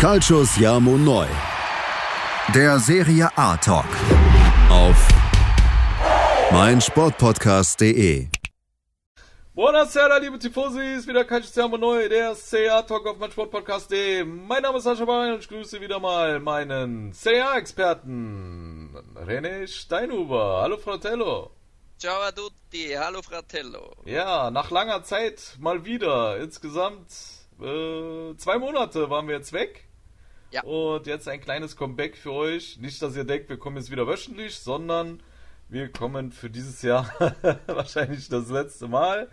Calcius Jamo Neu. Der Serie A Talk. Auf meinsportpodcast.de. Buonasera, liebe Tifosis, wieder Calcius Jamo Neu, der CA Talk auf meinsportpodcast.de. Mein Name ist Sascha Bein und ich grüße wieder mal meinen CA-Experten, René Steinhuber. Hallo, Fratello. Ciao a tutti, hallo Fratello. Ja, nach langer Zeit mal wieder. Insgesamt äh, zwei Monate waren wir jetzt weg. Ja. Und jetzt ein kleines Comeback für euch. Nicht, dass ihr denkt, wir kommen jetzt wieder wöchentlich, sondern wir kommen für dieses Jahr wahrscheinlich das letzte Mal.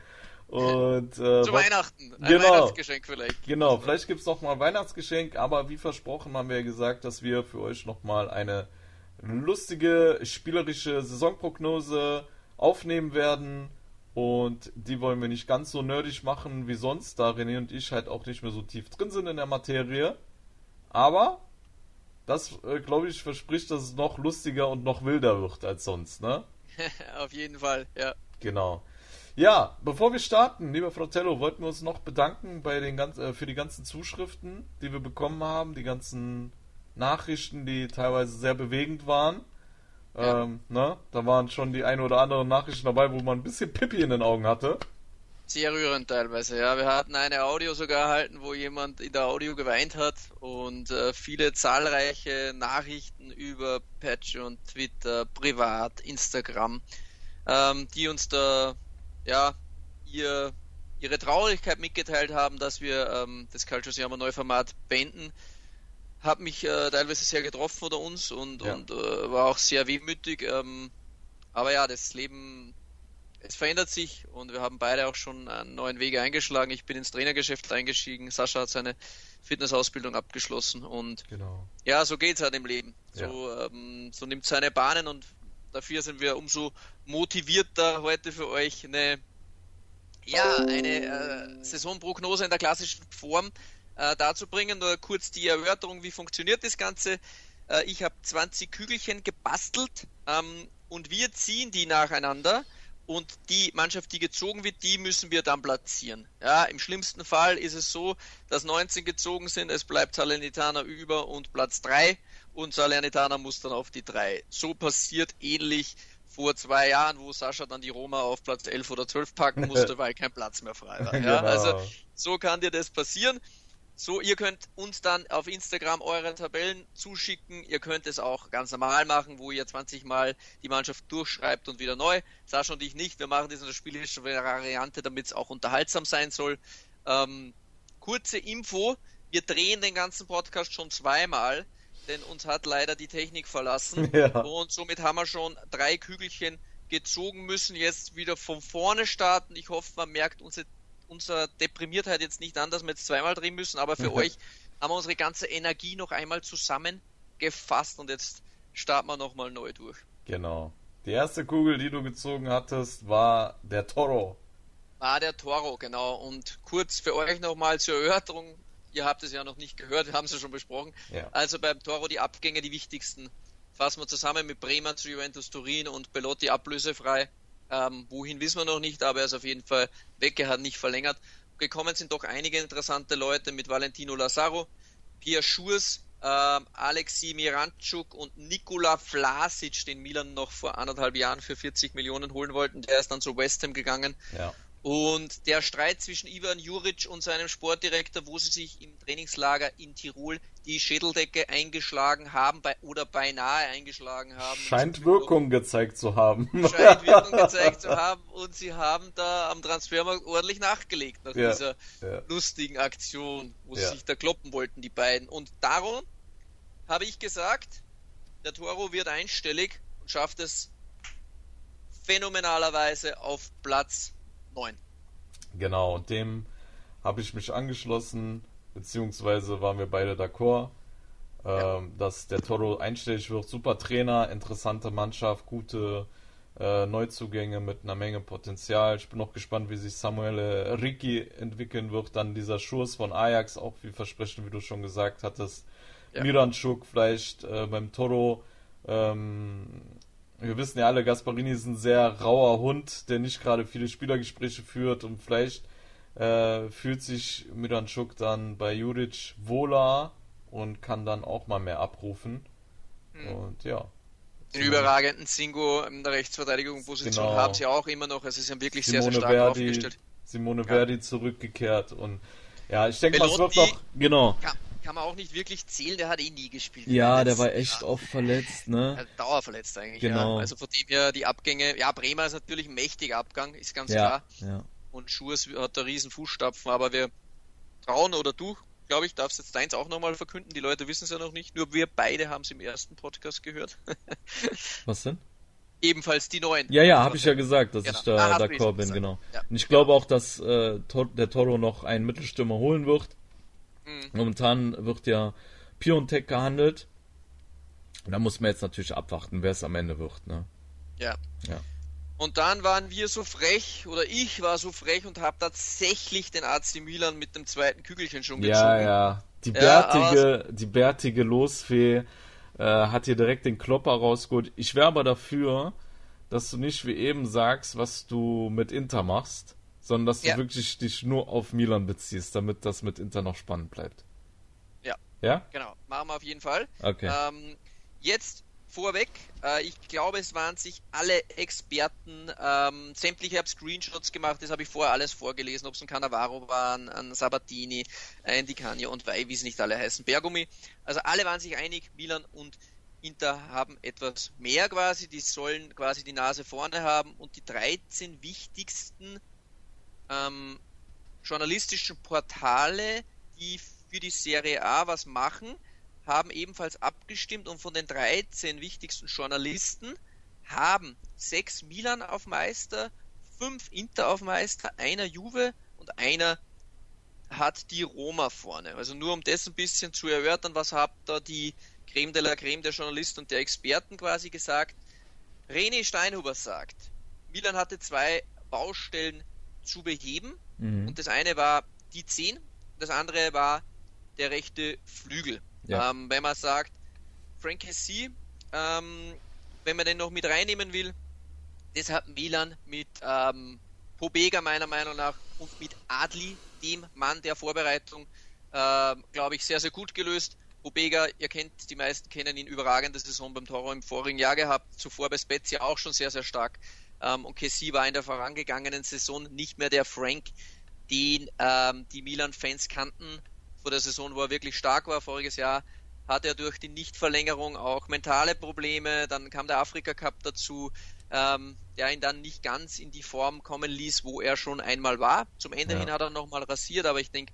Und, äh, Zu Weihnachten. Ein Genau. Weihnachtsgeschenk vielleicht. Genau, vielleicht gibt es noch mal ein Weihnachtsgeschenk, aber wie versprochen haben wir ja gesagt, dass wir für euch noch mal eine lustige, spielerische Saisonprognose aufnehmen werden. Und die wollen wir nicht ganz so nerdig machen wie sonst, da René und ich halt auch nicht mehr so tief drin sind in der Materie. Aber das, äh, glaube ich, verspricht, dass es noch lustiger und noch wilder wird als sonst, ne? Auf jeden Fall, ja. Genau. Ja, bevor wir starten, lieber Fratello, wollten wir uns noch bedanken bei den ganz, äh, für die ganzen Zuschriften, die wir bekommen haben, die ganzen Nachrichten, die teilweise sehr bewegend waren. Ja. Ähm, ne? Da waren schon die ein oder anderen Nachrichten dabei, wo man ein bisschen Pippi in den Augen hatte. Sehr rührend teilweise, ja. Wir hatten eine Audio sogar erhalten, wo jemand in der Audio geweint hat und äh, viele zahlreiche Nachrichten über Patreon, Twitter, Privat, Instagram, ähm, die uns da, ja, ihr, ihre Traurigkeit mitgeteilt haben, dass wir ähm, das Culture Yama Neuformat beenden. Hat mich äh, teilweise sehr getroffen oder uns und, Ja. und äh, war auch sehr wehmütig. Ähm, aber ja, das Leben es verändert sich und wir haben beide auch schon einen neuen Weg eingeschlagen. Ich bin ins Trainergeschäft eingestiegen, Sascha hat seine Fitnessausbildung abgeschlossen und Genau. ja, so geht's halt im Leben. So, ähm, so nimmt seine Bahnen und dafür sind wir umso motivierter heute für euch eine ja, eine äh, Saisonprognose in der klassischen Form äh, darzubringen. Nur kurz die Erörterung, wie funktioniert das Ganze. Äh, ich habe 20 Kügelchen gebastelt ähm, und wir ziehen die nacheinander und die Mannschaft, die gezogen wird, die müssen wir dann platzieren. Ja, im schlimmsten Fall ist es so, dass 19 gezogen sind, es bleibt Salernitana über und Platz 3 und Salernitana muss dann auf die 3. So passiert ähnlich vor zwei Jahren, wo Sascha dann die Roma auf Platz 11 oder 12 packen musste, weil kein Platz mehr frei war. Ja, Genau. also so kann dir das passieren. So, ihr könnt uns dann auf Instagram eure Tabellen zuschicken. Ihr könnt es auch ganz normal machen, wo ihr 20 Mal die Mannschaft durchschreibt und wieder neu. Sascha und ich nicht. Wir machen das in der spielerischen Variante, damit es auch unterhaltsam sein soll. Ähm, kurze Info. Wir drehen den ganzen Podcast schon zweimal, denn uns hat leider die Technik verlassen. Ja. Und somit haben wir schon drei Kügelchen gezogen, müssen jetzt wieder von vorne starten. Ich hoffe, man merkt unsere, unsere Deprimiertheit jetzt nicht an, dass wir jetzt zweimal drehen müssen, aber für euch haben wir unsere ganze Energie noch einmal zusammengefasst und jetzt starten wir nochmal neu durch. Genau. Die erste Kugel, die du gezogen hattest, war der Toro. Ah, der Toro, genau. Und kurz für euch nochmal zur Erörterung. Ihr habt es ja noch nicht gehört, wir haben es ja schon besprochen. Ja. Also beim Toro die Abgänge, die wichtigsten, fassen wir zusammen mit Bremer zu Juventus Turin und Belotti ablösefrei. Ähm, wohin wissen wir noch nicht, aber er ist auf jeden Fall weg, nicht verlängert. Gekommen sind doch einige interessante Leute mit Valentino Lazaro, Pierre Schurs, ähm, Alexi Miranchuk und Nikola Vlasic, den Milan noch vor anderthalb Jahren für 40 Millionen holen wollten. Der ist dann zu West Ham gegangen. Ja. Und der Streit zwischen Ivan Juric und seinem Sportdirektor, wo sie sich im Trainingslager in Tirol die Schädeldecke eingeschlagen haben bei, oder beinahe eingeschlagen haben. Scheint Wirkung gezeigt zu haben. Scheint Wirkung gezeigt zu haben und sie haben da am Transfermarkt ordentlich nachgelegt nach Ja, dieser ja. lustigen Aktion, wo Ja. sie sich da kloppen wollten, die beiden. Und darum habe ich gesagt, der Toro wird einstellig und schafft es phänomenalerweise auf Platz 9. Genau, und dem habe ich mich angeschlossen, beziehungsweise waren wir beide d'accord, ähm, dass der Toro einstellig wird. Super Trainer, interessante Mannschaft, gute äh, Neuzugänge mit einer Menge Potenzial. Ich bin noch gespannt, wie sich Samuele Ricci entwickeln wird. Dann dieser Schurs von Ajax, auch viel Versprechen, wie du schon gesagt hattest. Ja. Miranchuk vielleicht äh, beim Toro. Ähm, wir wissen ja alle, Gasparini ist ein sehr rauer Hund, der nicht gerade viele Spielergespräche führt und vielleicht äh, fühlt sich Miranchuk dann bei Juric wohler und kann dann auch mal mehr abrufen. Mhm. Und ja. Den überragenden Singo in der Rechtsverteidigungsposition genau. haben sie auch immer noch. Also sie sind wirklich Simone sehr, sehr stark Verdi, aufgestellt. Simone ja. Verdi zurückgekehrt und ja, ich denke mal, es wird noch, genau. Kann, kann, man auch nicht wirklich zählen, der hat eh nie gespielt. Ja, der war echt ja. oft verletzt, ne? Dauerverletzt eigentlich, genau. ja. Also von dem her die Abgänge, ja, Bremer ist natürlich ein mächtiger Abgang, ist ganz ja, klar. Ja. Und Schurs hat da riesen Fußstapfen, aber wir trauen oder du, glaube ich, darfst jetzt deins auch nochmal verkünden, die Leute wissen es ja noch nicht, nur wir beide haben es im ersten Podcast gehört. Was denn? Ebenfalls die neuen. Ja, ja, habe ich ja gesagt, dass genau. ich da ah, d'accord bin, genau. Ja. Und ich glaube auch, dass äh, der Toro noch einen Mittelstürmer holen wird. Mhm. Momentan wird ja Piontek gehandelt. Und da muss man jetzt natürlich abwarten, wer es am Ende wird, ne? Ja. Ja. Und dann waren wir so frech, oder ich war so frech und habe tatsächlich den AC Milan mit dem zweiten Kügelchen schon gezogen. Ja, ja. Die bärtige, ja, die bärtige Losfee äh, hat hier direkt den Klopper rausgeholt. Ich wäre aber dafür, dass du nicht wie eben sagst, was du mit Inter machst, sondern dass du ja. wirklich dich nur auf Milan beziehst, damit das mit Inter noch spannend bleibt. Ja. Ja? Genau, machen wir auf jeden Fall. Okay. Ähm, jetzt vorweg, äh, ich glaube, es waren sich alle Experten, ähm, sämtliche haben Screenshots gemacht, das habe ich vorher alles vorgelesen, ob es ein Cannavaro war, ein Sabatini, ein Di Canio und wie sie nicht alle heißen, Bergumi. Also alle waren sich einig, Milan und Inter haben etwas mehr quasi, die sollen quasi die Nase vorne haben und die 13 wichtigsten ähm, journalistischen Portale, die für die Serie A was machen, haben ebenfalls abgestimmt und von den 13 wichtigsten Journalisten haben sechs Milan auf Meister, fünf Inter auf Meister, einer Juve und einer hat die Roma vorne. Also nur um das ein bisschen zu erörtern, was habt da die Creme de la Creme der Journalisten und der Experten quasi gesagt. René Steinhuber sagt, Milan hatte zwei Baustellen zu beheben mhm. und das eine war die 10, das andere war der rechte Flügel. Ja. Ähm, wenn man sagt, Frankie C., ähm, wenn man den noch mit reinnehmen will, das hat Milan mit ähm, Pobega meiner Meinung nach und mit Adli, dem Mann der Vorbereitung, äh, glaube ich, sehr, sehr gut gelöst. Pobega, ihr kennt, die meisten kennen ihn, überragende Saison beim Toro im vorigen Jahr gehabt, zuvor bei Spezia auch schon sehr, sehr stark. Ähm, und Kessi war in der vorangegangenen Saison nicht mehr der Frank, den ähm, die Milan-Fans kannten vor der Saison, wo er wirklich stark war. Voriges Jahr hat er durch die Nichtverlängerung auch mentale Probleme. Dann kam der Afrika Cup dazu, ähm, der ihn dann nicht ganz in die Form kommen ließ, wo er schon einmal war. Zum Ende ja. hin hat er nochmal rasiert, aber ich denke,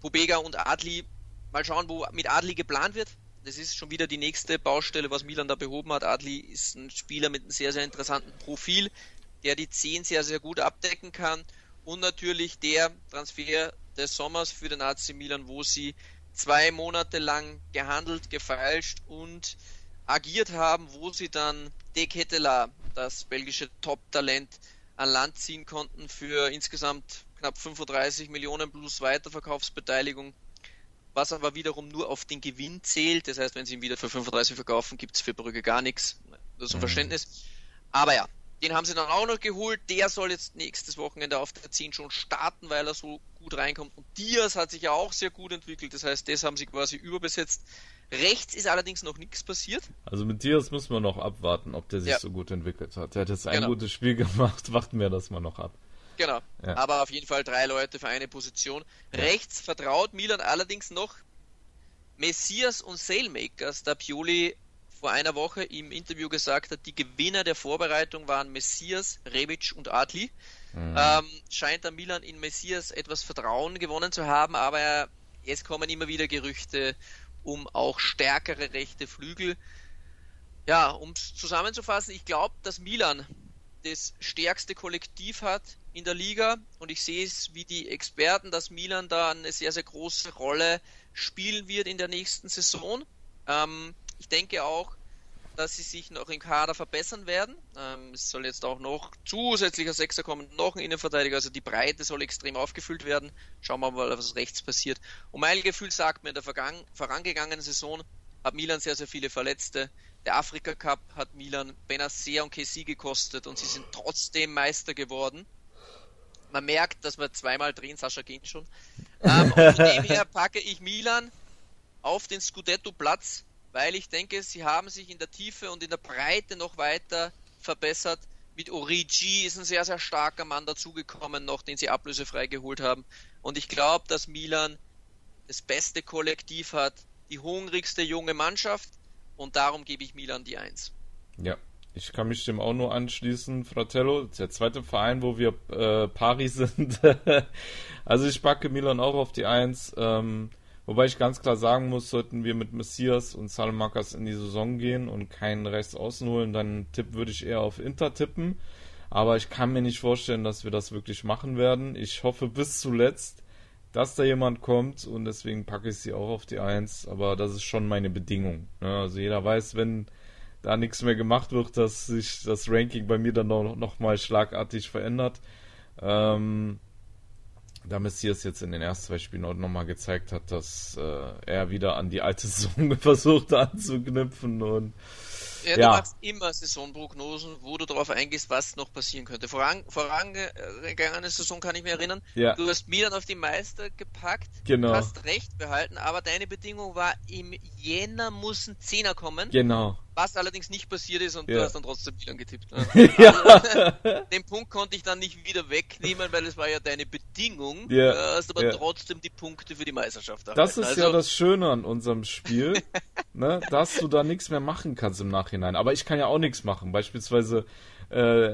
Pobega und Adli, mal schauen, wo mit Adli geplant wird. Das ist schon wieder die nächste Baustelle, was Milan da behoben hat. Adli ist ein Spieler mit einem sehr, sehr interessanten Profil, der die 10 sehr, sehr gut abdecken kann. Und natürlich der Transfer des Sommers für den AC Milan, wo sie zwei Monate lang gehandelt, gefeilscht und agiert haben, wo sie dann De Ketela, das belgische Top-Talent, an Land ziehen konnten für insgesamt knapp 35 Millionen plus Weiterverkaufsbeteiligung, was aber wiederum nur auf den Gewinn zählt. Das heißt, wenn sie ihn wieder für 35 verkaufen, gibt es für Brügge gar nichts. Das ist ein mhm. Verständnis. Aber ja, den haben sie dann auch noch geholt. Der soll jetzt nächstes Wochenende auf der 10 schon starten, weil er so gut reinkommt. Und Diaz hat sich ja auch sehr gut entwickelt. Das heißt, das haben sie quasi überbesetzt. Rechts ist allerdings noch nichts passiert. Also mit Diaz müssen wir noch abwarten, ob der sich ja. so gut entwickelt hat. Der hat jetzt ein genau. gutes Spiel gemacht. Warten wir das mal noch ab. Genau. Ja. Aber auf jeden Fall drei Leute für eine Position. Ja. Rechts vertraut Milan allerdings noch Messias und Sailmakers, da Pioli vor einer Woche im Interview gesagt hat, die Gewinner der Vorbereitung waren Messias, Rebic und Adli. Mhm. Ähm, scheint der Milan in Messias etwas Vertrauen gewonnen zu haben, aber jetzt kommen immer wieder Gerüchte um auch stärkere rechte Flügel. Ja, um es zusammenzufassen, ich glaube, dass Milan das stärkste Kollektiv hat in der Liga und ich sehe es wie die Experten, dass Milan da eine sehr, sehr große Rolle spielen wird in der nächsten Saison. Ähm, ich denke auch, dass sie sich noch im Kader verbessern werden. Ähm, es soll jetzt auch noch zusätzlicher Sechser kommen, noch ein Innenverteidiger, also die Breite soll extrem aufgefüllt werden. Schauen wir mal, was rechts passiert. Und mein Gefühl sagt mir, in der vorangegangenen Saison hat Milan sehr, sehr viele Verletzte. Der Afrika Cup hat Milan Benacer und Kessi gekostet und sie sind trotzdem Meister geworden. Man merkt, dass wir zweimal drehen, Sascha gehen schon. Ähm, und von dem her packe ich Milan auf den Scudetto-Platz, weil ich denke, sie haben sich in der Tiefe und in der Breite noch weiter verbessert. Mit Origi ist ein sehr, sehr starker Mann dazugekommen, noch den sie ablösefrei geholt haben. Und ich glaube, dass Milan das beste Kollektiv hat, die hungrigste junge Mannschaft und darum gebe ich Milan die Eins. Ja, ich kann mich dem auch nur anschließen. Fratello, der zweite Verein, wo wir äh, Pari sind. also ich packe Milan auch auf die Eins. Ähm, wobei ich ganz klar sagen muss, sollten wir mit Messias und Salamakas in die Saison gehen und keinen rechts außen holen, dann Tipp würde ich eher auf Inter tippen. Aber ich kann mir nicht vorstellen, dass wir das wirklich machen werden. Ich hoffe bis zuletzt, dass da jemand kommt und deswegen packe ich sie auch auf die Eins. Aber das ist schon meine Bedingung. Ne? Also jeder weiß, wenn da nichts mehr gemacht wird, dass sich das Ranking bei mir dann noch, noch mal schlagartig verändert. Ähm, da Messias jetzt in den ersten zwei Spielen auch nochmal gezeigt hat, dass äh, er wieder an die alte Saison versucht anzuknüpfen und ja, du ja. machst immer Saisonprognosen, wo du darauf eingehst, was noch passieren könnte. Voran, vorangegangene Saison kann ich mich erinnern, ja. du hast Milan auf die Meister gepackt, genau. hast recht behalten, aber deine Bedingung war, im Jänner muss ein Zehner kommen. Genau. Was allerdings nicht passiert ist und ja. du hast dann trotzdem Milan getippt. Ne? Also, den Punkt konnte ich dann nicht wieder wegnehmen, weil es war ja deine Bedingung. Ja. Du hast aber trotzdem die Punkte für die Meisterschaft erhalten. Das ist also, ja das Schöne an unserem Spiel, ne? dass du da nichts mehr machen kannst im Nachhinein. Aber ich kann ja auch nichts machen. Beispielsweise äh,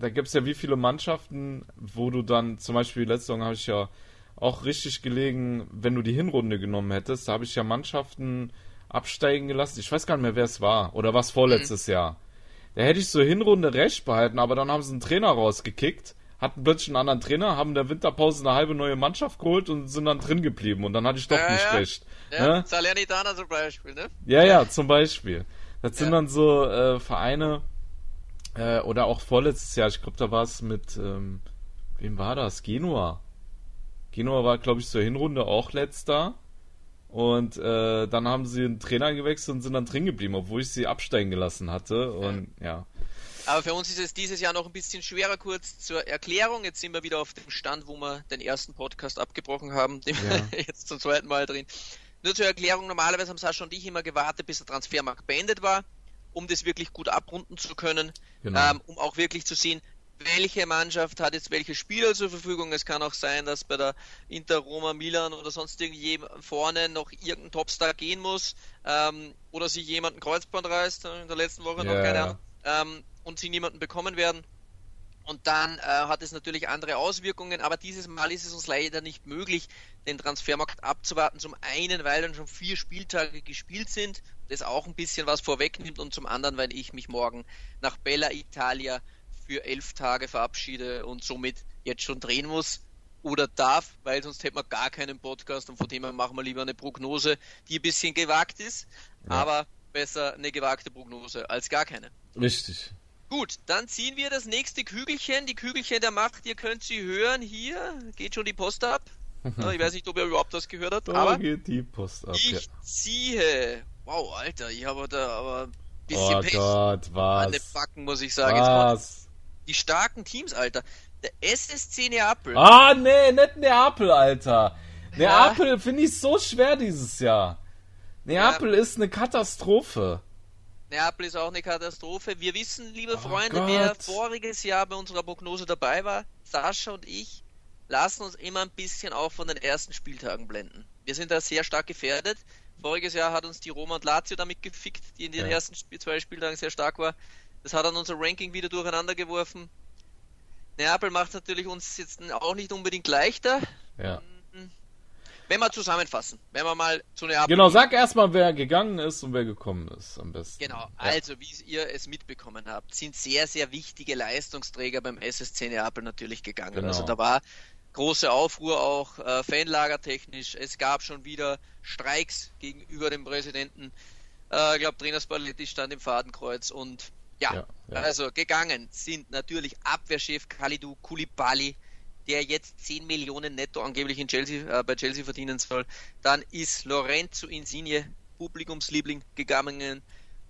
da gibt es ja wie viele Mannschaften, wo du dann, zum Beispiel letzte Saison habe ich ja auch richtig gelegen, wenn du die Hinrunde genommen hättest, da habe ich ja Mannschaften absteigen gelassen. Ich weiß gar nicht mehr, wer es war. Oder was vorletztes mhm. Jahr. Da hätte ich so Hinrunde recht behalten, aber dann haben sie einen Trainer rausgekickt, hatten plötzlich einen anderen Trainer, haben in der Winterpause eine halbe neue Mannschaft geholt und sind dann drin geblieben. Und dann hatte ich doch ja, nicht ja. recht. Ja, ne? Salernitana zum Beispiel, ne? Ja, ja, zum Beispiel. Das sind dann so äh, Vereine, äh, oder auch vorletztes Jahr, ich glaube, da war es mit, ähm, wem war das? Genua. Genua war, glaube ich, zur Hinrunde auch letzter. Und äh, dann haben sie einen Trainer gewechselt und sind dann drin geblieben, obwohl ich sie absteigen gelassen hatte. Und ja. Aber für uns ist es dieses Jahr noch ein bisschen schwerer. Kurz zur Erklärung. Jetzt sind wir wieder auf dem Stand, wo wir den ersten Podcast abgebrochen haben, den ja. wir jetzt zum zweiten Mal drin. Nur zur Erklärung, normalerweise haben Sascha und ich immer gewartet, bis der Transfermarkt beendet war, um das wirklich gut abrunden zu können, genau. ähm, um auch wirklich zu sehen, welche Mannschaft hat jetzt welche Spieler zur Verfügung. Es kann auch sein, dass bei der Inter, Roma, Milan oder sonst irgendwie vorne noch irgendein Topstar gehen muss ähm, oder sich jemand ein Kreuzband reißt, in der letzten Woche yeah. noch, keine Ahnung, ähm, und sie niemanden bekommen werden. Und dann äh, hat es natürlich andere Auswirkungen, aber dieses Mal ist es uns leider nicht möglich, den Transfermarkt abzuwarten. Zum einen, weil dann schon vier Spieltage gespielt sind, das auch ein bisschen was vorwegnimmt, und zum anderen, weil ich mich morgen nach Bella Italia für elf Tage verabschiede und somit jetzt schon drehen muss oder darf, weil sonst hätten wir gar keinen Podcast und von dem her machen wir lieber eine Prognose, die ein bisschen gewagt ist, ja. aber besser eine gewagte Prognose als gar keine. Richtig. Gut, dann ziehen wir das nächste Kügelchen, die Kügelchen der Macht, ihr könnt sie hören, hier geht schon die Post ab. Ich weiß nicht, ob ihr überhaupt das gehört habt, da aber geht die Post ab, ich ja. ziehe. Wow, Alter, ich habe da aber ein bisschen oh Pech Gott, was? an den Backen, muss ich sagen. Was? Die starken Teams, Alter. Der SSC Neapel. Ah, nee, nicht Neapel, Alter. Neapel ja. finde ich so schwer dieses Jahr. Neapel ja. ist eine Katastrophe. Neapel ist auch eine Katastrophe. Wir wissen, liebe oh Freunde, Gott. wer voriges Jahr bei unserer Prognose dabei war, Sascha und ich, lassen uns immer ein bisschen auch von den ersten Spieltagen blenden. Wir sind da sehr stark gefährdet. Voriges Jahr hat uns die Roma und Lazio damit gefickt, die in den ja. ersten zwei Spieltagen sehr stark war. Das hat dann unser Ranking wieder durcheinander geworfen. Neapel macht natürlich uns jetzt auch nicht unbedingt leichter. Ja. Wenn wir zusammenfassen, wenn wir mal zu Neapel. Genau, sag erstmal, wer gegangen ist und wer gekommen ist, am besten. Genau, ja. also wie ihr es mitbekommen habt, sind sehr, sehr wichtige Leistungsträger beim SSC Neapel natürlich gegangen. Genau. Also da war große Aufruhr auch äh, Fanlagertechnisch. Es gab schon wieder Streiks gegenüber dem Präsidenten. Äh, ich glaube, Trainer Spalletti stand im Fadenkreuz und ja, ja, ja, also gegangen sind natürlich Abwehrchef Khalidou Koulibaly, der jetzt 10 Millionen netto angeblich in Chelsea, äh, bei Chelsea verdienen soll. Dann ist Lorenzo Insigne, Publikumsliebling, gegangen.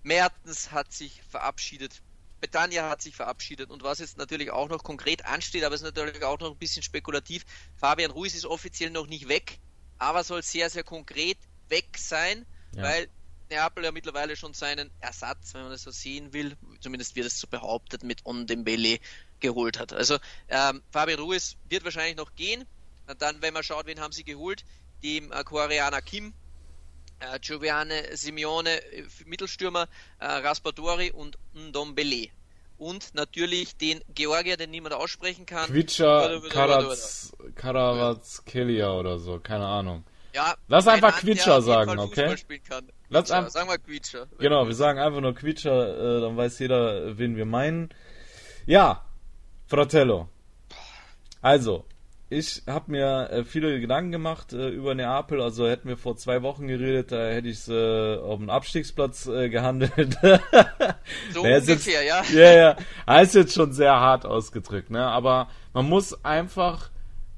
Mertens hat sich verabschiedet. Betania hat sich verabschiedet und was jetzt natürlich auch noch konkret ansteht, aber es ist natürlich auch noch ein bisschen spekulativ. Fabian Ruiz ist offiziell noch nicht weg, aber soll sehr, sehr konkret weg sein, ja. weil Neapel ja mittlerweile schon seinen Ersatz, wenn man das so sehen will, zumindest wird es so behauptet, mit Ondembele geholt hat. Also ähm, Fabio Ruiz wird wahrscheinlich noch gehen. Und dann, wenn man schaut, wen haben sie geholt, dem äh, Koreaner Kim, äh, Giovanni Simeone, äh, Mittelstürmer, äh, Raspadori und Ndombele. Und natürlich den Georgier, den niemand aussprechen kann. Quitscha Karatzkelia oder so, keine Ahnung. Ja, Lass einfach Quitscher sagen, okay? Lass einfach. Sagen wir Quitscher. Genau, wir sagen einfach nur Quitscher, äh, dann weiß jeder, wen wir meinen. Ja, Fratello. Also, ich habe mir äh, viele Gedanken gemacht äh, über Neapel. Also hätten wir vor zwei Wochen geredet, da hätte ich es äh, auf dem Abstiegsplatz äh, gehandelt. so ungefähr, jetzt, ja. Ja, ja. Das ist jetzt schon sehr hart ausgedrückt, ne? Aber man muss einfach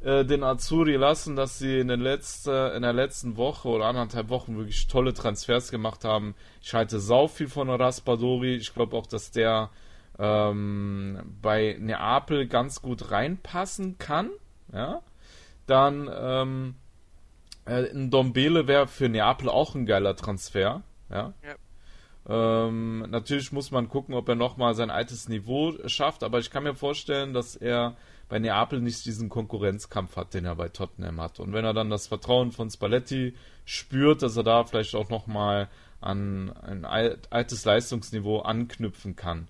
äh, den Azuri lassen, dass sie in, den letzte, in der letzten Woche oder anderthalb Wochen wirklich tolle Transfers gemacht haben. Ich halte sau viel von Raspadori. Ich glaube auch, dass der ähm, bei Neapel ganz gut reinpassen kann ja, dann ähm, äh, ein Dombele wäre für Neapel auch ein geiler Transfer, ja. ja. Ähm, natürlich muss man gucken, ob er nochmal sein altes Niveau schafft, aber ich kann mir vorstellen, dass er bei Neapel nicht diesen Konkurrenzkampf hat, den er bei Tottenham hat. Und wenn er dann das Vertrauen von Spalletti spürt, dass er da vielleicht auch nochmal an ein altes Leistungsniveau anknüpfen kann.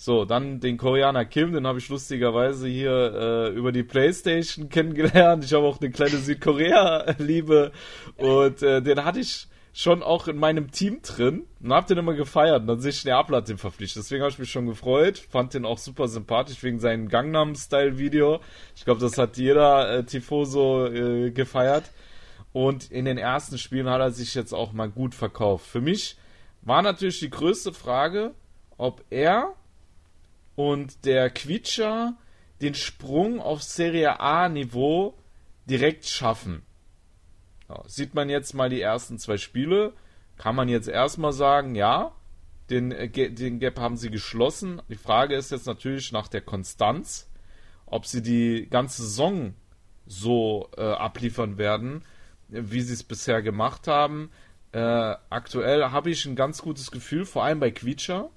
So, dann den Koreaner Kim, den habe ich lustigerweise hier äh, über die Playstation kennengelernt. Ich habe auch eine kleine Südkorea-Liebe und äh, den hatte ich schon auch in meinem Team drin und habe den immer gefeiert. Und dann sehe ich, Neapel hat den verpflichtet. Deswegen habe ich mich schon gefreut. Fand den auch super sympathisch wegen seinem Gangnam-Style-Video. Ich glaube, das hat jeder äh, Tifoso äh, gefeiert. Und in den ersten Spielen hat er sich jetzt auch mal gut verkauft. Für mich war natürlich die größte Frage, ob er und der Quietscher den Sprung auf Serie A-Niveau direkt schaffen. Ja, sieht man jetzt mal die ersten zwei Spiele, kann man jetzt erstmal sagen, ja, den, äh, den Gap haben sie geschlossen. Die Frage ist jetzt natürlich nach der Konstanz, ob sie die ganze Saison so äh, abliefern werden, wie sie es bisher gemacht haben. Äh, aktuell habe ich ein ganz gutes Gefühl, vor allem bei Quietscher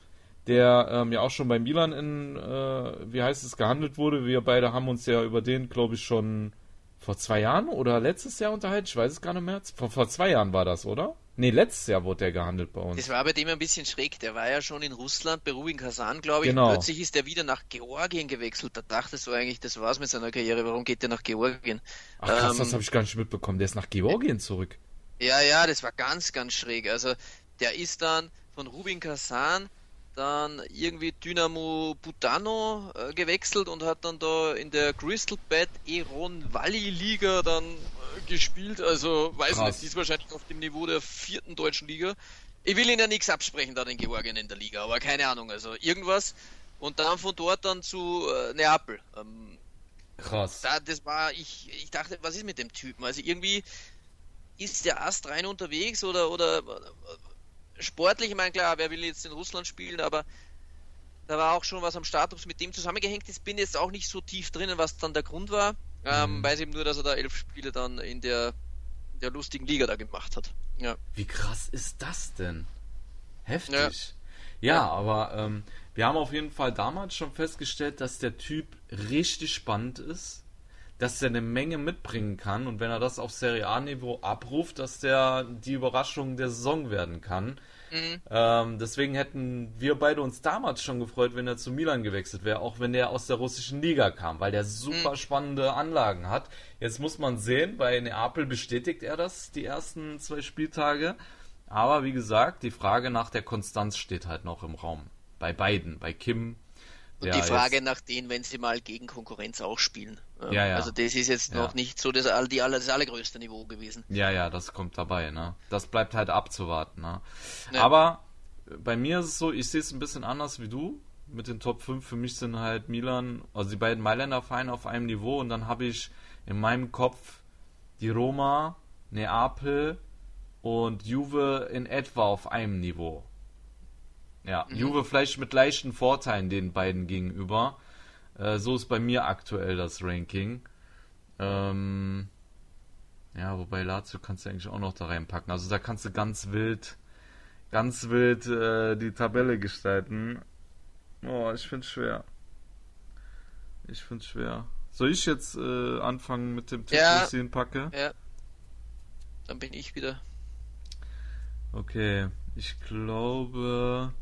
der ähm, ja auch schon bei Milan in, äh, wie heißt es, gehandelt wurde. Wir beide haben uns ja über den, glaube ich, schon vor zwei Jahren oder letztes Jahr unterhalten. Ich weiß es gar nicht mehr. Vor, vor zwei Jahren war das, oder? Nee, letztes Jahr wurde der gehandelt bei uns. Das war bei dem ein bisschen schräg. Der war ja schon in Russland, bei Rubin Kazan, glaube ich. Genau. Und plötzlich ist er wieder nach Georgien gewechselt. Da dachtest du eigentlich, das war's mit seiner Karriere. Warum geht der nach Georgien? Ach krass, ähm, das habe ich gar nicht mitbekommen. Der ist nach Georgien zurück. Ja, ja, das war ganz, ganz schräg. Also der ist dann von Rubin Kazan dann irgendwie Dynamo Butano äh, gewechselt und hat dann da in der Crystal Bed Eron Valley Liga dann äh, gespielt. Also weiß Krass. nicht, die ist wahrscheinlich auf dem Niveau der vierten deutschen Liga. Ich will ihnen ja nichts absprechen da den Georgien in der Liga, aber keine Ahnung, also irgendwas. Und dann von dort dann zu äh, Neapel. Ähm, Krass. Da, das war, ich, ich dachte, was ist mit dem Typen? Also irgendwie ist der Ast rein unterwegs oder, oder sportlich, ich meine, klar, wer will jetzt in Russland spielen, aber da war auch schon was am Status mit dem zusammengehängt ist. Bin jetzt auch nicht so tief drinnen, was dann der Grund war. Ähm, mhm. Weiß eben nur, dass er da elf Spiele dann in der, in der lustigen Liga da gemacht hat. Ja. Wie krass ist das denn? Heftig. Ja, ja aber ähm, wir haben auf jeden Fall damals schon festgestellt, dass der Typ richtig spannend ist dass er eine Menge mitbringen kann und wenn er das auf Serie A-Niveau abruft, dass der die Überraschung der Saison werden kann. Mhm. Ähm, deswegen hätten wir beide uns damals schon gefreut, wenn er zu Milan gewechselt wäre, auch wenn er aus der russischen Liga kam, weil der super mhm. spannende Anlagen hat. Jetzt muss man sehen, bei Neapel bestätigt er das die ersten zwei Spieltage. Aber wie gesagt, die Frage nach der Konstanz steht halt noch im Raum. Bei beiden, bei Kim und ja, die Frage jetzt... nach denen, wenn sie mal gegen Konkurrenz auch spielen. Ja, ja. Also das ist jetzt noch nicht so das, die das allergrößte Niveau gewesen. Ja, ja, das kommt dabei. Ne? Das bleibt halt abzuwarten. Ne? Aber bei mir ist es so, ich sehe es ein bisschen anders wie du. Mit den Top 5 für mich sind halt Milan, also die beiden Mailänder Vereine auf einem Niveau und dann habe ich in meinem Kopf die Roma, Neapel und Juve in etwa auf einem Niveau. Ja, mhm. Juve vielleicht mit leichten Vorteilen den beiden gegenüber. Äh, so ist bei mir aktuell das Ranking. Ähm, Ja, wobei Lazio kannst du eigentlich auch noch da reinpacken. Also da kannst du ganz wild, ganz wild äh, die Tabelle gestalten. Oh, ich find's schwer. Ich find's schwer. Soll ich jetzt äh, anfangen mit dem Tipp, ja. wo ich sie hinpacke? Ja. Dann bin ich wieder. Okay, ich glaube.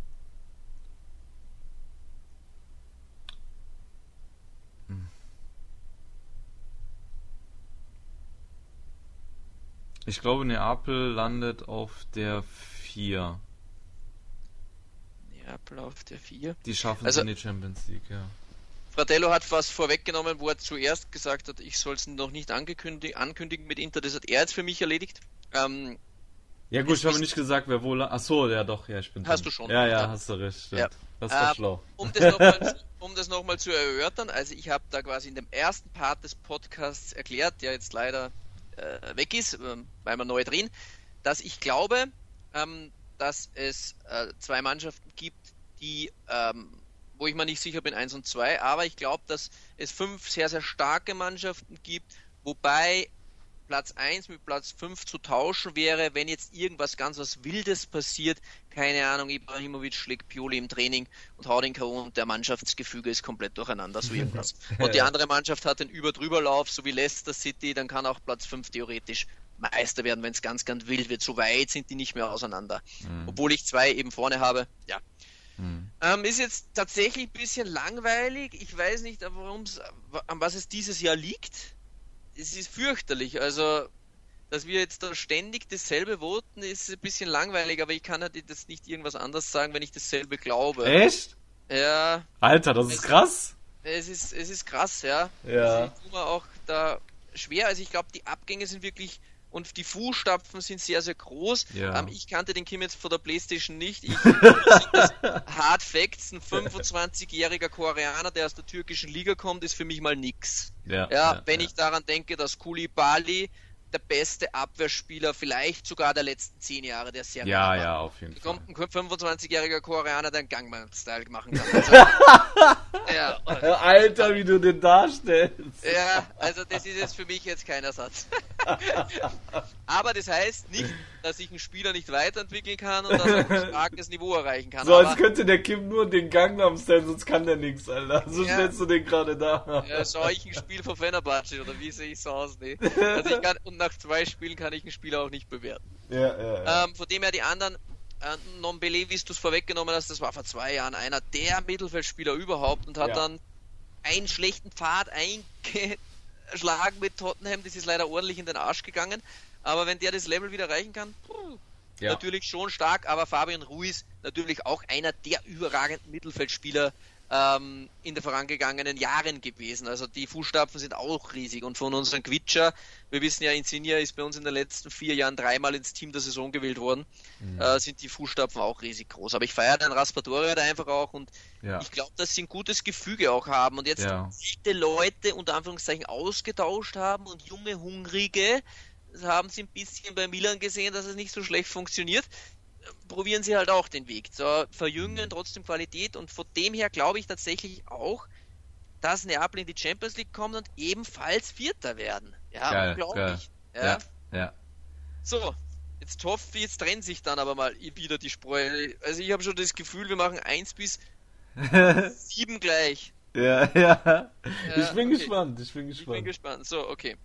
Ich glaube, Neapel landet auf der 4. Neapel auf der 4. Die schaffen also, es in die Champions League, ja. Fratello hat was vorweggenommen, wo er zuerst gesagt hat, ich soll es noch nicht ankündigen mit Inter. Das hat er jetzt für mich erledigt. Ähm, ja gut, ich habe nicht gesagt, wer wohl... Ach so, ja doch, ja, ich bin Hast drin. du schon. Ja, ja, ja, hast du recht, stimmt. Ja. Das ist ähm, schlau. Um das nochmal um noch zu erörtern, also ich habe da quasi in dem ersten Part des Podcasts erklärt, der jetzt leider äh, weg ist, äh, weil wir neu drehen, dass ich glaube, ähm, dass es äh, zwei Mannschaften gibt, die ähm, wo ich mir nicht sicher bin, 1 und 2, aber ich glaube, dass es fünf sehr, sehr starke Mannschaften gibt, wobei Platz 1 mit Platz 5 zu tauschen wäre, wenn jetzt irgendwas ganz was Wildes passiert. Keine Ahnung, Ibrahimovic schlägt Pioli im Training und haut den K.O. und der Mannschaftsgefüge ist komplett durcheinander, so irgendwas. Und die andere Mannschaft hat den Über-Drüberlauf, so wie Leicester City, dann kann auch Platz 5 theoretisch Meister werden, wenn es ganz, ganz wild wird. So weit sind die nicht mehr auseinander. Mhm. Obwohl ich zwei eben vorne habe, ja, hm. Ähm, ist jetzt tatsächlich ein bisschen langweilig. Ich weiß nicht, warum's, an was es dieses Jahr liegt. Es ist fürchterlich. Also, dass wir jetzt da ständig dasselbe voten, ist ein bisschen langweilig, aber ich kann halt das nicht irgendwas anderes sagen, wenn ich dasselbe glaube. Echt? Ja. Alter, das ist krass. Es ist, es ist krass, ja. Ja. Also ich tue mir auch da schwer. Also ich glaube, die Abgänge sind wirklich und die Fußstapfen sind sehr, sehr groß. Ja. Ähm, ich kannte den Kim jetzt von der Playstation nicht. Ich das Hard Facts, ein 25-jähriger Koreaner, der aus der türkischen Liga kommt, ist für mich mal nix. Ja, ja, ja wenn ich daran denke, dass Koulibaly der beste Abwehrspieler, vielleicht sogar der letzten zehn Jahre der Serie. Ja, ja, auf jeden Fall. Kommt ein 25-jähriger Koreaner, der einen Gangman-Style machen kann. Also, ja. Alter, wie du den darstellst. Ja, also das ist jetzt für mich jetzt kein Ersatz. Aber das heißt nicht, dass ich einen Spieler nicht weiterentwickeln kann und dass er ein starkes Niveau erreichen kann. So, als könnte der Kim nur den Gangnam Style, sonst kann der nichts, Alter. So ja. stellst du den gerade da. Ja, schau ich ein Spiel von Fenerbahce oder wie sehe ich so aus? Nee. Also ich kann, und nach zwei Spielen kann ich einen Spieler auch nicht bewerten. Ja, ja, ja. Ähm, von dem her die anderen, äh, Nombele, wie du es vorweggenommen hast, das war vor zwei Jahren einer der Mittelfeldspieler überhaupt und hat ja. dann einen schlechten Pfad eingeschlagen mit Tottenham. Das ist leider ordentlich in den Arsch gegangen. Aber wenn der das Level wieder erreichen kann, ja. natürlich schon stark. Aber Fabian Ruiz natürlich auch einer der überragenden Mittelfeldspieler ähm, in den vorangegangenen Jahren gewesen. Also die Fußstapfen sind auch riesig. Und von unseren Quitscher, wir wissen ja, Insignia ist bei uns in den letzten vier Jahren dreimal ins Team der Saison gewählt worden, mhm. äh, sind die Fußstapfen auch riesig groß. Aber ich feiere den Raspadori da einfach auch und ja. ich glaube, dass sie ein gutes Gefüge auch haben und jetzt ja. Leute unter Anführungszeichen ausgetauscht haben und junge, hungrige, haben sie ein bisschen bei Milan gesehen, dass es nicht so schlecht funktioniert probieren sie halt auch den Weg. So, verjüngen mhm. trotzdem Qualität und von dem her glaube ich tatsächlich auch, dass Neapel in die Champions League kommt und ebenfalls Vierter werden. Ja, unglaublich. Ja. ja. ja. So, jetzt hoffe ich, jetzt trennt sich dann aber mal wieder die Spreu. Also ich habe schon das Gefühl, wir machen 1 bis 7 gleich. Ja, ja. Ich bin okay. gespannt, ich bin gespannt. Ich bin gespannt. So, okay.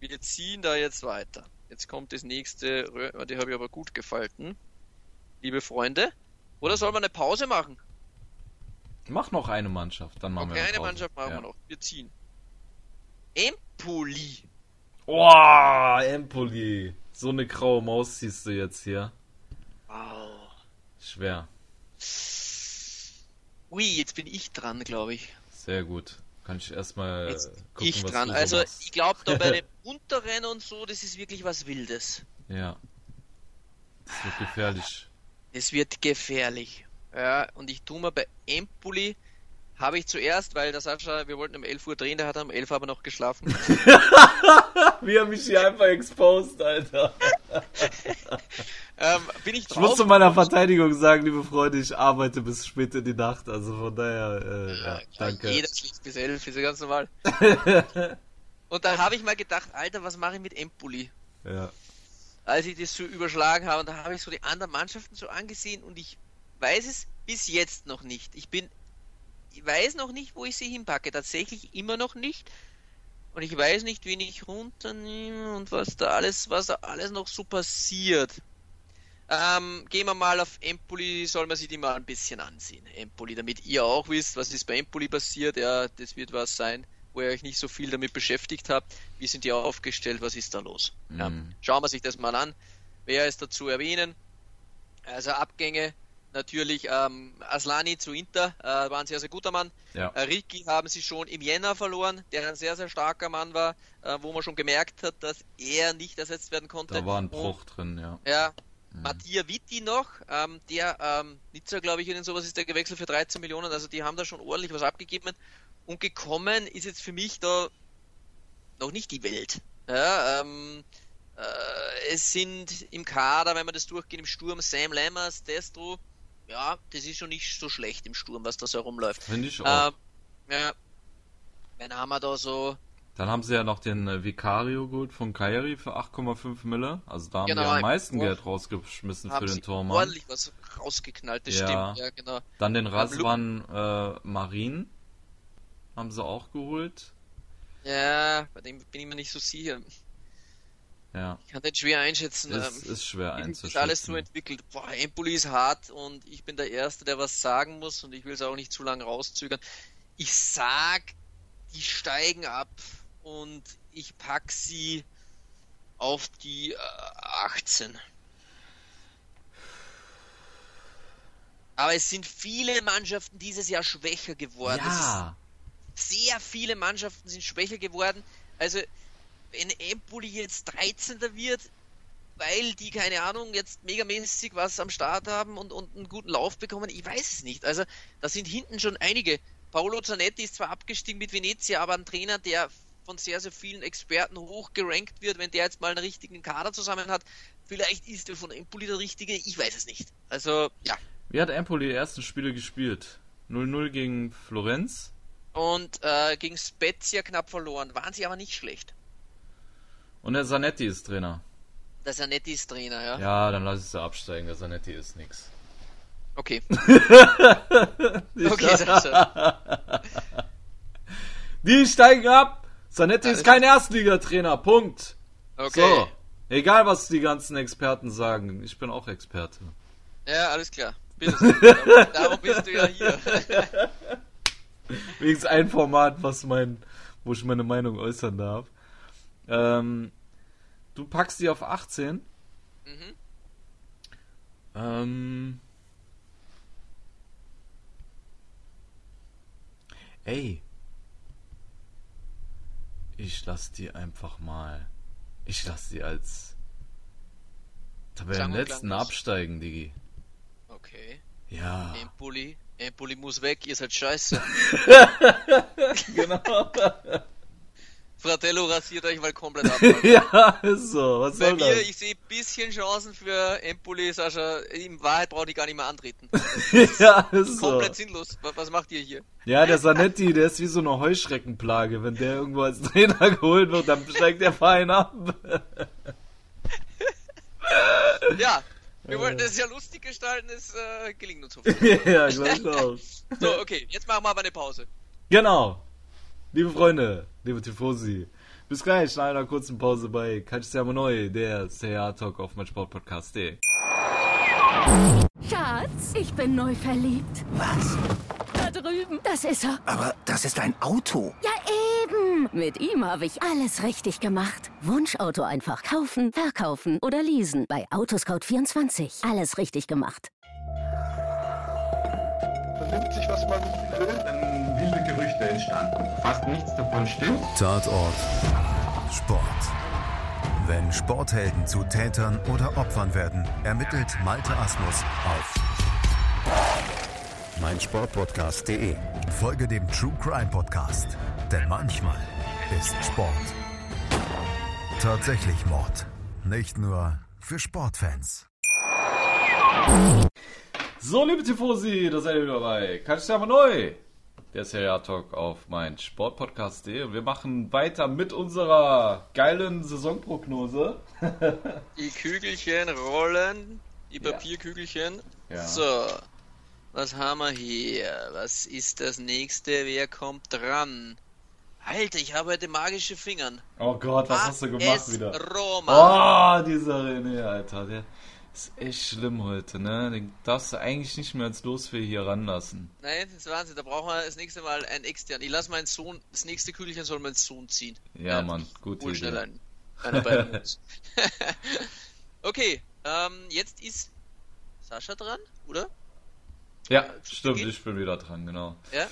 Wir ziehen da jetzt weiter. Jetzt kommt das nächste, die habe ich aber gut gefalten. Liebe Freunde. Oder soll man eine Pause machen? Mach noch eine Mannschaft, dann machen okay, wir eine, eine Mannschaft machen ja. wir noch. Wir ziehen. Empoli. Boah, Empoli. So eine graue Maus siehst du jetzt hier. Wow. Schwer. Ui, jetzt bin ich dran, glaube ich. Sehr gut. Kann ich erstmal gucken, ich was dran. also machst. ich glaube da bei dem Unterrennen und so, das ist wirklich was Wildes. Ja. Das wird gefährlich. Es wird gefährlich. Ja, und ich tue mir bei Empoli habe ich zuerst, weil der Sascha, wir wollten um 11 Uhr drehen, der hat um 11 Uhr aber noch geschlafen. Wir haben mich hier einfach exposed, Alter. ähm, bin ich, ich muss zu meiner Verteidigung sagen, liebe Freunde, ich arbeite bis spät in die Nacht, also von daher, äh, ja, ja, danke. Jeder schläft bis 11, ist ja ganz normal. Und da habe ich mal gedacht, Alter, was mache ich mit Empoli? Ja. Als ich das so überschlagen habe, und da habe ich so die anderen Mannschaften so angesehen und ich weiß es bis jetzt noch nicht. Ich bin, ich weiß noch nicht, wo ich sie hinpacke. Tatsächlich immer noch nicht. Und ich weiß nicht, wen ich runternehme und was da alles, was da alles noch so passiert. Ähm, gehen wir mal auf Empoli, soll man sich die mal ein bisschen ansehen. Empoli, damit ihr auch wisst, was ist bei Empoli passiert. Ja, das wird was sein, wo ihr euch nicht so viel damit beschäftigt habt. Wie sind die aufgestellt? Was ist da los? Mhm. Ja, schauen wir sich das mal an. Wer ist dazu erwähnen? Also Abgänge, natürlich ähm, Aslani zu Inter, äh, war ein sehr, sehr guter Mann. Ja. Äh, Ricky haben sie schon im Jänner verloren, der ein sehr, sehr starker Mann war, äh, wo man schon gemerkt hat, dass er nicht ersetzt werden konnte. Da war ein Bruch Und, drin, ja. Ja. Mhm. Mattia Vitti noch, ähm, der ähm, Nizza, glaube ich, in sowas ist der gewechselt für 13 Millionen, also die haben da schon ordentlich was abgegeben. Und gekommen ist jetzt für mich da noch nicht die Welt. Ja, ähm, äh, es sind im Kader, wenn man das durchgeht, im Sturm Sam Lammers, Destro, ja, das ist schon nicht so schlecht im Sturm, was da so herumläuft. Finde ich auch. Ähm, ja, wenn haben wir da so. Dann haben sie ja noch den äh, Vicario gut von Kairi für 8,5 Mille. Also da haben genau, die am meisten Geld rausgeschmissen für den Tormann. Ordentlich was rausgeknallt, das ja. stimmt. Ja, genau. Dann den Raswan äh, Marin haben sie auch geholt. Ja, bei dem bin ich mir nicht so sicher. Ja. Ich kann den schwer einschätzen. Es ähm, ist schwer einzuschätzen. Ist alles so entwickelt. Boah, Empoli ist hart und ich bin der Erste, der was sagen muss und ich will es auch nicht zu lange rauszögern. Ich sag, die steigen ab und ich pack sie auf die äh, 18. Aber es sind viele Mannschaften dieses Jahr schwächer geworden. Ja. Sehr viele Mannschaften sind schwächer geworden. Also wenn Empoli jetzt 13. wird, weil die, keine Ahnung, jetzt megamäßig was am Start haben und, und einen guten Lauf bekommen, ich weiß es nicht. Also da sind hinten schon einige. Paolo Zanetti ist zwar abgestiegen mit Venezia, aber ein Trainer, der von sehr, sehr vielen Experten hoch gerankt wird, wenn der jetzt mal einen richtigen Kader zusammen hat, vielleicht ist er von Empoli der richtige, ich weiß es nicht. Also, ja. Wie hat Empoli die ersten Spiele gespielt? 0-0 gegen Florenz? Und äh, gegen Spezia knapp verloren. Waren sie aber nicht schlecht. Und der Zanetti ist Trainer. Der Zanetti ist Trainer, ja. Ja, dann lass ich sie absteigen. Der Zanetti ist nix. Okay. okay, Sascha. Die steigen ab. Zanetti ist kein Erstligatrainer. Punkt. Okay. So. Egal, was die ganzen Experten sagen. Ich bin auch Experte. Ja, alles klar. Darum, darum bist du ja hier. Wenigstens ein Format, was mein, wo ich meine Meinung äußern darf. Ähm, du packst die auf 18. Mhm. Ähm. Ey. Ich lass die einfach mal. Ich lass die als Tabellenletzten absteigen, Digi. Okay. Ja. Empoli. Empoli muss weg, ihr seid scheiße. genau. Fratello rasiert euch mal komplett ab. ja, so. Was Bei mir, das? ich sehe ein bisschen Chancen für Empoli, Sascha. In Wahrheit brauche ich gar nicht mehr antreten. ja, ist so. Komplett sinnlos. Was macht ihr hier? Ja, der Sanetti, der ist wie so eine Heuschreckenplage. Wenn der irgendwo als Trainer geholt wird, dann steigt der Verein ab. ja, wir wollten es ja lustig gestalten, es äh, gelingt uns hoffentlich. ja, gleich auch. so, okay, jetzt machen wir aber eine Pause. Genau. Liebe Freunde, liebe Tifosi, bis gleich nach einer kurzen Pause bei Calciamo Neu, der CA Talk auf meinsportpodcast.de. Schatz, ich bin neu verliebt. Was? Da drüben. Das ist er. Aber das ist ein Auto. Ja, eben. Mit ihm habe ich alles richtig gemacht. Wunschauto einfach kaufen, verkaufen oder leasen. Bei Autoscout24. Alles richtig gemacht. Vernimmt sich, was man will, wilde Gerüchte entstanden. Fast nichts davon stimmt. Tatort. Sport. Wenn Sporthelden zu Tätern oder Opfern werden, ermittelt Malte Asmus auf meinsportpodcast.de. Folge dem True Crime Podcast, denn manchmal ist Sport tatsächlich Mord. Nicht nur für Sportfans. So, liebe Tifosi, da seid ihr wieder dabei. Kannst du ja mal neu der Serie Talk auf mein Sportpodcast.de. Wir machen weiter mit unserer geilen Saisonprognose. die Kügelchen rollen, die Papierkügelchen. Ja. So, was haben wir hier? Was ist das nächste? Wer kommt dran? Alter, ich habe heute magische Fingern. Oh Gott, was hast du gemacht wieder? Roma. Oh, dieser René, Alter, der ist echt schlimm heute, ne? Den darfst du eigentlich nicht mehr als Losfee hier ranlassen. Nein, das ist Wahnsinn, da brauchen wir das nächste Mal einen externen. Ich lasse meinen Sohn, das nächste Kügelchen soll mein Sohn ziehen. Ja, ja Mann, gut. Wohl schnell ein, einer bei okay, ähm, jetzt ist Sascha dran, oder? Ja, ja stimmt, ich bin wieder dran, genau. Ja?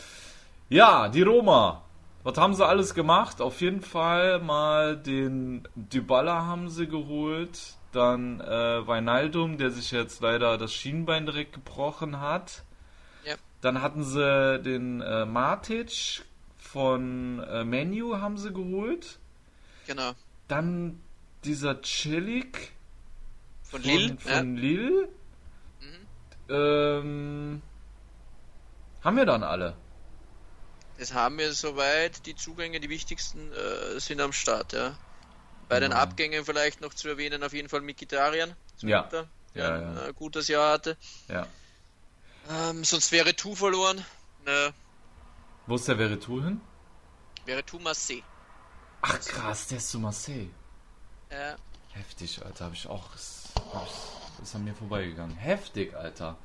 Ja, die Roma. Was haben sie alles gemacht? Auf jeden Fall mal den Dybala haben sie geholt. Dann äh, Weinaldum, der sich jetzt leider das Schienbein direkt gebrochen hat. Ja. Dann hatten sie den äh, Matic von äh, Menu haben sie geholt. Genau. Dann dieser Chilik von, von Lille. Von ja. Lille. Mhm. Ähm, haben wir dann alle? Das haben wir soweit. Die Zugänge, die wichtigsten, äh, sind am Start, ja. Bei den Abgängen vielleicht noch zu erwähnen, auf jeden Fall Mikitarian. Ja. Winter, der ja, ja. ein gutes Jahr hatte. Ja. Ähm, sonst wäre Tu verloren. Ne. Wo ist der Veretout hin? Veretout Marseille. Ach krass, der ist zu Marseille. Ja. Heftig, Alter. Habe ich auch. Ist, ist an mir vorbeigegangen. Heftig, Alter.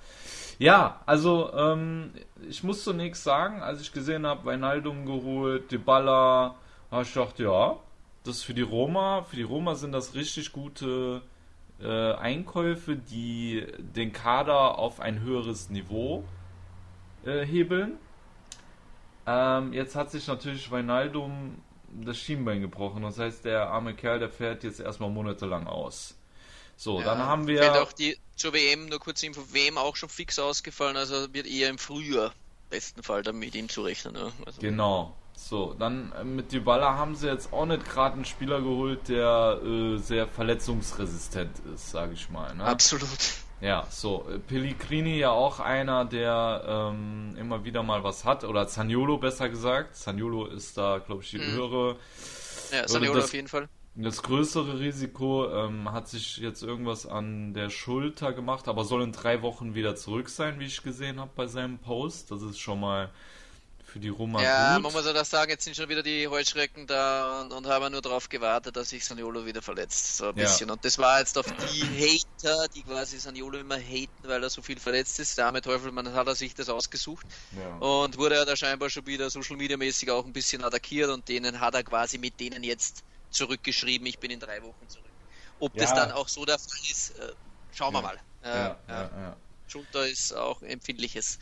Ja, also ähm, ich muss zunächst sagen, als ich gesehen habe, Weinaldum geholt, Dybala, habe ich gedacht, ja, das für die Roma, für die Roma sind das richtig gute äh, Einkäufe, die den Kader auf ein höheres Niveau äh, hebeln. Ähm, jetzt hat sich natürlich Weinaldum das Schienbein gebrochen. Das heißt, der arme Kerl, der fährt jetzt erstmal monatelang aus. So, ja, dann haben wir. Wird auch die zur WM, nur kurz Info, WM auch schon fix ausgefallen, also wird eher im Frühjahr besten Fall dann mit ihm zu rechnen. Ja. Also genau. So, dann äh, mit Dybala haben sie jetzt auch nicht gerade einen Spieler geholt, der äh, sehr verletzungsresistent ist, sage ich mal. Ne? Absolut. Ja, so. Äh, Pellegrini ja auch einer, der ähm, immer wieder mal was hat, oder Zaniolo besser gesagt. Zaniolo ist da, glaube ich, die mhm. höhere. Ja, Zaniolo das, auf jeden Fall. Das größere Risiko ähm, hat sich jetzt irgendwas an der Schulter gemacht, aber soll in drei Wochen wieder zurück sein, wie ich gesehen habe bei seinem Post. Das ist schon mal für die Roma ja, gut. man muss ja das sagen, jetzt sind schon wieder die Heuschrecken da und, und haben nur darauf gewartet, dass sich Saniolo wieder verletzt. So ein ja. bisschen. Und das war jetzt auf die Hater, die quasi Saniolo immer haten, weil er so viel verletzt ist. Der arme Teufel, man hat er sich das ausgesucht. Ja. Und wurde er da scheinbar schon wieder Social Media mäßig auch ein bisschen attackiert und denen hat er quasi mit denen jetzt zurückgeschrieben, ich bin in drei Wochen zurück. Ob ja. das dann auch so der Fall ist, äh, schauen wir mal. Ja, ja, Schulter ist auch empfindliches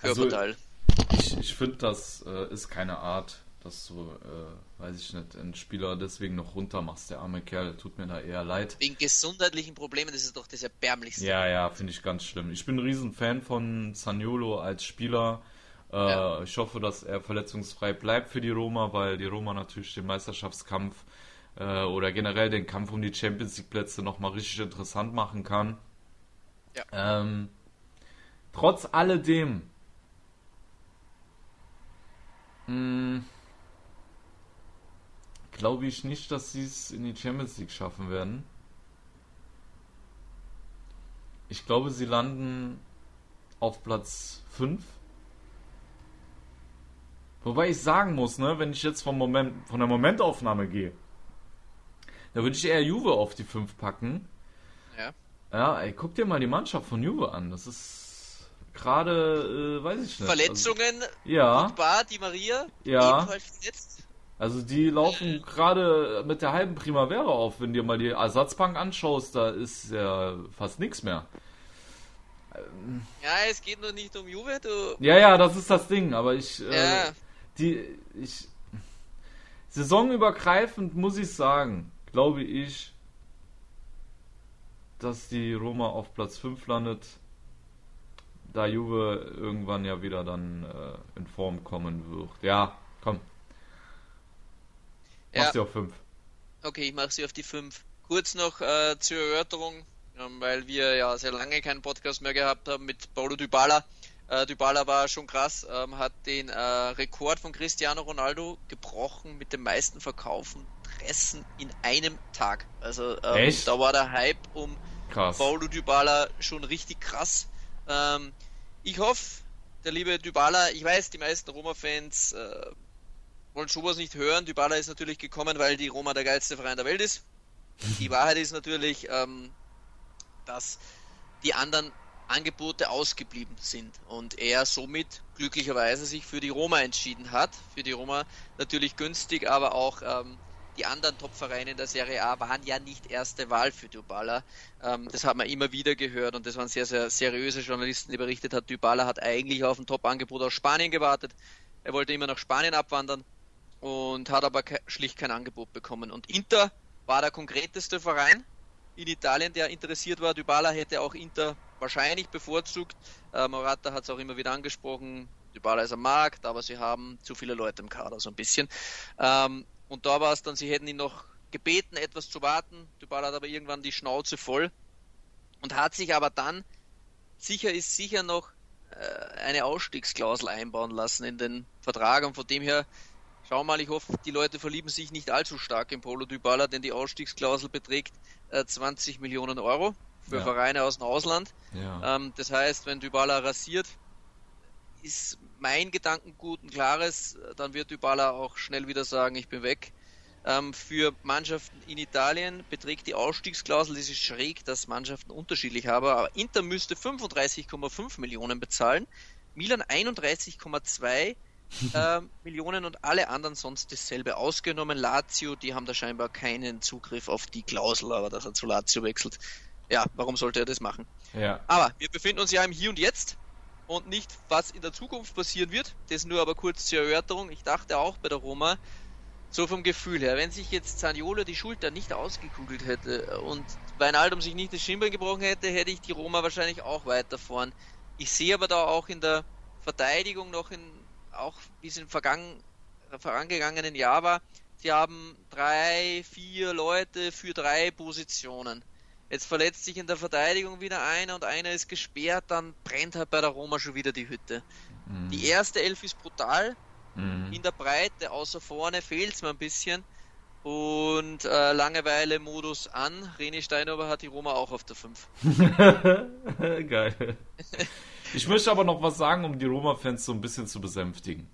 also, Körperteil. Also, ich, ich finde, das äh, ist keine Art, dass du, äh, weiß ich nicht, einen Spieler deswegen noch runter machst. Der arme Kerl, tut mir da eher leid. Wegen gesundheitlichen Problemen, das ist doch das Erbärmlichste. Ja, ja, finde ich ganz schlimm. Ich bin ein riesen Fan von Saniolo als Spieler. Äh, ja. Ich hoffe, dass er verletzungsfrei bleibt für die Roma, weil die Roma natürlich den Meisterschaftskampf äh, oder generell den Kampf um die Champions League Plätze nochmal richtig interessant machen kann. Ja. Ähm, trotz alledem hm, glaube ich nicht, dass sie es in die Champions League schaffen werden. Ich glaube, sie landen auf Platz 5 Wobei ich sagen muss, ne, wenn ich jetzt vom Moment, von der Momentaufnahme gehe, da würde ich eher Juve auf die 5 packen. Ja. Ja, ey, guck dir mal die Mannschaft von Juve an. Das ist gerade, äh, weiß ich nicht. Verletzungen, also, ja. Pogba, Di Maria, ja. verletzt. Also die laufen gerade mit der halben Primavera auf. Wenn du dir mal die Ersatzbank anschaust, da ist ja fast nichts mehr. Ja, es geht noch nicht um Juve, du. Ja, ja, das ist das Ding, aber ich. Äh, ja. Äh, die, ich, saisonübergreifend muss ich sagen, glaube ich, dass die Roma auf Platz 5 landet, da Juve irgendwann ja wieder dann äh, in Form kommen wird. Ja, komm. Mach ja. sie auf 5. Okay, ich mache sie auf die 5. Kurz noch äh, zur Erörterung, ähm, weil wir ja sehr lange keinen Podcast mehr gehabt haben mit Paulo Dybala. Äh, Dybala war schon krass, ähm, hat den äh, Rekord von Cristiano Ronaldo gebrochen mit den meisten Verkaufen Dressen in einem Tag. Also ähm, da war der Hype um krass. Paulo Dybala schon richtig krass. Ähm, ich hoffe, der liebe Dybala, ich weiß, die meisten Roma-Fans äh, wollen sowas nicht hören. Dybala ist natürlich gekommen, weil die Roma der geilste Verein der Welt ist. Die Wahrheit ist natürlich, ähm, dass die anderen Angebote ausgeblieben sind und er somit glücklicherweise sich für die Roma entschieden hat. Für die Roma natürlich günstig, aber auch ähm, die anderen Top-Vereine in der Serie A waren ja nicht erste Wahl für Dybala. Ähm, das hat man immer wieder gehört und das waren sehr, sehr seriöse Journalisten, die berichtet hat, Dybala hat eigentlich auf ein Top-Angebot aus Spanien gewartet. Er wollte immer nach Spanien abwandern und hat aber ke schlicht kein Angebot bekommen. Und Inter war der konkreteste Verein in Italien, der interessiert war. Dybala hätte auch Inter wahrscheinlich bevorzugt. Äh, Morata hat es auch immer wieder angesprochen. Dybala ist am Markt, aber sie haben zu viele Leute im Kader, so ein bisschen. Ähm, und da war es dann, sie hätten ihn noch gebeten, etwas zu warten. Dybala hat aber irgendwann die Schnauze voll und hat sich aber dann, sicher ist sicher noch, äh, eine Ausstiegsklausel einbauen lassen in den Vertrag. Und von dem her, schau mal, ich hoffe, die Leute verlieben sich nicht allzu stark in Polo Dybala, denn die Ausstiegsklausel beträgt äh, 20 Millionen Euro für ja. Vereine aus dem Ausland. Ja. Ähm, das heißt, wenn Dybala rasiert, ist mein Gedankengut ein klares, dann wird Dybala auch schnell wieder sagen, ich bin weg. Ähm, für Mannschaften in Italien beträgt die Ausstiegsklausel, das ist schräg, dass Mannschaften unterschiedlich haben, aber Inter müsste 35,5 Millionen bezahlen, Milan 31,2 äh, Millionen und alle anderen sonst dasselbe ausgenommen. Lazio, die haben da scheinbar keinen Zugriff auf die Klausel, aber dass er zu Lazio wechselt, ja, warum sollte er das machen? Ja. Aber wir befinden uns ja im Hier und Jetzt und nicht, was in der Zukunft passieren wird. Das nur aber kurz zur Erörterung. Ich dachte auch bei der Roma, so vom Gefühl her, wenn sich jetzt Zaniolo die Schulter nicht ausgekugelt hätte und Weinaldum sich nicht das Schienbein gebrochen hätte, hätte ich die Roma wahrscheinlich auch weiter vorn. Ich sehe aber da auch in der Verteidigung noch in, auch wie es im vergangen, vorangegangenen Jahr war, sie haben drei, vier Leute für drei Positionen. Jetzt verletzt sich in der Verteidigung wieder einer und einer ist gesperrt, dann brennt halt bei der Roma schon wieder die Hütte. Mhm. Die erste Elf ist brutal. Mhm. In der Breite, außer vorne, fehlt es mir ein bisschen. Und äh, Langeweile-Modus an. René Steinhofer hat die Roma auch auf der 5. Geil. Ich möchte aber noch was sagen, um die Roma-Fans so ein bisschen zu besänftigen.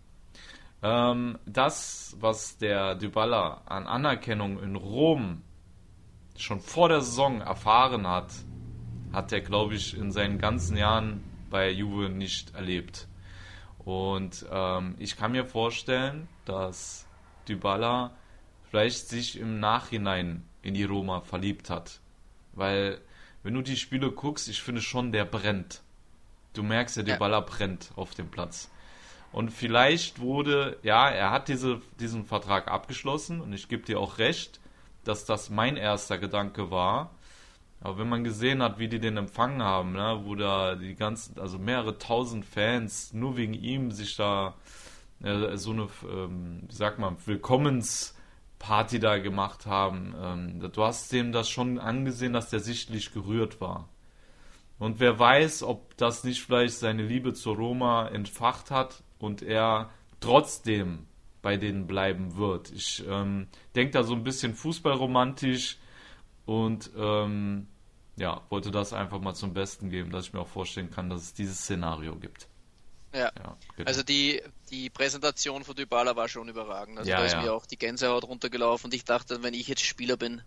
Ähm, das, was der Dybala an Anerkennung in Rom schon vor der Saison erfahren hat, hat er, glaube ich, in seinen ganzen Jahren bei Juve nicht erlebt. Und ähm, ich kann mir vorstellen, dass Dybala vielleicht sich im Nachhinein in die Roma verliebt hat. Weil, wenn du die Spiele guckst, ich finde schon, der brennt. Du merkst ja, Dybala ja. brennt auf dem Platz. Und vielleicht wurde, ja, er hat diese, diesen Vertrag abgeschlossen und ich gebe dir auch recht, dass das mein erster Gedanke war. Aber wenn man gesehen hat, wie die den empfangen haben, ne, wo da die ganzen, also mehrere tausend Fans nur wegen ihm sich da äh, so eine, ähm, wie sagt man, Willkommensparty da gemacht haben, ähm, du hast dem das schon angesehen, dass der sichtlich gerührt war. Und wer weiß, ob das nicht vielleicht seine Liebe zur Roma entfacht hat und er trotzdem bei denen bleiben wird. Ich ähm, denke da so ein bisschen fußballromantisch und ähm, ja, wollte das einfach mal zum Besten geben, dass ich mir auch vorstellen kann, dass es dieses Szenario gibt. Ja, ja genau. also die, die Präsentation von Dybala war schon überragend. Also ja, da ist ja. mir auch die Gänsehaut runtergelaufen und ich dachte, wenn ich jetzt Spieler bin,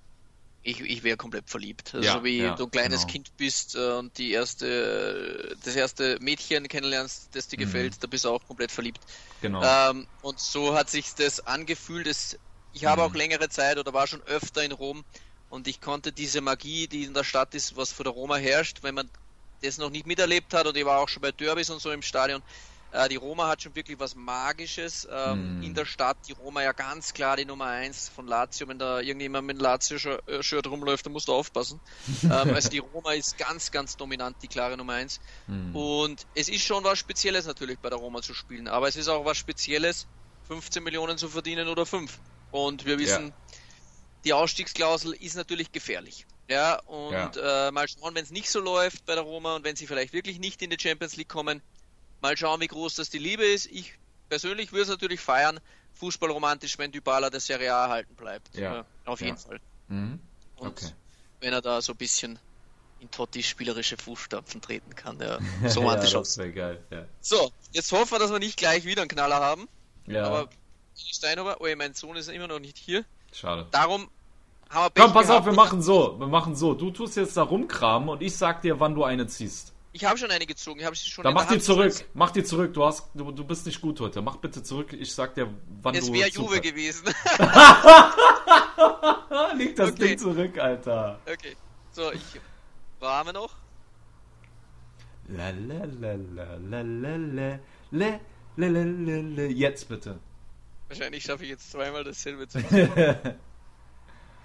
ich, ich wäre komplett verliebt. Also ja, so wie ja, du ein kleines genau. Kind bist äh, und die erste, das erste Mädchen kennenlernst, das dir mhm. gefällt, da bist du auch komplett verliebt. Genau. Ähm, und so hat sich das angefühlt. Das, ich habe mhm. auch längere Zeit oder war schon öfter in Rom und ich konnte diese Magie, die in der Stadt ist, was vor der Roma herrscht, wenn man das noch nicht miterlebt hat und ich war auch schon bei Derbys und so im Stadion, äh, die Roma hat schon wirklich was Magisches ähm, mm. in der Stadt. Die Roma ja ganz klar die Nummer 1 von Lazio. Wenn da irgendjemand mit Lazio-Shirt rumläuft, dann musst du aufpassen. ähm, also die Roma ist ganz, ganz dominant, die klare Nummer 1. Mm. Und es ist schon was Spezielles natürlich bei der Roma zu spielen. Aber es ist auch was Spezielles, 15 Millionen zu verdienen oder 5. Und wir wissen, ja. die Ausstiegsklausel ist natürlich gefährlich. Ja, und ja. Äh, mal schauen, wenn es nicht so läuft bei der Roma und wenn sie vielleicht wirklich nicht in die Champions League kommen, Mal schauen, wie groß das die Liebe ist. Ich persönlich würde es natürlich feiern, fußballromantisch, wenn Dybala der Serie A erhalten bleibt. Ja. auf jeden ja. Fall. Mhm. Und okay. wenn er da so ein bisschen in Tottis spielerische Fußstapfen treten kann. Ja, so romantisch ja, das geil. Ja. So, jetzt hoffen wir, dass wir nicht gleich wieder einen Knaller haben. Ja. Aber Steinhofer, oh, mein Sohn ist immer noch nicht hier. Schade. Darum haben wir Pech Komm, pass auf, wir machen so. Wir machen so. Du tust jetzt da rumkramen und ich sag dir, wann du eine ziehst. Ich habe schon eine gezogen. Ich habe sie schon. Dann mach die zurück. Gesetzt. Mach die zurück. Du hast, du, du bist nicht gut heute. Mach bitte zurück. Ich sag dir, wann es du. Es wäre Juve gewesen. Leg das okay. Ding zurück, Alter. Okay. So, ich. Wir noch? La la la la la la la la la la la la Jetzt bitte. Wahrscheinlich schaffe ich jetzt zweimal dasselbe zu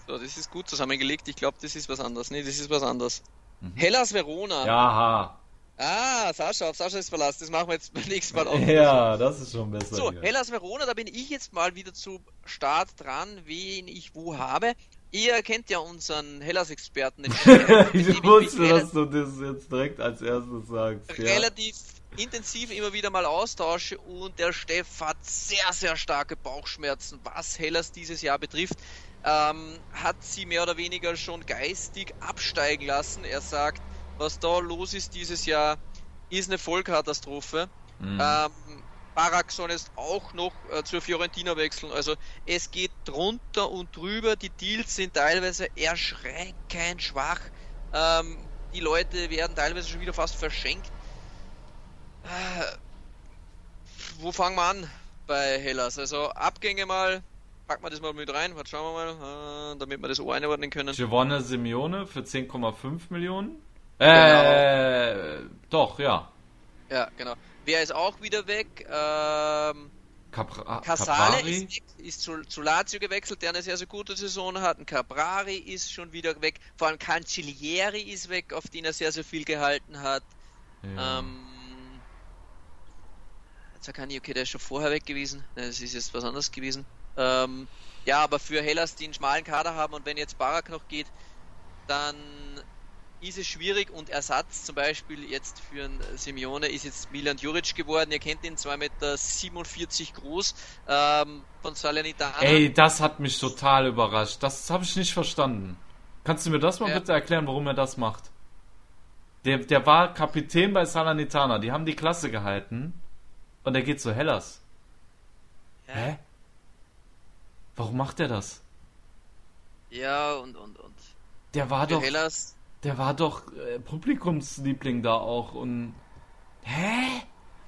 So, das ist gut zusammengelegt. Ich glaube, das ist was anderes. Nee, das ist was anderes. Mhm. Hellas Verona. Ja. Ah, Sascha, auf Sascha ist Verlass. Das machen wir jetzt beim nächsten Mal auch. Ja, das ist schon besser. So, hier. Hellas Verona, da bin ich jetzt mal wieder zu Start dran, wen ich wo habe. Ihr kennt ja unseren Hellas-Experten. ich wusste, dass du das jetzt direkt als erstes sagst. Relativ ja. intensiv immer wieder mal austausche und der Steff hat sehr, sehr starke Bauchschmerzen, was Hellas dieses Jahr betrifft. Ähm, hat sie mehr oder weniger schon geistig absteigen lassen. Er sagt, was da los ist dieses Jahr, ist eine Vollkatastrophe. Mhm. Ähm, Barak soll jetzt auch noch äh, zur Fiorentina wechseln. Also es geht drunter und drüber. Die Deals sind teilweise erschreckend schwach. Ähm, die Leute werden teilweise schon wieder fast verschenkt. Äh, wo fangen wir an bei Hellas? Also Abgänge mal, packen wir das mal mit rein. Was schauen wir mal, äh, damit wir das auch einordnen können. Giovanna Simeone für 10,5 Millionen. Äh, genau. doch, ja. Ja, genau. Wer ist auch wieder weg? Ähm, Capra Casale ist, weg, ist zu, zu, Lazio gewechselt, der eine sehr, sehr gute Saison hat. Ein Caprari ist schon wieder weg. Vor allem Cancellieri ist weg, auf den er sehr, sehr viel gehalten hat. Ja. Ähm, Zakani, okay, der ist schon vorher weg gewesen. Das ist jetzt was anderes gewesen. Ähm, ja, aber für Hellas, die einen schmalen Kader haben und wenn jetzt Barak noch geht, dann ist es schwierig und Ersatz zum Beispiel jetzt für einen Simeone ist jetzt Milan Juric geworden. Ihr kennt ihn, 2,47 Meter groß, ähm, von Salernitana. Ey, das hat mich total überrascht. Das habe ich nicht verstanden. Kannst du mir das mal ja. bitte erklären, warum er das macht? Der, der war Kapitän bei Salernitana, die haben die Klasse gehalten und er geht zu Hellas. Ja. Hä? Warum macht er das? Ja, und, und, und. Der war doch. Hellas der war doch äh, Publikumsliebling da auch und. Hä?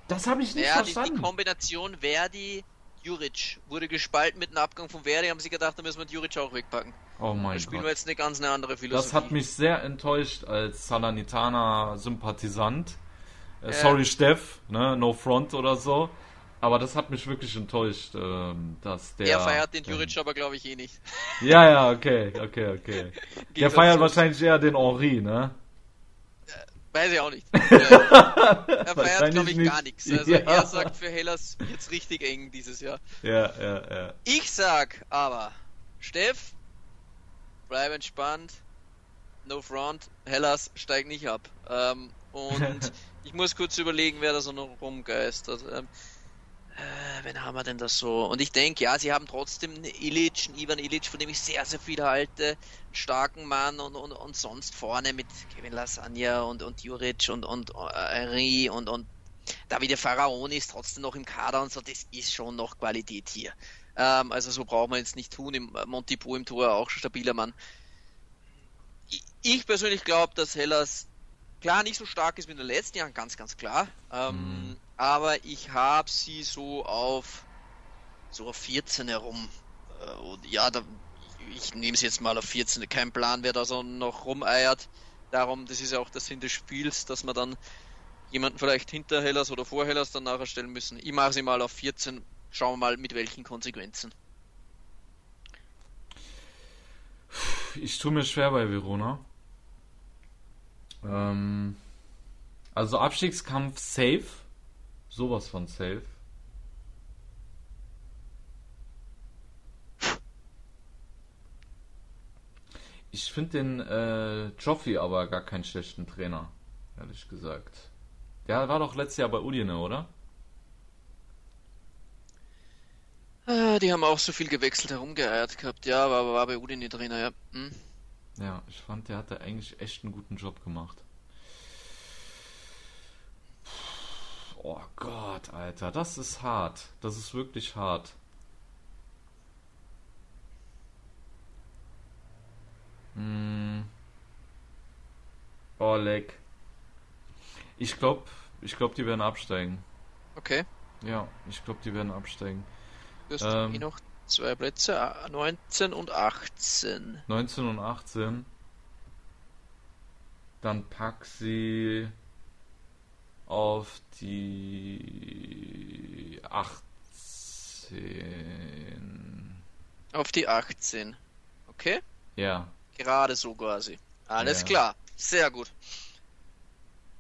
Das habe ich nicht ja, verstanden. Die, die Kombination Verdi Juric wurde gespalten mit dem Abgang von Verdi, haben sie gedacht, da müssen wir Juric auch wegpacken. Oh mein da spielen Gott. wir jetzt eine ganz eine andere Philosophie. Das hat mich sehr enttäuscht als Salernitana-Sympathisant. Äh, sorry, Steff, ne? No Front oder so. Aber das hat mich wirklich enttäuscht, ähm, dass der. Er feiert den Juric ähm, aber, glaube ich, eh nicht. Ja, ja, okay, okay, okay. der feiert wahrscheinlich eher den Henri, ne? Äh, weiß ich auch nicht. er feiert, glaube ich, nicht. gar nichts. Also ja. er sagt für Hellas jetzt richtig eng dieses Jahr. Ja, ja, ja. Ich sag aber, Steff, bleib entspannt, no front, Hellas steigt nicht ab. Ähm, und ich muss kurz überlegen, wer da so noch rumgeistert. Äh, wen haben wir denn da so? Und ich denke, ja, sie haben trotzdem einen Illich, einen Ivan Illich, von dem ich sehr, sehr viel halte, einen starken Mann und, und, und sonst vorne mit Kevin Lasagna und, und Juric und, und äh, und, und Davide Pharaoni ist trotzdem noch im Kader und so, das ist schon noch Qualität hier. Ähm, also so braucht man jetzt nicht tun, im äh, Montipo im Tor auch stabiler Mann. Ich persönlich glaube, dass Hellas klar nicht so stark ist wie in den letzten Jahren, ganz, ganz klar. Ähm, mhm aber ich habe sie so auf so auf 14 herum. Äh, und ja, da, ich nehme es jetzt mal auf 14. Kein Plan, wer da so noch rumeiert. Darum, das ist ja auch der Sinn des Spiels, dass man dann jemanden vielleicht hinter Hellas oder vor Hellas dann nachher stellen müssen. Ich mache sie mal auf 14. Schauen wir mal mit welchen Konsequenzen. Ich tue mir schwer bei Verona. Ähm, also Abstiegskampf safe sowas von safe. Ich finde den äh, Joffy aber gar keinen schlechten Trainer, ehrlich gesagt. Der war doch letztes Jahr bei Udine, oder? Ah, die haben auch so viel gewechselt herumgeeiert gehabt. Ja, aber war bei Udine drin, ja. Hm. Ja, ich fand, der hatte eigentlich echt einen guten Job gemacht. Oh Gott, Alter, das ist hart. Das ist wirklich hart. Hm. Oh, leck. Ich glaube, ich glaube, die werden absteigen. Okay. Ja, ich glaube, die werden absteigen. Du hast ähm, noch zwei Plätze, 19 und 18. 19 und 18. Dann pack sie auf die 18. Auf die 18. Okay? Ja. Gerade so quasi. Alles ja. klar. Sehr gut.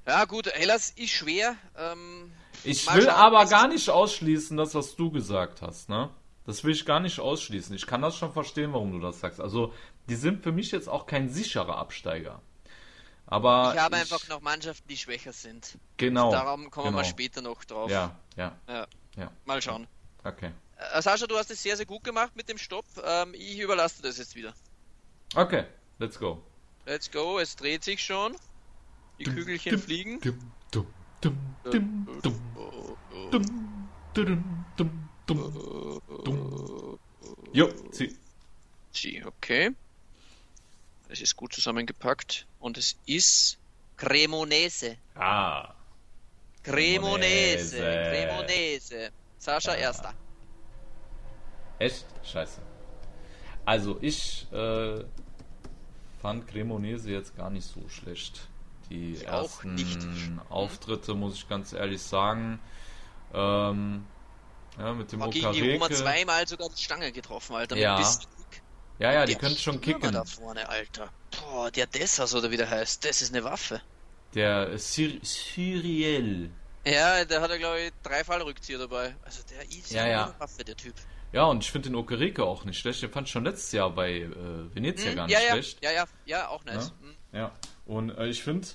Ja, gut, Hellas ist schwer. Ähm, ich will schauen, aber gar nicht ausschließen, das, was du gesagt hast, ne? Das will ich gar nicht ausschließen. Ich kann das schon verstehen, warum du das sagst. Also, die sind für mich jetzt auch kein sicherer Absteiger. Aber ich habe ich, einfach noch Mannschaften, die schwächer sind. Genau. Darum kommen genau. wir später noch drauf. Ja, ja. Ja. ja. Mal schauen. Okay. Äh, Sascha, du hast es sehr, sehr gut gemacht mit dem Stopp. Ähm, ich überlasse das jetzt wieder. Okay, let's go. Let's go, es dreht sich schon. Die dum, Kügelchen dum, fliegen. Jo, zieh. Zieh, okay. Es ist gut zusammengepackt und es ist Cremonese. Ah. Cremonese. Cremonese. Sascha ah. erster. Echt? Scheiße. Also ich äh, fand Cremonese jetzt gar nicht so schlecht. Die ich ersten Auftritte, muss ich ganz ehrlich sagen. Ähm, ja, mit dem Okareke. gegen die Roma zweimal sogar die Stange getroffen, Alter. Ja. Ja, ja, die können schon kicken. da vorne, Alter. Boah, der Dessas oder wie der heißt, das ist eine Waffe. Der Syr Syriel. Ja, der hat ja, glaube ich, drei Fallrückzieher dabei. Also der ist ja, ja. eine Waffe, der Typ. Ja, und ich finde den Okereke auch nicht schlecht. Den fand ich schon letztes Jahr bei äh, Venezia hm, gar nicht ja, schlecht. Ja, ja, ja, auch nice. Ja, hm. ja. und äh, ich finde,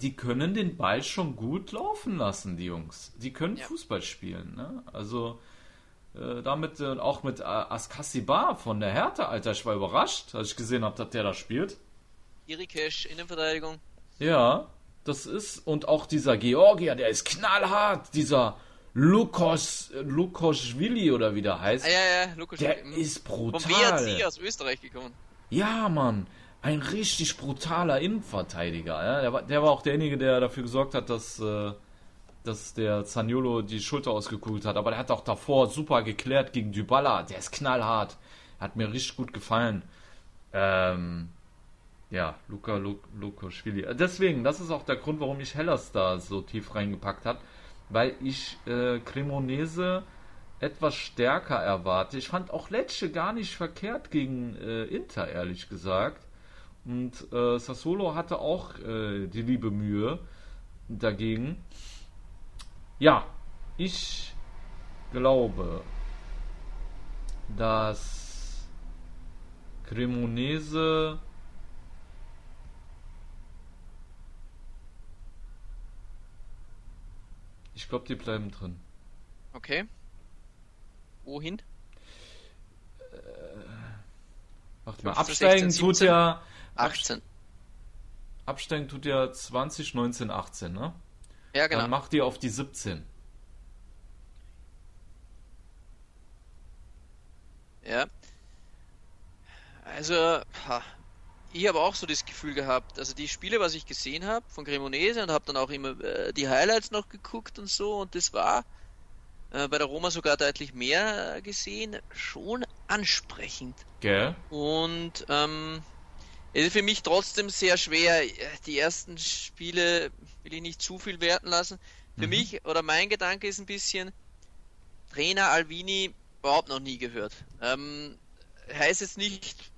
die können den Ball schon gut laufen lassen, die Jungs. Die können. Fußball spielen. Ne? Also, äh, damit äh, auch mit äh, Askasibar von der Hertha, Alter. Ich war überrascht, als ich gesehen habe, dass der da spielt. Irikesh, Innenverteidigung. Ja, das ist. Und auch dieser Georgier, der ist knallhart. Dieser Lukos, Lukoschwili oder wie der heißt. Ja, ja, ja, Lukoschwili. Der ist brutal. Vom WRC aus Österreich gekommen. Ja, Mann. Ein richtig brutaler Innenverteidiger. Ja? Der, war, der war auch derjenige, der dafür gesorgt hat, dass. Äh, dass der Zaniolo die Schulter ausgekugelt hat. Aber der hat auch davor super geklärt gegen Dybala. Der ist knallhart. Hat mir richtig gut gefallen. Ähm, ja, Luca Lukoschwili. Deswegen, das ist auch der Grund, warum ich Hellas da so tief reingepackt habe. Weil ich äh, Cremonese etwas stärker erwarte. Ich fand auch Lecce gar nicht verkehrt gegen äh, Inter, ehrlich gesagt. Und äh, Sassolo hatte auch äh, die liebe Mühe dagegen. Ja, ich glaube, dass Cremonese Ich glaube, die bleiben drin. Okay. Wohin? Äh, warte mal, absteigen 16, tut ja 18. Absteigen tut ja 20, 19, 18, ne? Ja, genau. Dann macht ihr auf die 17. Ja. Also, ich habe auch so das Gefühl gehabt, also die Spiele, was ich gesehen habe von Cremonese und habe dann auch immer äh, die Highlights noch geguckt und so und das war äh, bei der Roma sogar deutlich mehr gesehen, schon ansprechend. Gell? Und ähm, ist für mich trotzdem sehr schwer. Die ersten Spiele will ich nicht zu viel werten lassen. Für mhm. mich oder mein Gedanke ist ein bisschen, Trainer Alvini überhaupt noch nie gehört. Ähm, heißt jetzt nicht,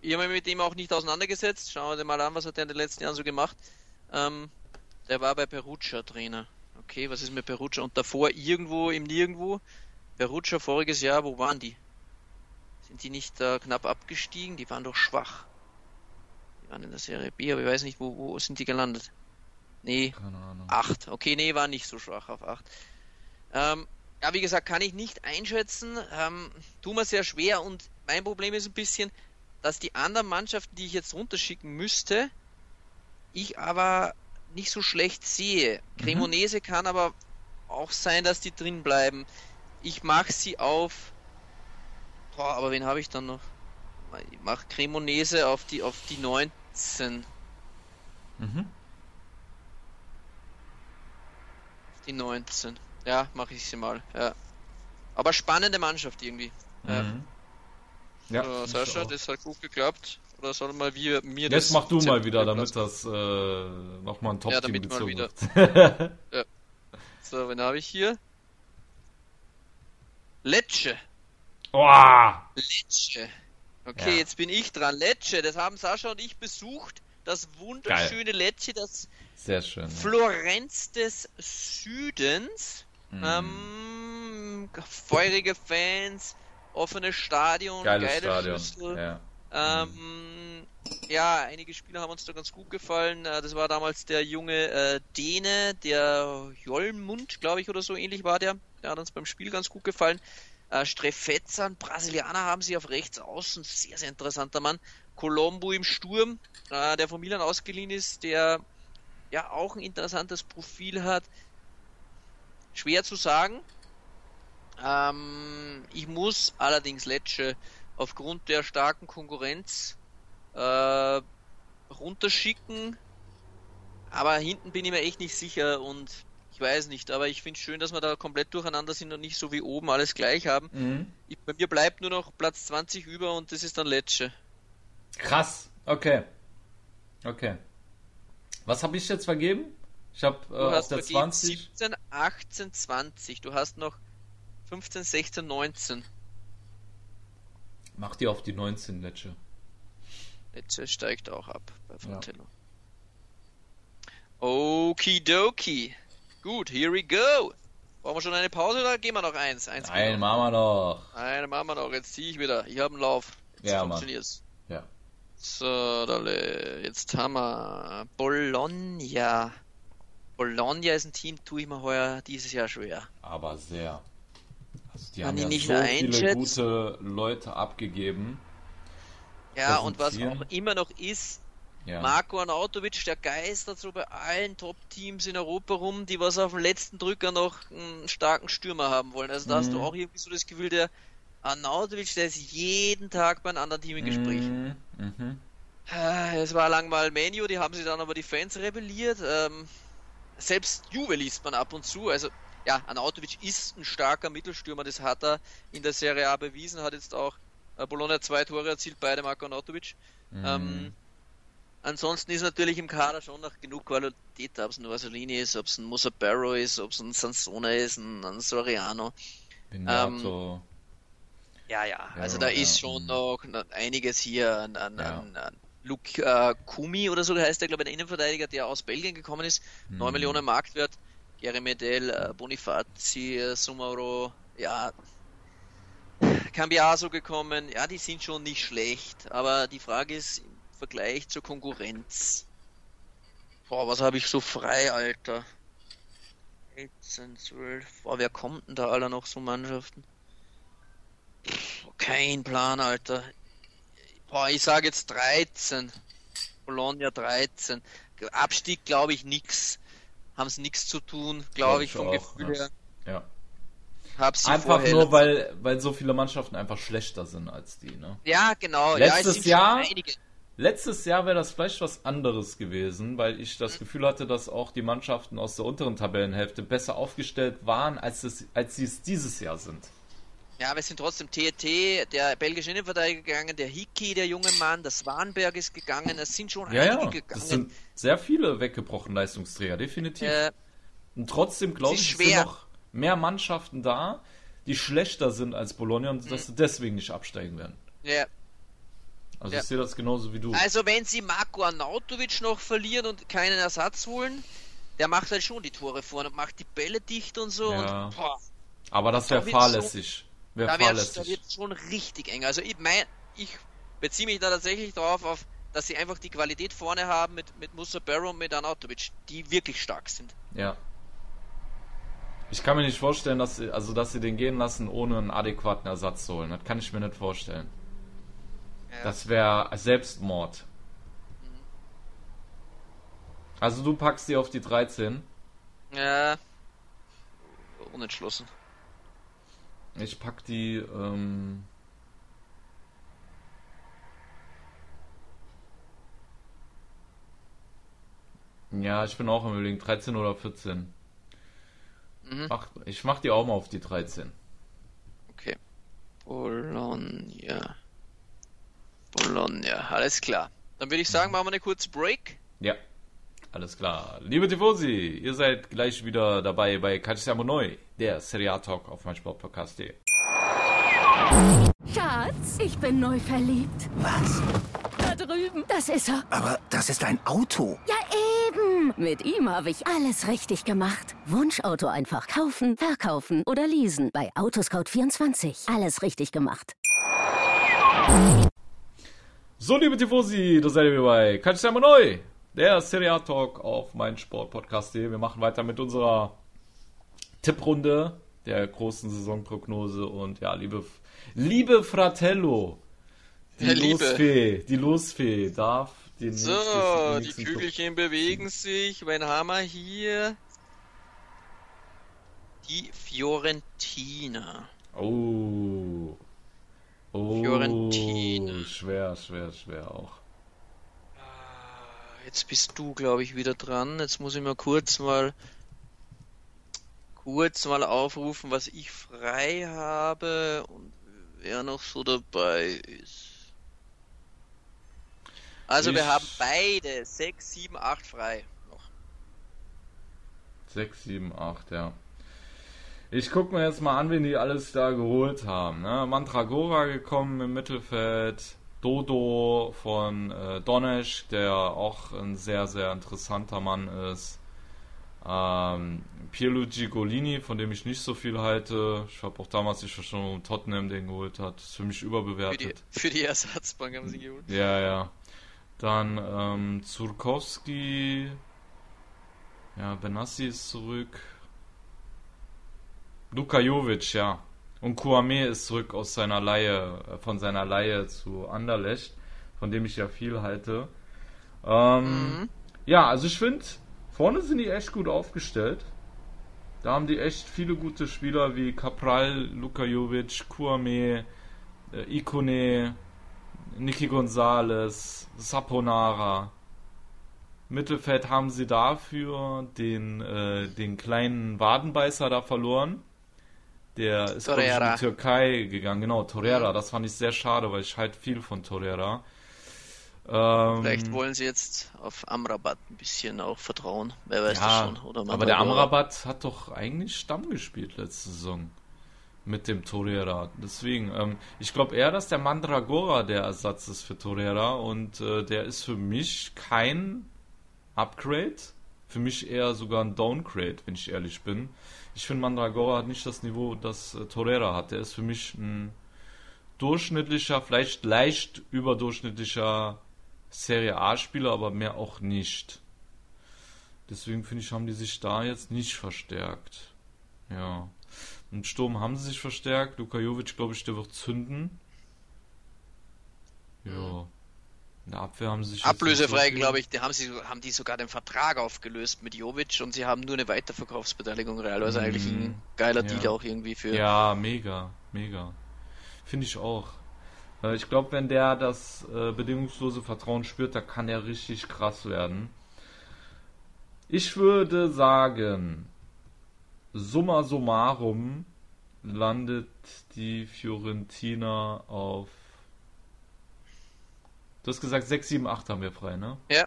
ich habe mich mit dem auch nicht auseinandergesetzt. Schauen wir mal an, was hat er in den letzten Jahren so gemacht. Ähm, der war bei Perugia Trainer. Okay, was ist mit Perugia? Und davor irgendwo im Nirgendwo. Perugia voriges Jahr, wo waren die? Sind die nicht äh, knapp abgestiegen? Die waren doch schwach. Waren in der Serie B, aber ich weiß nicht, wo, wo sind die gelandet? Nee, Keine Ahnung. 8. Okay, nee, war nicht so schwach auf 8. Ähm, ja, wie gesagt, kann ich nicht einschätzen. Ähm, tun wir sehr schwer und mein Problem ist ein bisschen, dass die anderen Mannschaften, die ich jetzt runterschicken müsste, ich aber nicht so schlecht sehe. Mhm. Cremonese kann aber auch sein, dass die drin bleiben. Ich mache sie auf. Boah, aber wen habe ich dann noch? Ich mache Cremonese auf die auf die 19. Mhm. Die 19. Ja, mache ich sie mal. Ja. Aber spannende Mannschaft irgendwie. Mhm. Ja. So, Sascha, das hat gut geklappt. Oder soll mal wir mir Jetzt mach du mal wieder, damit das äh, nochmal ein Top-Team ja, damit mal wieder. ja. So, wen habe ich hier? Lecce. Oh. Lecce. Okay, ja. jetzt bin ich dran. Lecce, das haben Sascha und ich besucht. Das wunderschöne Geil. Lecce, das Sehr schön, Florenz des Südens. Mhm. Ähm, feurige Fans, offenes Stadion, Geiles geile Stadion. Schüssel. Ja. Ähm, ja, einige Spieler haben uns da ganz gut gefallen. Äh, das war damals der junge äh, Däne, der Jolmund, glaube ich, oder so ähnlich war der. Der hat uns beim Spiel ganz gut gefallen. Äh, Strefetzer, Brasilianer haben sie auf rechts außen. Sehr, sehr interessanter Mann. Colombo im Sturm, äh, der von Milan ausgeliehen ist, der ja auch ein interessantes Profil hat. Schwer zu sagen. Ähm, ich muss allerdings Lecce aufgrund der starken Konkurrenz äh, runterschicken. Aber hinten bin ich mir echt nicht sicher und ich weiß nicht, aber ich finde es schön, dass wir da komplett durcheinander sind und nicht so wie oben alles gleich haben. Mhm. Ich, bei mir bleibt nur noch Platz 20 über und das ist dann Lecce. Krass, okay. Okay. Was habe ich jetzt vergeben? Ich habe äh, auf der 20. 17, 18, 20. Du hast noch 15, 16, 19. Mach die auf die 19, Lecce. Lecce steigt auch ab bei Fratello. Ja. Okidoki. Gut, here we go. Brauchen wir schon eine Pause oder gehen wir noch eins? eins Nein, machen wir noch. Nein, machen wir noch. Jetzt ziehe ich wieder. Ich habe einen Lauf. Jetzt ja, funktioniert's. Ja. So, dale. jetzt haben wir Bologna. Bologna ist ein Team, tue ich mir heuer dieses Jahr schwer. Aber sehr. Also die haben ja nicht so viele gute Leute abgegeben. Ja, und was auch immer noch ist, ja. Marco Arnautovic, der geistert so bei allen Top-Teams in Europa rum, die was auf dem letzten Drücker noch einen starken Stürmer haben wollen. Also da mhm. hast du mhm. auch irgendwie so das Gefühl, der Arnautovic, der ist jeden Tag bei einem anderen Team im Gespräch. Mhm. Mhm. Es war lang mal Menu, die haben sie dann aber die Fans rebelliert. Ähm, selbst Juve liest man ab und zu. Also ja, Arnautovic ist ein starker Mittelstürmer, das hat er in der Serie A bewiesen, hat jetzt auch äh, Bologna zwei Tore erzielt, beide Marco Arnautovic. Mhm. Ähm, ansonsten ist natürlich im Kader schon noch genug Qualität, ob es ein Vasolini ist, ob es ein Musa Barrow ist, ob es ein Sansona ist, ein, ein Soriano. Ähm, ja, ja, also da ja, ist schon mhm. noch einiges hier an, an, ja. an, an Luke äh, Kumi oder so heißt der, glaube ich, der Innenverteidiger, der aus Belgien gekommen ist, mhm. 9 Millionen Marktwert. Gary Medel, äh, Bonifazi, äh, Sumaro, ja, Cambiaso gekommen, ja, die sind schon nicht schlecht, aber die Frage ist Vergleich zur Konkurrenz. Boah, was habe ich so frei, Alter? 18, 12, boah, wer kommt denn da alle noch so Mannschaften? kein Plan, Alter. Boah, ich sage jetzt 13. Bologna 13. Abstieg glaube ich nix haben es nichts zu tun, glaube ich, vom auch, Gefühl her. Ja. Hab's einfach nur, weil, weil so viele Mannschaften einfach schlechter sind als die, ne? Ja, genau. Letztes ja, Jahr, letztes Jahr wäre das vielleicht was anderes gewesen, weil ich das mhm. Gefühl hatte, dass auch die Mannschaften aus der unteren Tabellenhälfte besser aufgestellt waren, als, es, als sie es dieses Jahr sind. Ja, aber es sind trotzdem TET, der belgische Innenverteidiger gegangen, der Hickey, der junge Mann, der Swanberg ist gegangen, es sind schon ja, einige ja, gegangen. Es sind sehr viele weggebrochen Leistungsträger, definitiv. Äh, und trotzdem glaube ich, schwer. sind noch mehr Mannschaften da, die schlechter sind als Bologna und mhm. dass sie deswegen nicht absteigen werden. Ja. Also ja. ich sehe das genauso wie du. Also wenn sie Marco Arnautovic noch verlieren und keinen Ersatz holen, der macht halt schon die Tore vorne und macht die Bälle dicht und so. Ja. Und, Aber das wäre fahrlässig. So Wär da wird es schon richtig eng. Also ich, mein, ich beziehe mich da tatsächlich drauf auf dass sie einfach die Qualität vorne haben mit, mit Musa Barrow und mit Anatovic, die wirklich stark sind. Ja. Ich kann mir nicht vorstellen, dass sie, also dass sie den gehen lassen, ohne einen adäquaten Ersatz zu holen. Das kann ich mir nicht vorstellen. Ja. Das wäre Selbstmord. Mhm. Also du packst die auf die 13? Ja. Unentschlossen. Ich pack die, ähm, Ja, ich bin auch im Überlegen, 13 oder 14. Mhm. Ach, ich mach die auch mal auf die 13. Okay. Bologna. Bologna, alles klar. Dann würde ich sagen, machen wir eine kurze Break. Ja, alles klar. Liebe Tifosi, ihr seid gleich wieder dabei bei Calciamo Neu, der Serie A Talk auf mein Sportpodcast.de. Schatz, ich bin neu verliebt. Was? Da drüben. Das ist er. Aber das ist ein Auto. Ja, eben. Mit ihm habe ich alles richtig gemacht. Wunschauto einfach kaufen, verkaufen oder leasen. Bei Autoscout24. Alles richtig gemacht. So, liebe Tifosi, da seid ihr wieder bei Calciamo Neu, der Serie A Talk auf mein Sportpodcast.de. Wir machen weiter mit unserer Tipprunde der großen Saisonprognose und ja, liebe, liebe Fratello, die Der Losfee, die Losfee darf den So, die Kügelchen bewegen sich. Wen haben wir hier? Die Fiorentina. Oh. Oh. Fiorentina. Schwer, schwer, schwer auch. Ah, jetzt bist du, glaube ich, wieder dran. Jetzt muss ich mal kurz mal kurz mal aufrufen, was ich frei habe und wer noch so dabei ist. Also ich... wir haben beide 6, 7, 8 frei noch. 6, 7, 8, ja. Ich gucke mir jetzt mal an, wen die alles da geholt haben. Ne? Mantragora gekommen im Mittelfeld. Dodo von äh, Donesch, der auch ein sehr, sehr interessanter Mann ist. Ähm, Pierluigi Golini, von dem ich nicht so viel halte. Ich habe auch damals nicht schon Tottenham den geholt hat. Ist für mich überbewertet. Für die, für die Ersatzbank haben sie geholt. Ja, ja. Dann ähm, Zurkowski. Ja, Benassi ist zurück. Luka Jovic, ja. Und Kouame ist zurück aus seiner Leihe, äh, von seiner Leihe zu Anderlecht, von dem ich ja viel halte. Ähm, mhm. Ja, also ich finde, vorne sind die echt gut aufgestellt. Da haben die echt viele gute Spieler wie Capral, Luka Jovic, Kouame, äh, Ikone, Niki Gonzalez, Saponara. Mittelfeld haben sie dafür den, äh, den kleinen Wadenbeißer da verloren. Der ist in die Türkei gegangen. Genau, Torreira. Das fand ich sehr schade, weil ich halt viel von Torreira. Ähm, Vielleicht wollen sie jetzt auf Amrabat ein bisschen auch vertrauen. Wer weiß ja, das schon. Oder aber der Amrabat hat doch eigentlich Stamm gespielt letzte Saison mit dem Torreira. Deswegen, ähm, ich glaube eher, dass der Mandragora der Ersatz ist für Torreira und äh, der ist für mich kein Upgrade. Für mich eher sogar ein Downgrade, wenn ich ehrlich bin. Ich finde, Mandragora hat nicht das Niveau, das äh, Torreira hat. Der ist für mich ein durchschnittlicher, vielleicht leicht überdurchschnittlicher Serie A-Spieler, aber mehr auch nicht. Deswegen finde ich, haben die sich da jetzt nicht verstärkt. Ja. Im Sturm haben sie sich verstärkt. Luka Jovic, glaube ich, der wird zünden. Ja. In der Abwehr haben sie sich. Ablösefrei, glaube ich, die haben, sie, haben die sogar den Vertrag aufgelöst mit Jovic und sie haben nur eine Weiterverkaufsbeteiligung real. Also mm, eigentlich ein geiler ja. Deal auch irgendwie für. Ja, mega, mega. Finde ich auch. Äh, ich glaube, wenn der das äh, bedingungslose Vertrauen spürt, da kann er richtig krass werden. Ich würde sagen, summa summarum landet die Fiorentina auf. Du hast gesagt 6, 7, 8 haben wir frei, ne? Ja.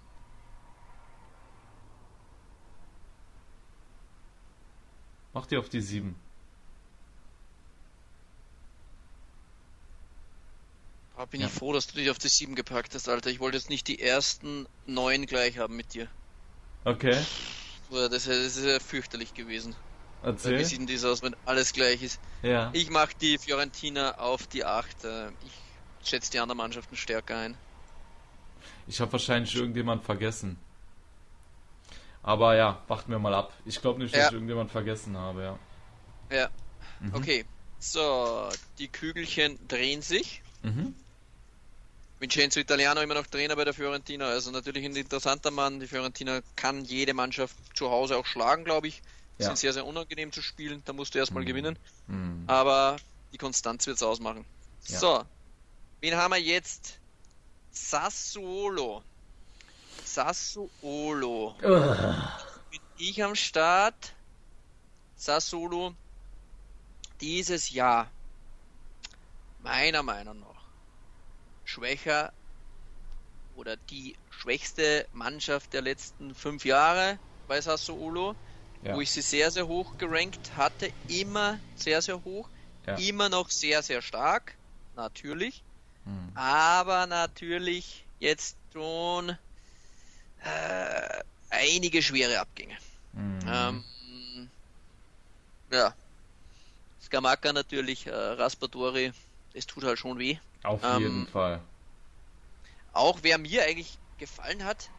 Mach die auf die 7. Da bin ja. ich froh, dass du dich auf die 7 gepackt hast, Alter. Ich wollte jetzt nicht die ersten 9 gleich haben mit dir. Okay. Das ist ja fürchterlich gewesen. Erzähl. Wie sieht denn das aus, wenn alles gleich ist? Ja. Ich mache die Fiorentina auf die 8. Ich schätze die anderen Mannschaften stärker ein. Ich habe wahrscheinlich irgendjemand vergessen. Aber ja, warten wir mal ab. Ich glaube nicht, dass ja. ich irgendjemand vergessen habe, ja. Ja. Mhm. Okay. So, die Kügelchen drehen sich. Mhm. Vincenzo Italiano immer noch Trainer bei der Fiorentina, also natürlich ein interessanter Mann. Die Fiorentina kann jede Mannschaft zu Hause auch schlagen, glaube ich. Ja. Sind sehr, sehr unangenehm zu spielen, da musst du erstmal mhm. gewinnen. Mhm. Aber die Konstanz wird es ausmachen. Ja. So, wen haben wir jetzt? Sassuolo. Sassuolo. Bin ich am Start. Sassuolo dieses Jahr meiner Meinung nach schwächer oder die schwächste Mannschaft der letzten fünf Jahre bei Sassuolo, ja. wo ich sie sehr, sehr hoch gerankt hatte, immer sehr, sehr hoch, ja. immer noch sehr, sehr stark, natürlich, hm. aber natürlich jetzt schon äh, einige schwere Abgänge. Hm. Ähm, ja, Skamaka natürlich, äh, Raspadori, das tut halt schon weh. Auf ähm, jeden Fall. Auch wer mir eigentlich gefallen hat,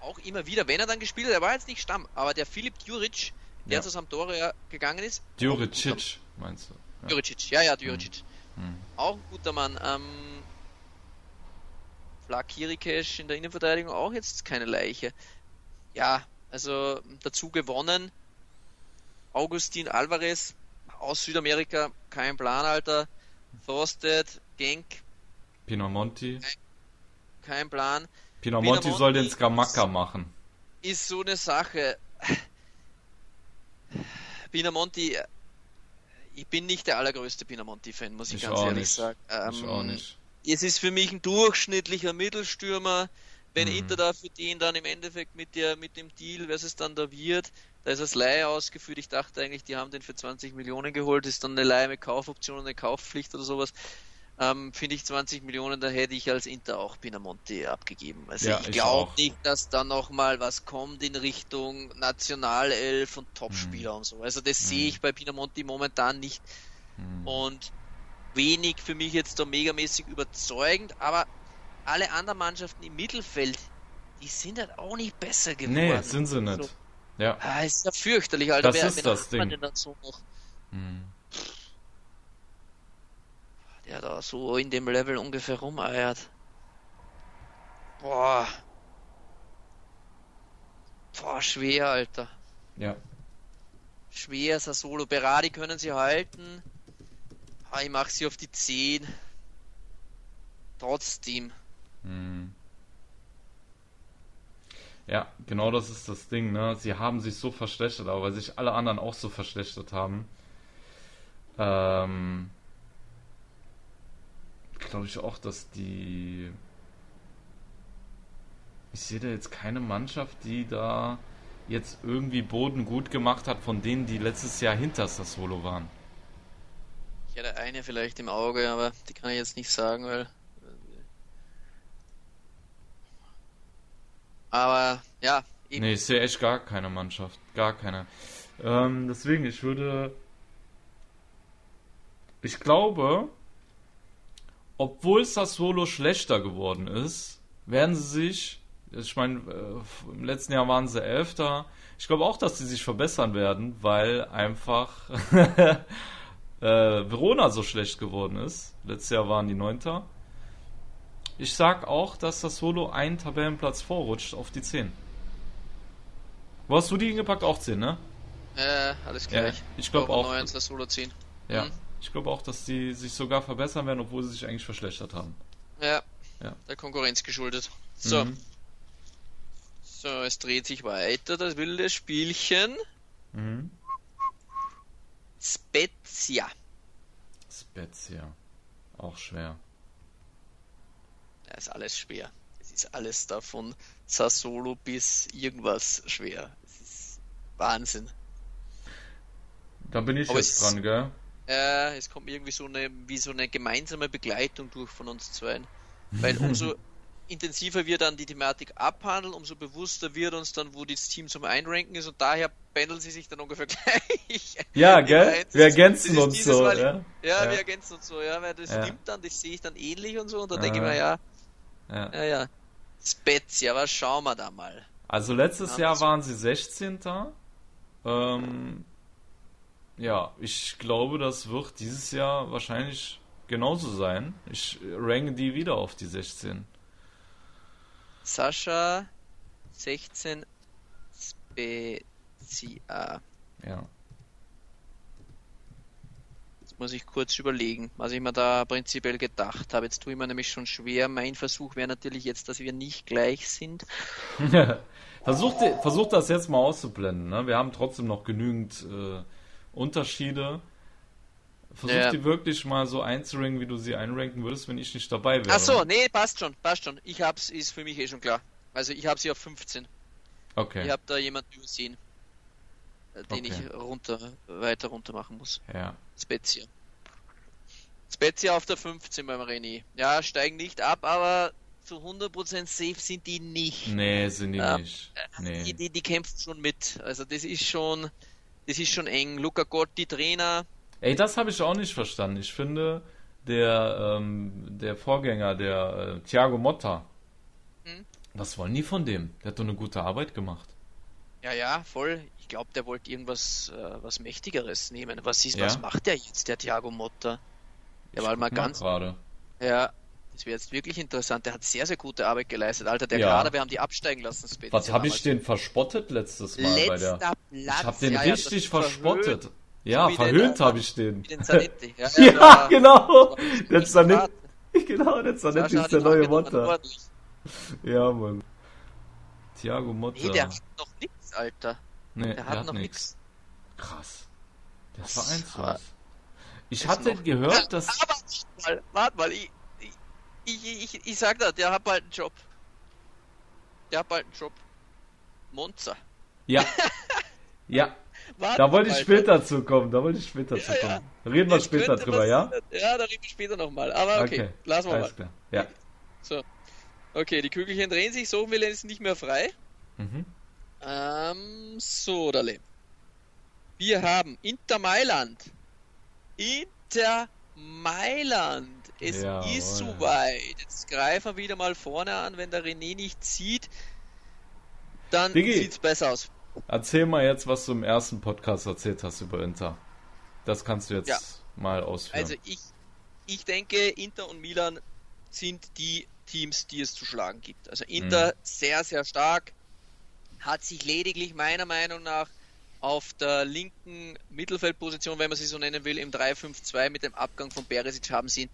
auch immer wieder, wenn er dann gespielt hat, er war jetzt nicht Stamm, aber der Philipp Djuric, der ja. zu Sampdoria gegangen ist. Djuricic, meinst du? Ja. Djuricic, ja, ja, Djuricic. Hm. Hm. Auch ein guter Mann. Ähm, Flak Kirikesh in der Innenverteidigung auch jetzt keine Leiche. Ja, also dazu gewonnen. Augustin Alvarez aus Südamerika, kein Plan, Alter. Frosted, Genk. Pinamonti. Kein, kein Plan. Pinamonti, Pinamonti soll den Skamaka machen. Ist so eine Sache. Pinamonti, ich bin nicht der allergrößte Pinamonti-Fan, muss ich, ich ganz ehrlich nicht. sagen. Ähm, ich auch nicht. Es ist für mich ein durchschnittlicher Mittelstürmer. Wenn mhm. Inter da für den dann im Endeffekt mit, der, mit dem Deal, was es dann da wird, da ist das Leihe ausgeführt. Ich dachte eigentlich, die haben den für 20 Millionen geholt. ist dann eine Leihe mit Kaufoption und eine Kaufpflicht oder sowas. Ähm, Finde ich 20 Millionen, da hätte ich als Inter auch Pinamonte abgegeben. Also ja, ich glaube nicht, dass da nochmal was kommt in Richtung Nationalelf und Topspieler mhm. und so. Also das mhm. sehe ich bei Pinamonte momentan nicht. Mhm. Und wenig für mich jetzt da megamäßig überzeugend, aber alle anderen Mannschaften im Mittelfeld, die sind halt auch nicht besser geworden. Nee, sind sie nicht. So. Ja. Ah, ist ja fürchterlich, Alter. Das Wer, ist das Ding. denn so noch? Der da so in dem Level ungefähr rumeiert. Boah. Boah, schwer, Alter. Ja. Schwer, Sasolo. Berardi können sie halten. Ah, ich mach sie auf die 10. Trotzdem. Hm. Ja, genau das ist das Ding, ne? Sie haben sich so verschlechtert, aber weil sich alle anderen auch so verschlechtert haben. Ähm, glaube ich auch, dass die. Ich sehe da jetzt keine Mannschaft, die da jetzt irgendwie Boden gut gemacht hat, von denen, die letztes Jahr hinter Sassolo waren. Ich hätte eine vielleicht im Auge, aber die kann ich jetzt nicht sagen, weil Aber ja. Eben. Nee, ich sehe echt gar keine Mannschaft. Gar keine. Ähm, deswegen, ich würde. Ich glaube, obwohl Sassuolo schlechter geworden ist, werden sie sich. Ich meine, äh, im letzten Jahr waren sie Elfter. Ich glaube auch, dass sie sich verbessern werden, weil einfach äh, Verona so schlecht geworden ist. Letztes Jahr waren die Neunter. Ich sag auch, dass das Solo einen Tabellenplatz vorrutscht auf die 10. Wo hast du die hingepackt? Auch 10, ne? Äh, alles gleich. Ja, ich glaube auch. das Solo 10. Ja, mhm. Ich glaube auch, dass die sich sogar verbessern werden, obwohl sie sich eigentlich verschlechtert haben. Ja, ja. der Konkurrenz geschuldet. So. Mhm. So, es dreht sich weiter, das wilde Spielchen. Mhm. Spezia. Spezia. Auch schwer. Ja, ist alles schwer. Es ist alles davon Sassolo bis irgendwas schwer. Es ist Wahnsinn. Da bin ich Aber jetzt dran, gell? Äh, es kommt irgendwie so eine, wie so eine gemeinsame Begleitung durch von uns zwei. Weil umso intensiver wir dann die Thematik abhandeln, umso bewusster wird uns dann, wo das Team zum Einranken ist und daher pendeln sie sich dann ungefähr gleich. Ja, gell? Wir ergänzen uns so. Mal, ja? ja? ja, wir ergänzen uns so, ja, weil das ja. stimmt dann, das sehe ich dann ähnlich und so und dann denke ich mir, ja, ja, ja. ja. Spezia, was schauen wir da mal? Also letztes Jahr waren sie 16. Ähm, ja, ich glaube, das wird dieses Jahr wahrscheinlich genauso sein. Ich ranke die wieder auf die 16. Sascha 16 Spezia. Ja. Jetzt muss ich kurz überlegen, was ich mir da prinzipiell gedacht habe. Jetzt tue ich mir nämlich schon schwer. Mein Versuch wäre natürlich jetzt, dass wir nicht gleich sind. versucht, versucht das jetzt mal auszublenden. Ne? Wir haben trotzdem noch genügend äh, Unterschiede. Versuch ja. die wirklich mal so einzuranken, wie du sie einranken würdest, wenn ich nicht dabei wäre. Ach so, nee, passt schon, passt schon. Ich hab's, ist für mich eh schon klar. Also ich habe sie auf 15. Okay. Ich habe da jemanden übersehen, äh, den okay. ich runter, weiter runter machen muss. Ja. Spezia. Spezia auf der 15 beim René. Ja, steigen nicht ab, aber zu 100% safe sind die nicht. Nee, sind die ähm, nicht. Nee. Die, die, die kämpfen schon mit. Also das ist schon, das ist schon eng. Luca Gotti, Trainer. Ey, das habe ich auch nicht verstanden. Ich finde, der, ähm, der Vorgänger, der äh, Thiago Motta, hm? was wollen die von dem? Der hat doch eine gute Arbeit gemacht. Ja, ja, voll. Ich glaube, der wollte irgendwas äh, was Mächtigeres nehmen. Was ist, ja? was macht der jetzt, der Thiago Motta? Der war mal ganz. Gerade. Ja, das wäre jetzt wirklich interessant. Der hat sehr, sehr gute Arbeit geleistet. Alter, der ja. Kader, wir haben die absteigen lassen später. Was habe ich den verspottet letztes Mal Letzter bei der. Platz. Ich habe den ja, richtig ja, verspottet. Verhöhnt. Ja, so verhöhnt habe ich den. den Zanetti. Ja, ja, ja genau. Der Zanetti. Genau, der Zanetti ist der neue Motta. Ja, Mann. Thiago Motta. Nee, der hat noch nix, Alter. Nee, der, hat, hat noch nix. Krass. Der ist vereinslos. Ich hatte gehört, dass. Aber, mal, warte mal, ich, ich, ich, ich sag da, der hat bald einen Job. Der hat bald einen Job. Monza. Ja. ja. Warte da wollte ich später zu kommen. Da wollte ich später ja, zu kommen. Ja. Reden wir später drüber, was, ja? Ja, da reden wir später nochmal. Aber okay, okay. lassen wir Alles mal. Klar. Ja. So. Okay, die Kügelchen drehen sich, so will ist nicht mehr frei. Mhm. Ähm, so, Dale. Wir haben Inter Mailand. Inter Mailand. Es ja, ist soweit. Jetzt greifen wir wieder mal vorne an. Wenn der René nicht zieht, dann sieht es besser aus. Erzähl mal jetzt, was du im ersten Podcast erzählt hast über Inter. Das kannst du jetzt ja. mal ausführen. Also ich, ich denke, Inter und Milan sind die Teams, die es zu schlagen gibt. Also Inter mhm. sehr, sehr stark, hat sich lediglich meiner Meinung nach auf der linken Mittelfeldposition, wenn man sie so nennen will, im 3-5-2 mit dem Abgang von Beresic haben sie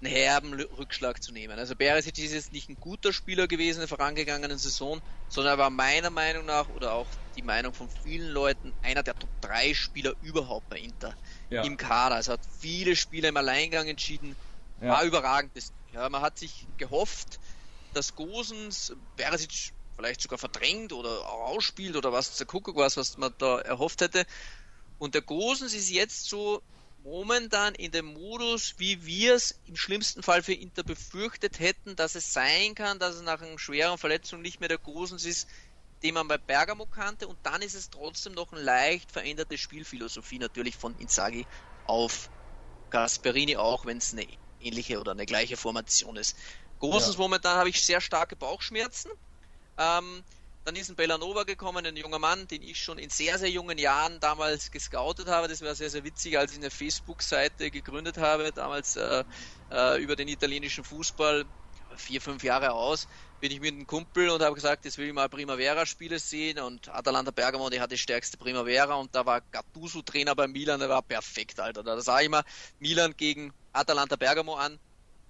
einen herben Rückschlag zu nehmen. Also Beresic ist jetzt nicht ein guter Spieler gewesen in der vorangegangenen Saison, sondern er war meiner Meinung nach oder auch die Meinung von vielen Leuten einer der Top 3 Spieler überhaupt bei Inter ja. im Kader. Also hat viele Spiele im Alleingang entschieden, ja. war überragend. Ja, man hat sich gehofft, dass Gosens Beresic vielleicht sogar verdrängt oder ausspielt oder was der Kuckuck was, was man da erhofft hätte. Und der Gosens ist jetzt so momentan in dem Modus, wie wir es im schlimmsten Fall für Inter befürchtet hätten, dass es sein kann, dass es nach einer schweren Verletzung nicht mehr der Gosens ist, den man bei Bergamo kannte. Und dann ist es trotzdem noch eine leicht veränderte Spielphilosophie natürlich von Inzaghi auf Gasperini, auch wenn es eine ähnliche oder eine gleiche Formation ist. Gosens ja. momentan habe ich sehr starke Bauchschmerzen. Ähm, dann ist ein Bellanova gekommen, ein junger Mann, den ich schon in sehr, sehr jungen Jahren damals gescoutet habe. Das war sehr, sehr witzig, als ich eine Facebook-Seite gegründet habe, damals äh, äh, über den italienischen Fußball, vier, fünf Jahre aus, bin ich mit einem Kumpel und habe gesagt, jetzt will ich mal Primavera-Spiele sehen und Atalanta Bergamo, die hatte die stärkste Primavera und da war Gattuso Trainer bei Milan, der war perfekt, Alter. Da sah ich mal Milan gegen Atalanta Bergamo an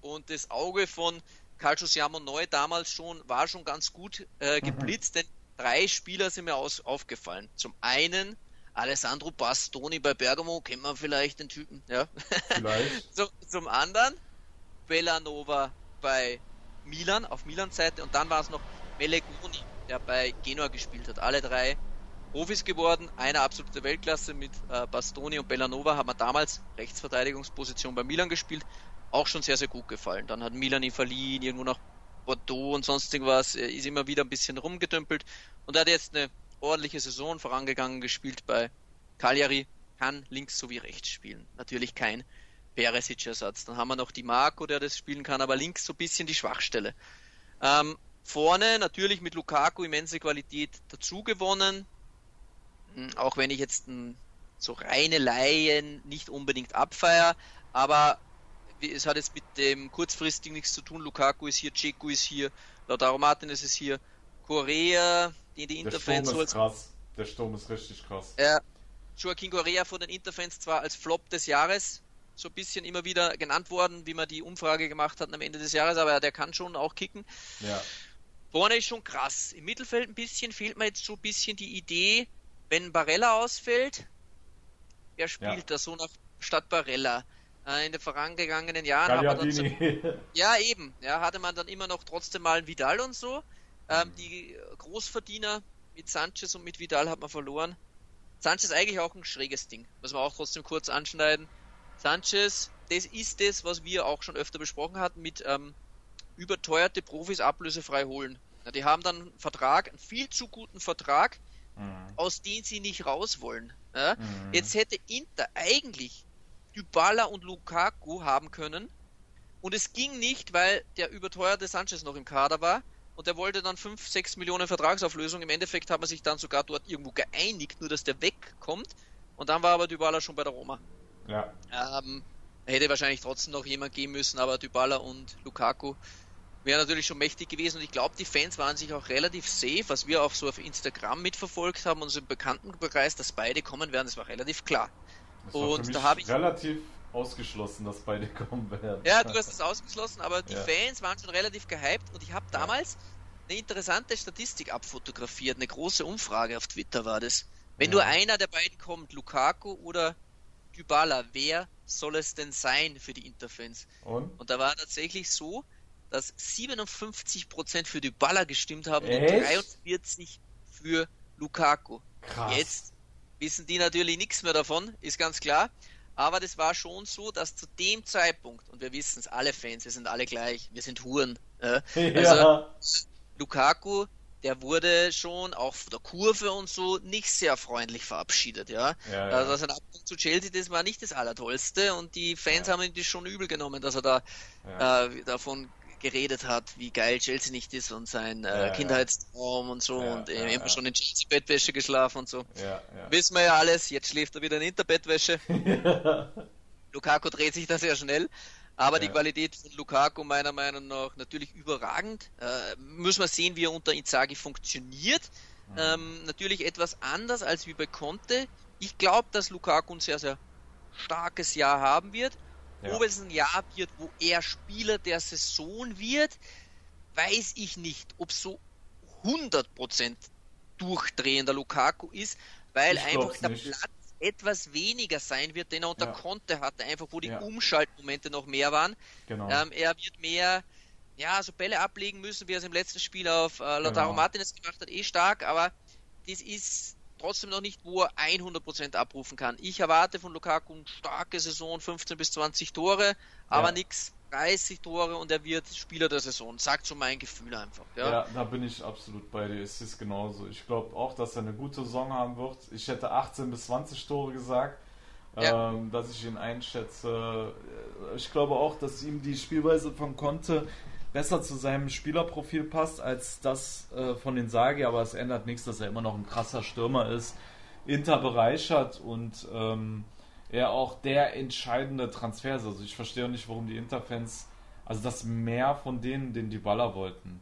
und das Auge von Calcio Siamo Neu damals schon, war schon ganz gut äh, mhm. geblitzt, mhm. denn drei Spieler sind mir aus, aufgefallen. Zum einen Alessandro Bastoni bei Bergamo, kennt man vielleicht den Typen, ja. Vielleicht. so, zum anderen Bellanova bei Milan, auf Milan-Seite und dann war es noch Melegoni, der bei Genua gespielt hat. Alle drei Profis geworden, einer absolute Weltklasse mit äh, Bastoni und Bellanova haben wir damals Rechtsverteidigungsposition bei Milan gespielt auch schon sehr, sehr gut gefallen. Dann hat Milan ihn verliehen, irgendwo nach Bordeaux und sonst irgendwas, er ist immer wieder ein bisschen rumgedümpelt und er hat jetzt eine ordentliche Saison vorangegangen gespielt bei Cagliari, kann links sowie rechts spielen. Natürlich kein Peresic-Ersatz. Dann haben wir noch die Marco, der das spielen kann, aber links so ein bisschen die Schwachstelle. Ähm, Vorne natürlich mit Lukaku immense Qualität dazu gewonnen. Hm, auch wenn ich jetzt so reine Laien nicht unbedingt abfeier, aber es hat jetzt mit dem kurzfristig nichts zu tun. Lukaku ist hier, Ceku ist hier, Lautaro Martinez ist hier, Korea, die Interfans so als krass. Der Sturm ist richtig krass. Ja, Joaquin Correa von den Interfans zwar als Flop des Jahres so ein bisschen immer wieder genannt worden, wie man die Umfrage gemacht hat am Ende des Jahres, aber der kann schon auch kicken. Ja. Vorne ist schon krass. Im Mittelfeld ein bisschen fehlt mir jetzt so ein bisschen die Idee, wenn Barella ausfällt, wer spielt ja. da so nach statt Barella? Äh, in den vorangegangenen Jahren dann ja eben, ja, hatte man dann immer noch trotzdem mal einen Vidal und so. Ähm, die Großverdiener mit Sanchez und mit Vidal hat man verloren. Sanchez eigentlich auch ein schräges Ding, muss man auch trotzdem kurz anschneiden. Sanchez, das ist das, was wir auch schon öfter besprochen hatten, mit ähm, überteuerte Profis ablösefrei holen. Ja, die haben dann einen Vertrag, einen viel zu guten Vertrag, mhm. aus dem sie nicht raus wollen. Ja? Mhm. Jetzt hätte Inter eigentlich Dybala und Lukaku haben können und es ging nicht, weil der überteuerte Sanchez noch im Kader war und der wollte dann 5, 6 Millionen Vertragsauflösung. Im Endeffekt hat man sich dann sogar dort irgendwo geeinigt, nur dass der wegkommt. Und dann war aber Dybala schon bei der Roma. Ja. Ähm, hätte wahrscheinlich trotzdem noch jemand gehen müssen, aber Dybala und Lukaku wäre natürlich schon mächtig gewesen. Und ich glaube, die Fans waren sich auch relativ safe, was wir auch so auf Instagram mitverfolgt haben, unseren Bekanntenkreis, dass beide kommen werden, das war relativ klar. Und da habe ich relativ ausgeschlossen, dass beide kommen werden. Ja, du hast es ausgeschlossen, aber die ja. Fans waren schon relativ gehypt und ich habe damals eine interessante Statistik abfotografiert, eine große Umfrage auf Twitter war das. Wenn ja. nur einer der beiden kommt, Lukaku oder Dybala, wer soll es denn sein für die Interfans? Und? und da war tatsächlich so, dass 57% für Dybala gestimmt haben Echt? und 43% für Lukaku. Krass. Jetzt wissen die natürlich nichts mehr davon, ist ganz klar. Aber das war schon so, dass zu dem Zeitpunkt, und wir wissen es, alle Fans, wir sind alle gleich, wir sind Huren. Äh? Also Lukaku, der wurde schon auch von der Kurve und so nicht sehr freundlich verabschiedet, ja. ja, ja. Also sein Abgang zu Chelsea, das war nicht das Allertollste und die Fans ja. haben ihn das schon übel genommen, dass er da äh, davon geredet hat, wie geil Chelsea nicht ist und sein äh, Kindheitstraum und so und äh, immer schon in Chelsea-Bettwäsche geschlafen und so. Wissen wir ja alles, jetzt schläft er wieder in Interbettwäsche. Lukaku dreht sich da sehr schnell. Aber die Qualität von Lukaku meiner Meinung nach natürlich überragend. Äh, müssen wir sehen, wie er unter Inzaghi funktioniert. Mhm. Ähm, natürlich etwas anders als wie bei Conte. Ich glaube, dass Lukaku ein sehr, sehr starkes Jahr haben wird. Ja. Ob es ein Jahr wird, wo er Spieler der Saison wird, weiß ich nicht. Ob so 100% durchdrehender Lukaku ist, weil ich einfach der nicht. Platz etwas weniger sein wird, den er unter ja. Conte hatte, einfach wo die ja. Umschaltmomente noch mehr waren. Genau. Ähm, er wird mehr, ja, so Bälle ablegen müssen, wie er es im letzten Spiel auf äh, Lautaro genau. Martinez gemacht hat, eh stark, aber das ist trotzdem noch nicht, wo er 100% abrufen kann. Ich erwarte von Lukaku eine starke Saison, 15 bis 20 Tore, aber ja. nichts 30 Tore und er wird Spieler der Saison. Sagt so mein Gefühl einfach. Ja, ja da bin ich absolut bei dir. Es ist genauso. Ich glaube auch, dass er eine gute Saison haben wird. Ich hätte 18 bis 20 Tore gesagt, ja. ähm, dass ich ihn einschätze. Ich glaube auch, dass ihm die Spielweise von Conte besser zu seinem Spielerprofil passt als das äh, von den Sagi, aber es ändert nichts, dass er immer noch ein krasser Stürmer ist, Inter bereichert und ähm, er auch der entscheidende Transfer ist. Also ich verstehe nicht, warum die Interfans, also das mehr von denen, den die Baller wollten.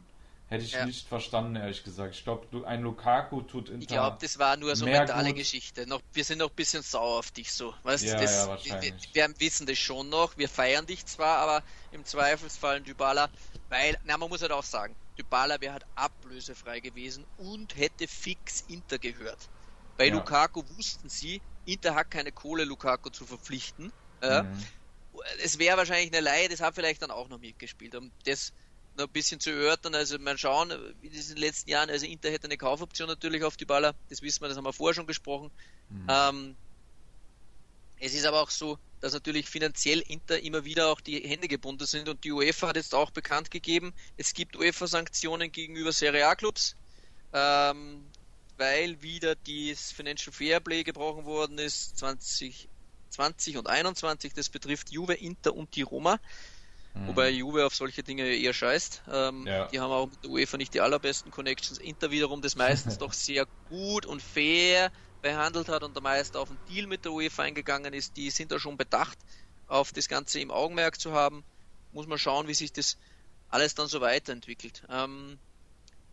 Hätte ich ja. nicht verstanden, ehrlich gesagt. Ich glaube, ein Lukaku tut Inter. Ich glaube, das war nur so eine mentale gut. Geschichte. Noch, wir sind noch ein bisschen sauer auf dich so. Weißt, ja, das, ja, wahrscheinlich. Wir, wir, wissen das schon noch. Wir feiern dich zwar, aber im Zweifelsfall Dybala, weil, na, man muss halt auch sagen, Dybala wäre halt ablösefrei gewesen und hätte fix Inter gehört. Bei. Lukaku wussten sie, Inter hat keine Kohle, Lukaku zu verpflichten. Mhm. Es wäre wahrscheinlich eine Leihe, das hat vielleicht dann auch noch mitgespielt. Um das noch ein bisschen zu erörtern, also mal schauen, wie das in den letzten Jahren, also Inter hätte eine Kaufoption natürlich auf die Baller, das wissen wir, das haben wir vorher schon gesprochen. Mhm. Ähm, es ist aber auch so, dass natürlich finanziell Inter immer wieder auch die Hände gebunden sind und die UEFA hat jetzt auch bekannt gegeben, es gibt UEFA-Sanktionen gegenüber Serie A-Clubs. Ähm, weil wieder das Financial Fairplay gebrochen worden ist, 2020 und 21. Das betrifft Juve, Inter und die Roma. Mhm. Wobei Juve auf solche Dinge eher scheißt. Ähm, ja. Die haben auch mit der UEFA nicht die allerbesten Connections. Inter wiederum das meistens doch sehr gut und fair behandelt hat und der Meister auf einen Deal mit der UEFA eingegangen ist. Die sind da schon bedacht, auf das Ganze im Augenmerk zu haben. Muss man schauen, wie sich das alles dann so weiterentwickelt. Ähm,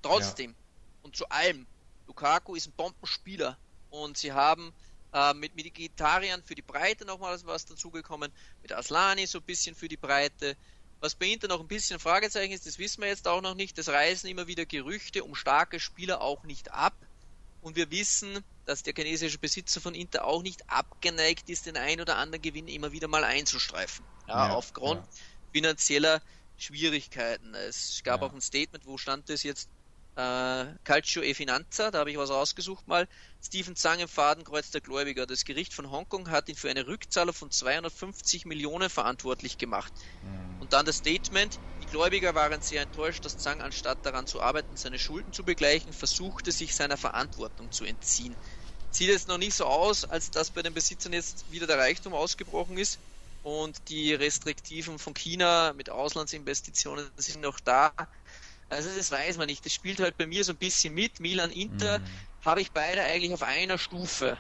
trotzdem ja. und zu allem, Lukaku ist ein Bombenspieler und sie haben äh, mit Vegetariern für die Breite nochmal was dazugekommen, mit Aslani so ein bisschen für die Breite. Was bei Inter noch ein bisschen Fragezeichen ist, das wissen wir jetzt auch noch nicht. Das reißen immer wieder Gerüchte um starke Spieler auch nicht ab. Und wir wissen, dass der chinesische Besitzer von Inter auch nicht abgeneigt ist, den ein oder anderen Gewinn immer wieder mal einzustreifen. Ja, ja aufgrund ja. finanzieller Schwierigkeiten. Es gab ja. auch ein Statement, wo stand das jetzt? Äh, Calcio e Finanza, da habe ich was rausgesucht mal. Stephen Zhang im Fadenkreuz der Gläubiger. Das Gericht von Hongkong hat ihn für eine Rückzahlung von 250 Millionen verantwortlich gemacht. Mhm. Und dann das Statement, die Gläubiger waren sehr enttäuscht, dass Zhang anstatt daran zu arbeiten, seine Schulden zu begleichen, versuchte, sich seiner Verantwortung zu entziehen. Sieht es noch nicht so aus, als dass bei den Besitzern jetzt wieder der Reichtum ausgebrochen ist und die Restriktiven von China mit Auslandsinvestitionen sind noch da. Also das weiß man nicht. Das spielt halt bei mir so ein bisschen mit. Milan, Inter mhm. habe ich beide eigentlich auf einer Stufe.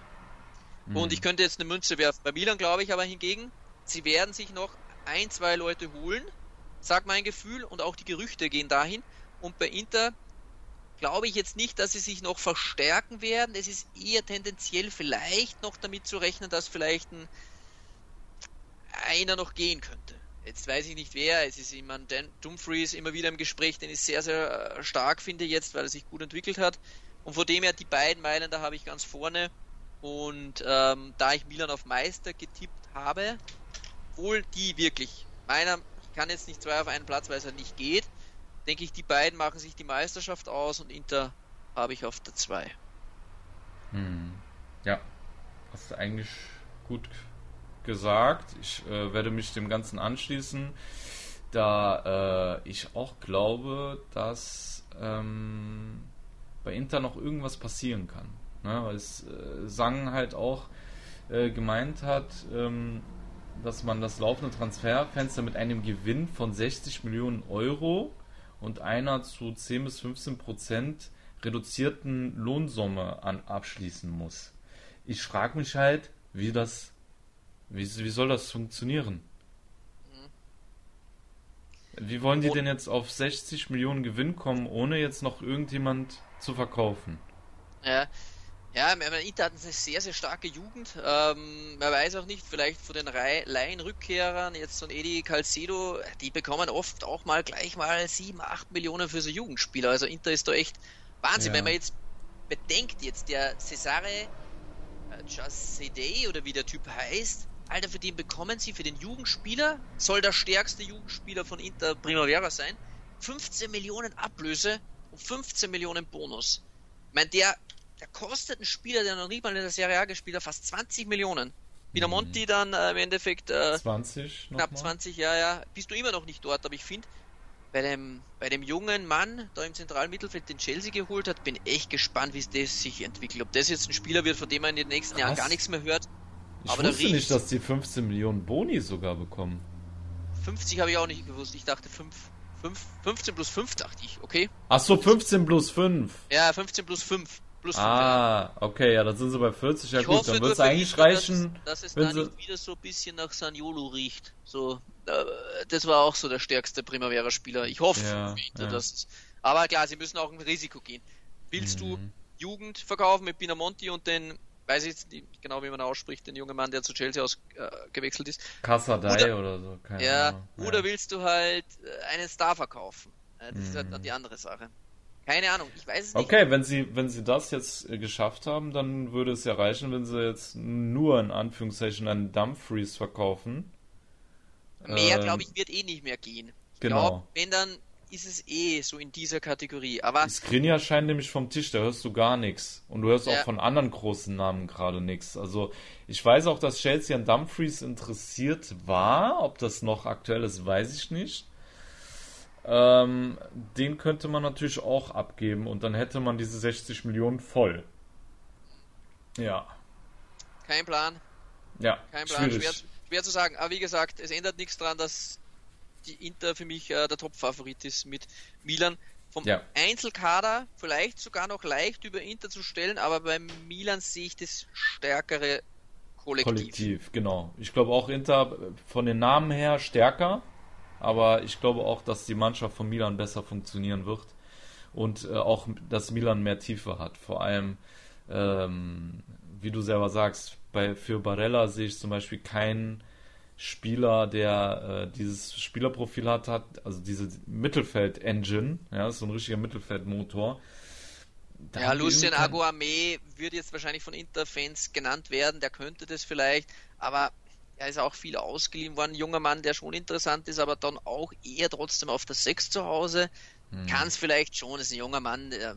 Mhm. Und ich könnte jetzt eine Münze werfen. Bei Milan glaube ich aber hingegen, sie werden sich noch ein, zwei Leute holen, sagt mein Gefühl, und auch die Gerüchte gehen dahin. Und bei Inter glaube ich jetzt nicht, dass sie sich noch verstärken werden. Es ist eher tendenziell vielleicht noch damit zu rechnen, dass vielleicht ein einer noch gehen könnte. Jetzt weiß ich nicht wer, es ist jemand, Dan Dumfries immer wieder im Gespräch, den ich sehr, sehr äh, stark finde jetzt, weil er sich gut entwickelt hat. Und vor dem her die beiden Meilen, da habe ich ganz vorne. Und ähm, da ich Milan auf Meister getippt habe, wohl die wirklich, meiner, ich kann jetzt nicht zwei auf einen Platz, weil es halt nicht geht, denke ich, die beiden machen sich die Meisterschaft aus und Inter habe ich auf der 2. Hm. Ja, hast du eigentlich gut gesagt. Ich äh, werde mich dem Ganzen anschließen, da äh, ich auch glaube, dass ähm, bei Inter noch irgendwas passieren kann. Ne? Weil es äh, Sang halt auch äh, gemeint hat, ähm, dass man das laufende Transferfenster mit einem Gewinn von 60 Millionen Euro und einer zu 10 bis 15 Prozent reduzierten Lohnsumme an abschließen muss. Ich frage mich halt, wie das wie, wie soll das funktionieren? Wie wollen die denn jetzt auf 60 Millionen Gewinn kommen, ohne jetzt noch irgendjemand zu verkaufen? Ja, ja, Inter hat eine sehr, sehr starke Jugend. Ähm, man weiß auch nicht, vielleicht von den Laienrückkehrern, jetzt so ein Edi Calcedo, die bekommen oft auch mal gleich mal 7, 8 Millionen für so Jugendspieler. Also Inter ist da echt Wahnsinn. Ja. Wenn man jetzt bedenkt, jetzt der Cesare äh, Chassidei oder wie der Typ heißt, Alter, für den bekommen sie, für den Jugendspieler, soll der stärkste Jugendspieler von Inter Primavera sein, 15 Millionen Ablöse und 15 Millionen Bonus. Ich meine, der, der kostet einen Spieler, der noch nicht mal in der Serie A gespielt hat, fast 20 Millionen. Wieder mhm. Monti dann äh, im Endeffekt äh, 20 knapp mal. 20, ja, ja. Bist du immer noch nicht dort, aber ich finde, bei dem, bei dem jungen Mann da im zentralen Mittelfeld, den Chelsea geholt hat, bin echt gespannt, wie es das sich entwickelt. Ob das jetzt ein Spieler wird, von dem man in den nächsten Krass. Jahren gar nichts mehr hört, ich aber wusste nicht, dass die 15 Millionen Boni sogar bekommen. 50 habe ich auch nicht gewusst. Ich dachte 5, 5, 15 plus 5 dachte ich, okay? Ach so, 15 plus 5. Ja, 15 plus 5. Plus 5 ah, ja. okay, ja, dann sind sie bei 40. Ja ich gut, hoffe, dann wird es eigentlich reichen. Dass, dass es da nicht wieder so ein bisschen nach Saniolo riecht. So, äh, das war auch so der stärkste Primavera-Spieler. Ich hoffe, ja, ja. dass es. Aber klar, sie müssen auch ein Risiko gehen. Willst mhm. du Jugend verkaufen mit Pinamonti und den weiß ich jetzt nicht genau, wie man ausspricht, den jungen Mann, der zu Chelsea ausgewechselt äh, ist. Kassadei oder, so, keine ja, Ahnung. Oder ja. willst du halt äh, einen Star verkaufen? Das ist halt dann mhm. die andere Sache. Keine Ahnung, ich weiß es nicht. Okay, wenn sie, wenn sie das jetzt äh, geschafft haben, dann würde es ja reichen, wenn sie jetzt nur in Anführungszeichen einen Dumfries verkaufen. Mehr, ähm, glaube ich, wird eh nicht mehr gehen. Ich genau. Glaub, wenn dann ist es eh so in dieser Kategorie. Aber Skriniar scheint nämlich vom Tisch, da hörst du gar nichts. Und du hörst ja. auch von anderen großen Namen gerade nichts. Also ich weiß auch, dass Chelsea an Dumfries interessiert war. Ob das noch aktuell ist, weiß ich nicht. Ähm, den könnte man natürlich auch abgeben und dann hätte man diese 60 Millionen voll. Ja. Kein Plan. Ja. Kein Plan. Schwer, schwer, zu sagen. Aber wie gesagt, es ändert nichts daran, dass die Inter für mich äh, der Top-Favorit ist mit Milan. Vom ja. Einzelkader vielleicht sogar noch leicht über Inter zu stellen, aber bei Milan sehe ich das stärkere Kollektiv. Kollektiv, genau. Ich glaube auch Inter von den Namen her stärker, aber ich glaube auch, dass die Mannschaft von Milan besser funktionieren wird und äh, auch, dass Milan mehr Tiefe hat. Vor allem, ähm, wie du selber sagst, bei, für Barella sehe ich zum Beispiel keinen Spieler, der äh, dieses Spielerprofil hat, hat, also diese Mittelfeld-Engine, ja, ist so ein richtiger Mittelfeldmotor. Da ja, Lucien Aguame wird jetzt wahrscheinlich von Interfans genannt werden, der könnte das vielleicht, aber er ist auch viel ausgeliehen worden, junger Mann, der schon interessant ist, aber dann auch eher trotzdem auf der 6 zu Hause. Hm. Kann es vielleicht schon, ist ein junger Mann, der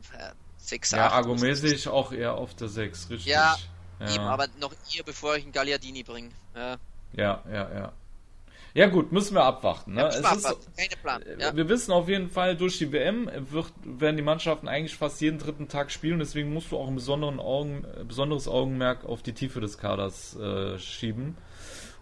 6, Ja, Aguame sehe ich auch eher auf der 6, richtig. Ja, ja, eben, aber noch eher, bevor ich einen Gagliardini bringe. Ja. Ja, ja, ja. Ja gut, müssen wir abwarten. Ne? Ja, ist, Keine Plan. Äh, ja. Wir wissen auf jeden Fall, durch die WM wird, werden die Mannschaften eigentlich fast jeden dritten Tag spielen. Deswegen musst du auch ein besonderen Augen, äh, besonderes Augenmerk auf die Tiefe des Kaders äh, schieben.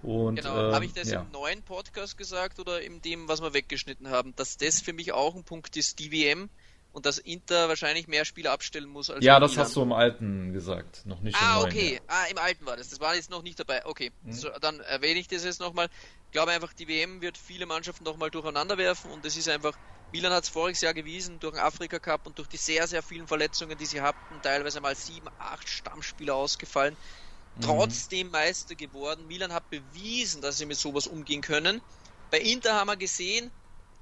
Und, genau, äh, habe ich das ja. im neuen Podcast gesagt oder in dem, was wir weggeschnitten haben, dass das für mich auch ein Punkt ist, die WM und dass Inter wahrscheinlich mehr Spieler abstellen muss als Ja, das Milan. hast du im alten gesagt, noch nicht ah, im neuen. Ah, okay. Ah, im alten war das. Das war jetzt noch nicht dabei. Okay, mhm. so, dann erwähne ich das jetzt nochmal. Ich glaube einfach, die WM wird viele Mannschaften nochmal durcheinander werfen und es ist einfach, Milan hat es voriges Jahr gewiesen durch den Afrika Cup und durch die sehr, sehr vielen Verletzungen, die sie hatten, teilweise mal sieben, acht Stammspieler ausgefallen. Mhm. Trotzdem Meister geworden. Milan hat bewiesen, dass sie mit sowas umgehen können. Bei Inter haben wir gesehen,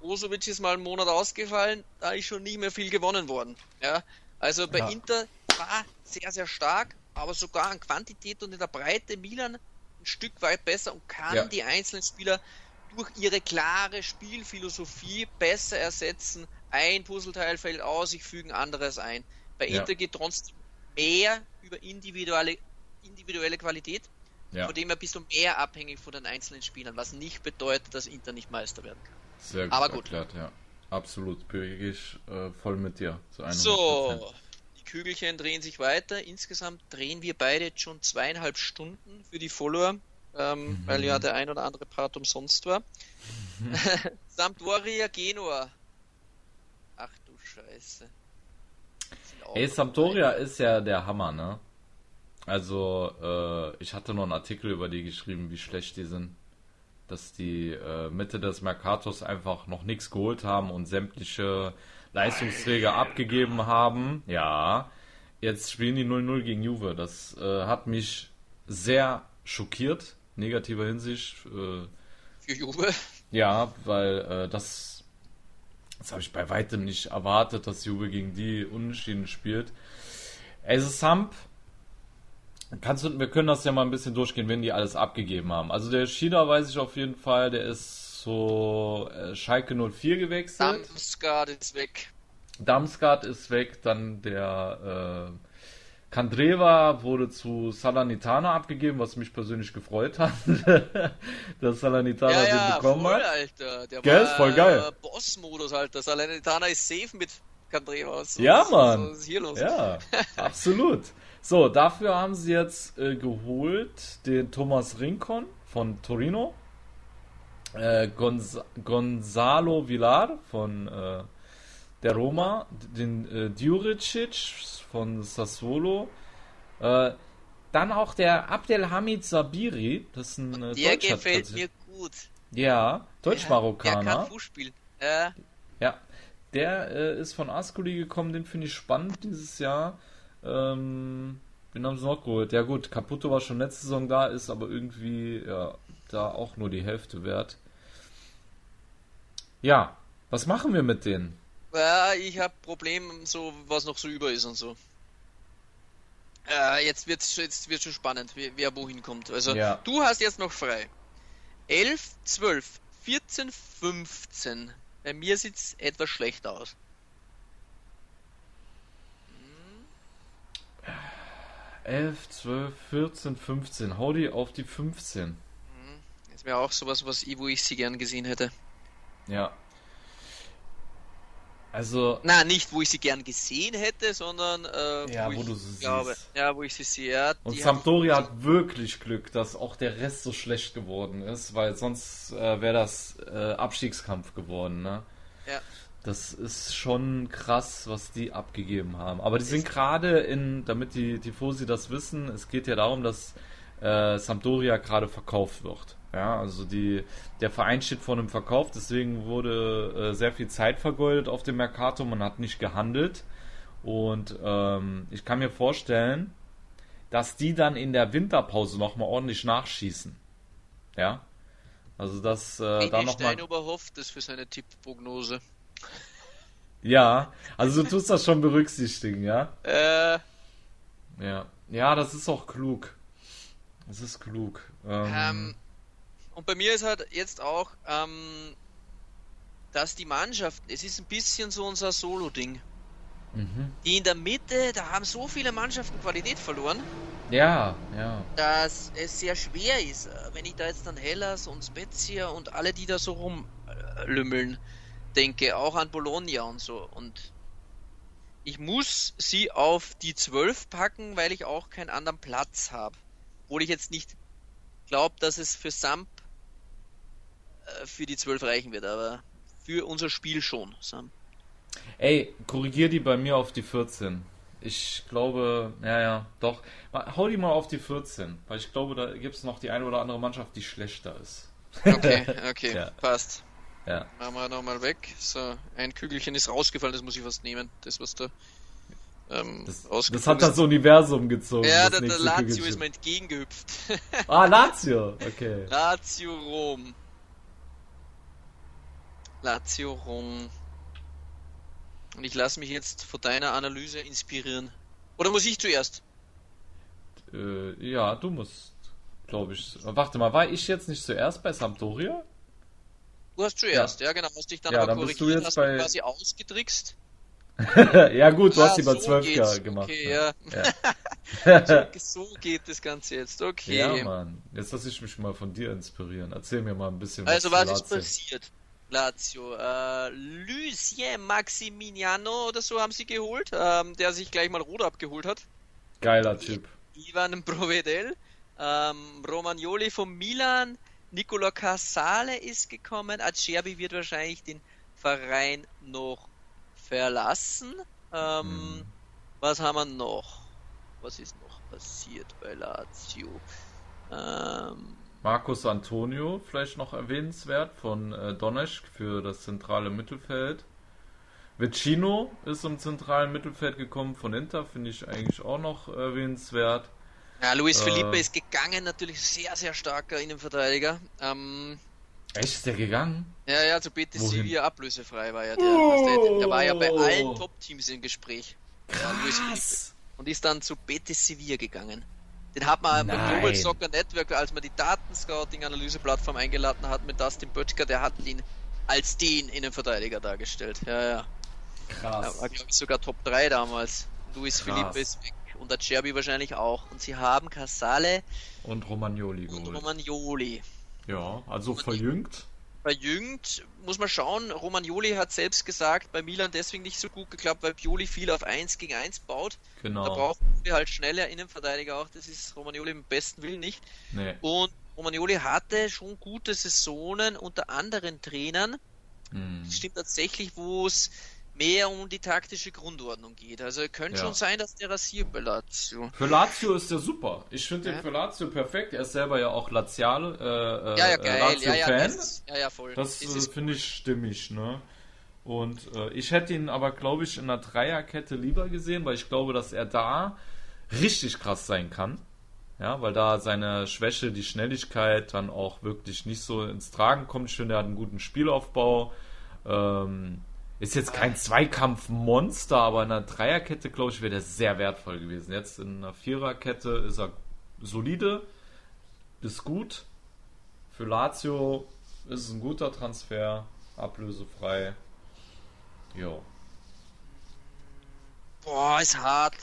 Brozovic ist mal einen Monat ausgefallen, da ist schon nicht mehr viel gewonnen worden. Ja, also bei ja. Inter war sehr, sehr stark, aber sogar an Quantität und in der Breite Milan ein Stück weit besser und kann ja. die einzelnen Spieler durch ihre klare Spielphilosophie besser ersetzen. Ein Puzzleteil fällt aus, ich füge anderes ein. Bei ja. Inter geht trotzdem mehr über individuelle, individuelle Qualität. Ja. Von dem her bist du mehr abhängig von den einzelnen Spielern, was nicht bedeutet, dass Inter nicht Meister werden kann. Sehr gut, Aber gut. erklärt, ja. Absolut, bin ich äh, voll mit dir. so, die Kügelchen drehen sich weiter. Insgesamt drehen wir beide jetzt schon zweieinhalb Stunden für die Follower, ähm, mhm. weil ja der ein oder andere Part umsonst war. Sampdoria Genua. Ach du Scheiße. Ey, Sampdoria ist ja der Hammer, ne? Also, äh, ich hatte noch einen Artikel über die geschrieben, wie schlecht die sind dass die äh, Mitte des Mercatos einfach noch nichts geholt haben und sämtliche Leistungsträger abgegeben haben. Ja, jetzt spielen die 0-0 gegen Juve. Das äh, hat mich sehr schockiert, negativer Hinsicht. Äh, Für Juve? Ja, weil äh, das, das habe ich bei weitem nicht erwartet, dass Juve gegen die Unentschieden spielt. Es ist Samp Kannst du, wir können das ja mal ein bisschen durchgehen, wenn die alles abgegeben haben. Also der China weiß ich auf jeden Fall, der ist so äh, Schalke 04 gewechselt. Damsgaard ist weg. Damsgaard ist weg, dann der äh, Kandreva wurde zu Salernitana abgegeben, was mich persönlich gefreut hat, dass Salernitana ja, ja, den bekommen voll, hat. Alter. Der Gell, war voll geil. Boss-Modus, Alter. Salernitana ist safe mit Kandreva. Was, ja, Mann. Hier los? Ja, absolut. So, dafür haben sie jetzt äh, geholt den Thomas Rincon von Torino, äh, Gonz Gonzalo Villar von äh, der Roma, den äh, Djuricic von Sassuolo, äh, dann auch der Abdelhamid Sabiri, das ist ein äh, Der gefällt mir gut. Ja, Deutsch-Marokkaner. Der, kann Fußspiel. Äh. Ja, der äh, ist von Ascoli gekommen, den finde ich spannend dieses Jahr. Ähm, wen haben sie noch geholt? Ja gut, Caputo war schon letzte Saison da, ist aber irgendwie ja, da auch nur die Hälfte wert. Ja, was machen wir mit denen? Ja, ich habe Probleme, so was noch so über ist und so. Äh, jetzt wird es jetzt wird's schon spannend, wer, wer wohin kommt. Also ja. du hast jetzt noch frei. 11, 12, 14, 15. Bei mir sieht es etwas schlecht aus. 11, 12, 14, 15. Hau die auf die 15. Mhm. Das wäre auch sowas, was, wo ich sie gern gesehen hätte. Ja. Also. Na, nicht, wo ich sie gern gesehen hätte, sondern äh, ja, wo, wo du sie glaube, siehst. Ja, wo ich sie sehe. Ja, und Sampdoria hat wirklich Glück, dass auch der Rest so schlecht geworden ist, weil sonst äh, wäre das äh, Abstiegskampf geworden, ne? Ja. Das ist schon krass, was die abgegeben haben. Aber die sind gerade in, damit die Tifosi das wissen, es geht ja darum, dass äh, Sampdoria gerade verkauft wird. Ja, also die, der Verein steht vor einem Verkauf, deswegen wurde äh, sehr viel Zeit vergeudet auf dem Mercato, man hat nicht gehandelt. Und ähm, ich kann mir vorstellen, dass die dann in der Winterpause nochmal ordentlich nachschießen. Ja. Also dass äh, da nochmal. Oberhoff das für seine Tippprognose. Ja, also du tust das schon berücksichtigen, ja? Äh. Ja. Ja, das ist auch klug. Das ist klug. Ähm, ähm, und bei mir ist halt jetzt auch, ähm, dass die Mannschaft, es ist ein bisschen so unser Solo-Ding. Mhm. Die in der Mitte, da haben so viele Mannschaften Qualität verloren. Ja, ja. Dass es sehr schwer ist, wenn ich da jetzt an Hellas und Spezia und alle, die da so rumlümmeln, denke, auch an Bologna und so. Und ich muss sie auf die 12 packen, weil ich auch keinen anderen Platz habe. Obwohl ich jetzt nicht glaube, dass es für Samp äh, für die 12 reichen wird, aber für unser Spiel schon, Sam. Ey, korrigier die bei mir auf die 14. Ich glaube, ja, ja, doch. Hau die mal auf die 14, weil ich glaube, da gibt es noch die eine oder andere Mannschaft, die schlechter ist. Okay, okay, ja. passt. Ja. Machen wir nochmal weg. So, ein Kügelchen ist rausgefallen, das muss ich fast nehmen. Das, was da ähm, das, das, hat das Universum gezogen. Ja, der, der Lazio Kügelchen. ist mir entgegengehüpft. ah, Lazio, okay. Lazio Rom. Lazio Rom. Und ich lasse mich jetzt von deiner Analyse inspirieren. Oder muss ich zuerst? Äh, ja, du musst, glaube ich. Warte mal, war ich jetzt nicht zuerst bei Sampdoria? Du hast zuerst, ja, ja genau. Hast dich dann ja, aber dann korrigiert, hast bei... quasi ausgetrickst. ja gut, du ah, hast sie bei so 12 Jahre gemacht. Okay, ja. ja. so geht das Ganze jetzt, okay. Ja, Mann. Jetzt lasse ich mich mal von dir inspirieren. Erzähl mir mal ein bisschen was Also was ist passiert? Lazio. Äh, Lucien Maximiliano oder so haben sie geholt, ähm, der sich gleich mal rot abgeholt hat. Geiler Typ. Ivan Provedel, ähm, Romagnoli von Milan, Nicola Casale ist gekommen, Acerbi wird wahrscheinlich den Verein noch verlassen. Ähm, hm. Was haben wir noch? Was ist noch passiert bei Lazio? Ähm, Marcus Antonio, vielleicht noch erwähnenswert, von äh, Donetsk für das zentrale Mittelfeld. Vecino ist im zentralen Mittelfeld gekommen von Inter, finde ich eigentlich auch noch erwähnenswert. Ja, Luis äh, Felipe ist gegangen, natürlich sehr, sehr starker Innenverteidiger. Ähm, ist der gegangen? Ja, ja, zu Betis Sevilla ablösefrei war ja der. Oh. Der war ja bei allen Top-Teams im Gespräch. Krass. Und ist dann zu Betis Sevilla gegangen. Den hat man beim Global Soccer Network, als man die Datenscouting-Analyse-Plattform eingeladen hat mit Dustin Böttger, der hat ihn als den Innenverteidiger dargestellt. Ja, ja. Krass. Er war, glaube ich, sogar Top 3 damals. Luis Felipe ist weg und der Cherby wahrscheinlich auch. Und sie haben Casale und Romagnoli und geholt. Romagnoli. Ja, also verjüngt verjüngt, muss man schauen. Romagnoli hat selbst gesagt, bei Milan deswegen nicht so gut geklappt, weil Pioli viel auf 1 gegen 1 baut. Genau. Da brauchen wir halt schneller Innenverteidiger auch. Das ist Romagnoli im besten Willen nicht. Nee. Und Romagnoli hatte schon gute Saisonen unter anderen Trainern. Mhm. Das stimmt tatsächlich, wo es mehr um die taktische Grundordnung geht. Also könnte ja. schon sein, dass der rasiert bei Lazio. Für Lazio ist der super. Ich finde ja. den für Lazio perfekt. Er ist selber ja auch Laziale, äh, ja, ja, geil. Lazio-Fan. Ja, ja, das, ja, ja, voll. Das äh, finde ich stimmig, ne? Und äh, ich hätte ihn aber, glaube ich, in einer Dreierkette lieber gesehen, weil ich glaube, dass er da richtig krass sein kann. Ja, weil da seine Schwäche, die Schnelligkeit dann auch wirklich nicht so ins Tragen kommt. Ich finde, er hat einen guten Spielaufbau. Ähm, ist jetzt kein Zweikampfmonster, aber in einer Dreierkette, glaube ich, wäre der sehr wertvoll gewesen. Jetzt in einer Viererkette ist er solide, ist gut. Für Lazio ist es ein guter Transfer, ablösefrei. Jo. Boah, ist hart.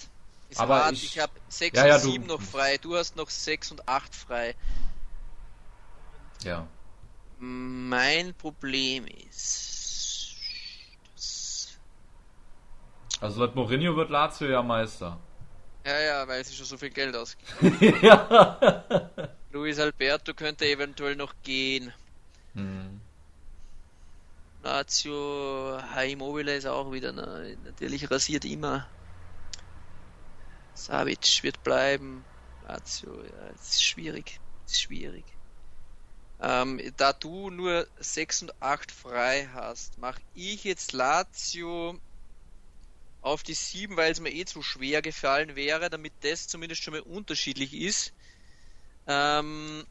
Ist aber hart. Ich, ich habe 6 ja, ja, und 7 noch frei. Du hast noch 6 und 8 frei. Ja. Mein Problem ist Also laut Mourinho wird Lazio ja Meister. Ja, ja, weil sie schon so viel Geld ausgeben. ja. Luis Alberto könnte eventuell noch gehen. Hm. Lazio, High Immobile ist auch wieder natürlich rasiert immer. Savic wird bleiben. Lazio, ja, es ist schwierig. Es ist schwierig. Ähm, da du nur 6 und 8 frei hast, mache ich jetzt Lazio auf die 7, weil es mir eh zu schwer gefallen wäre, damit das zumindest schon mal unterschiedlich ist. Ähm,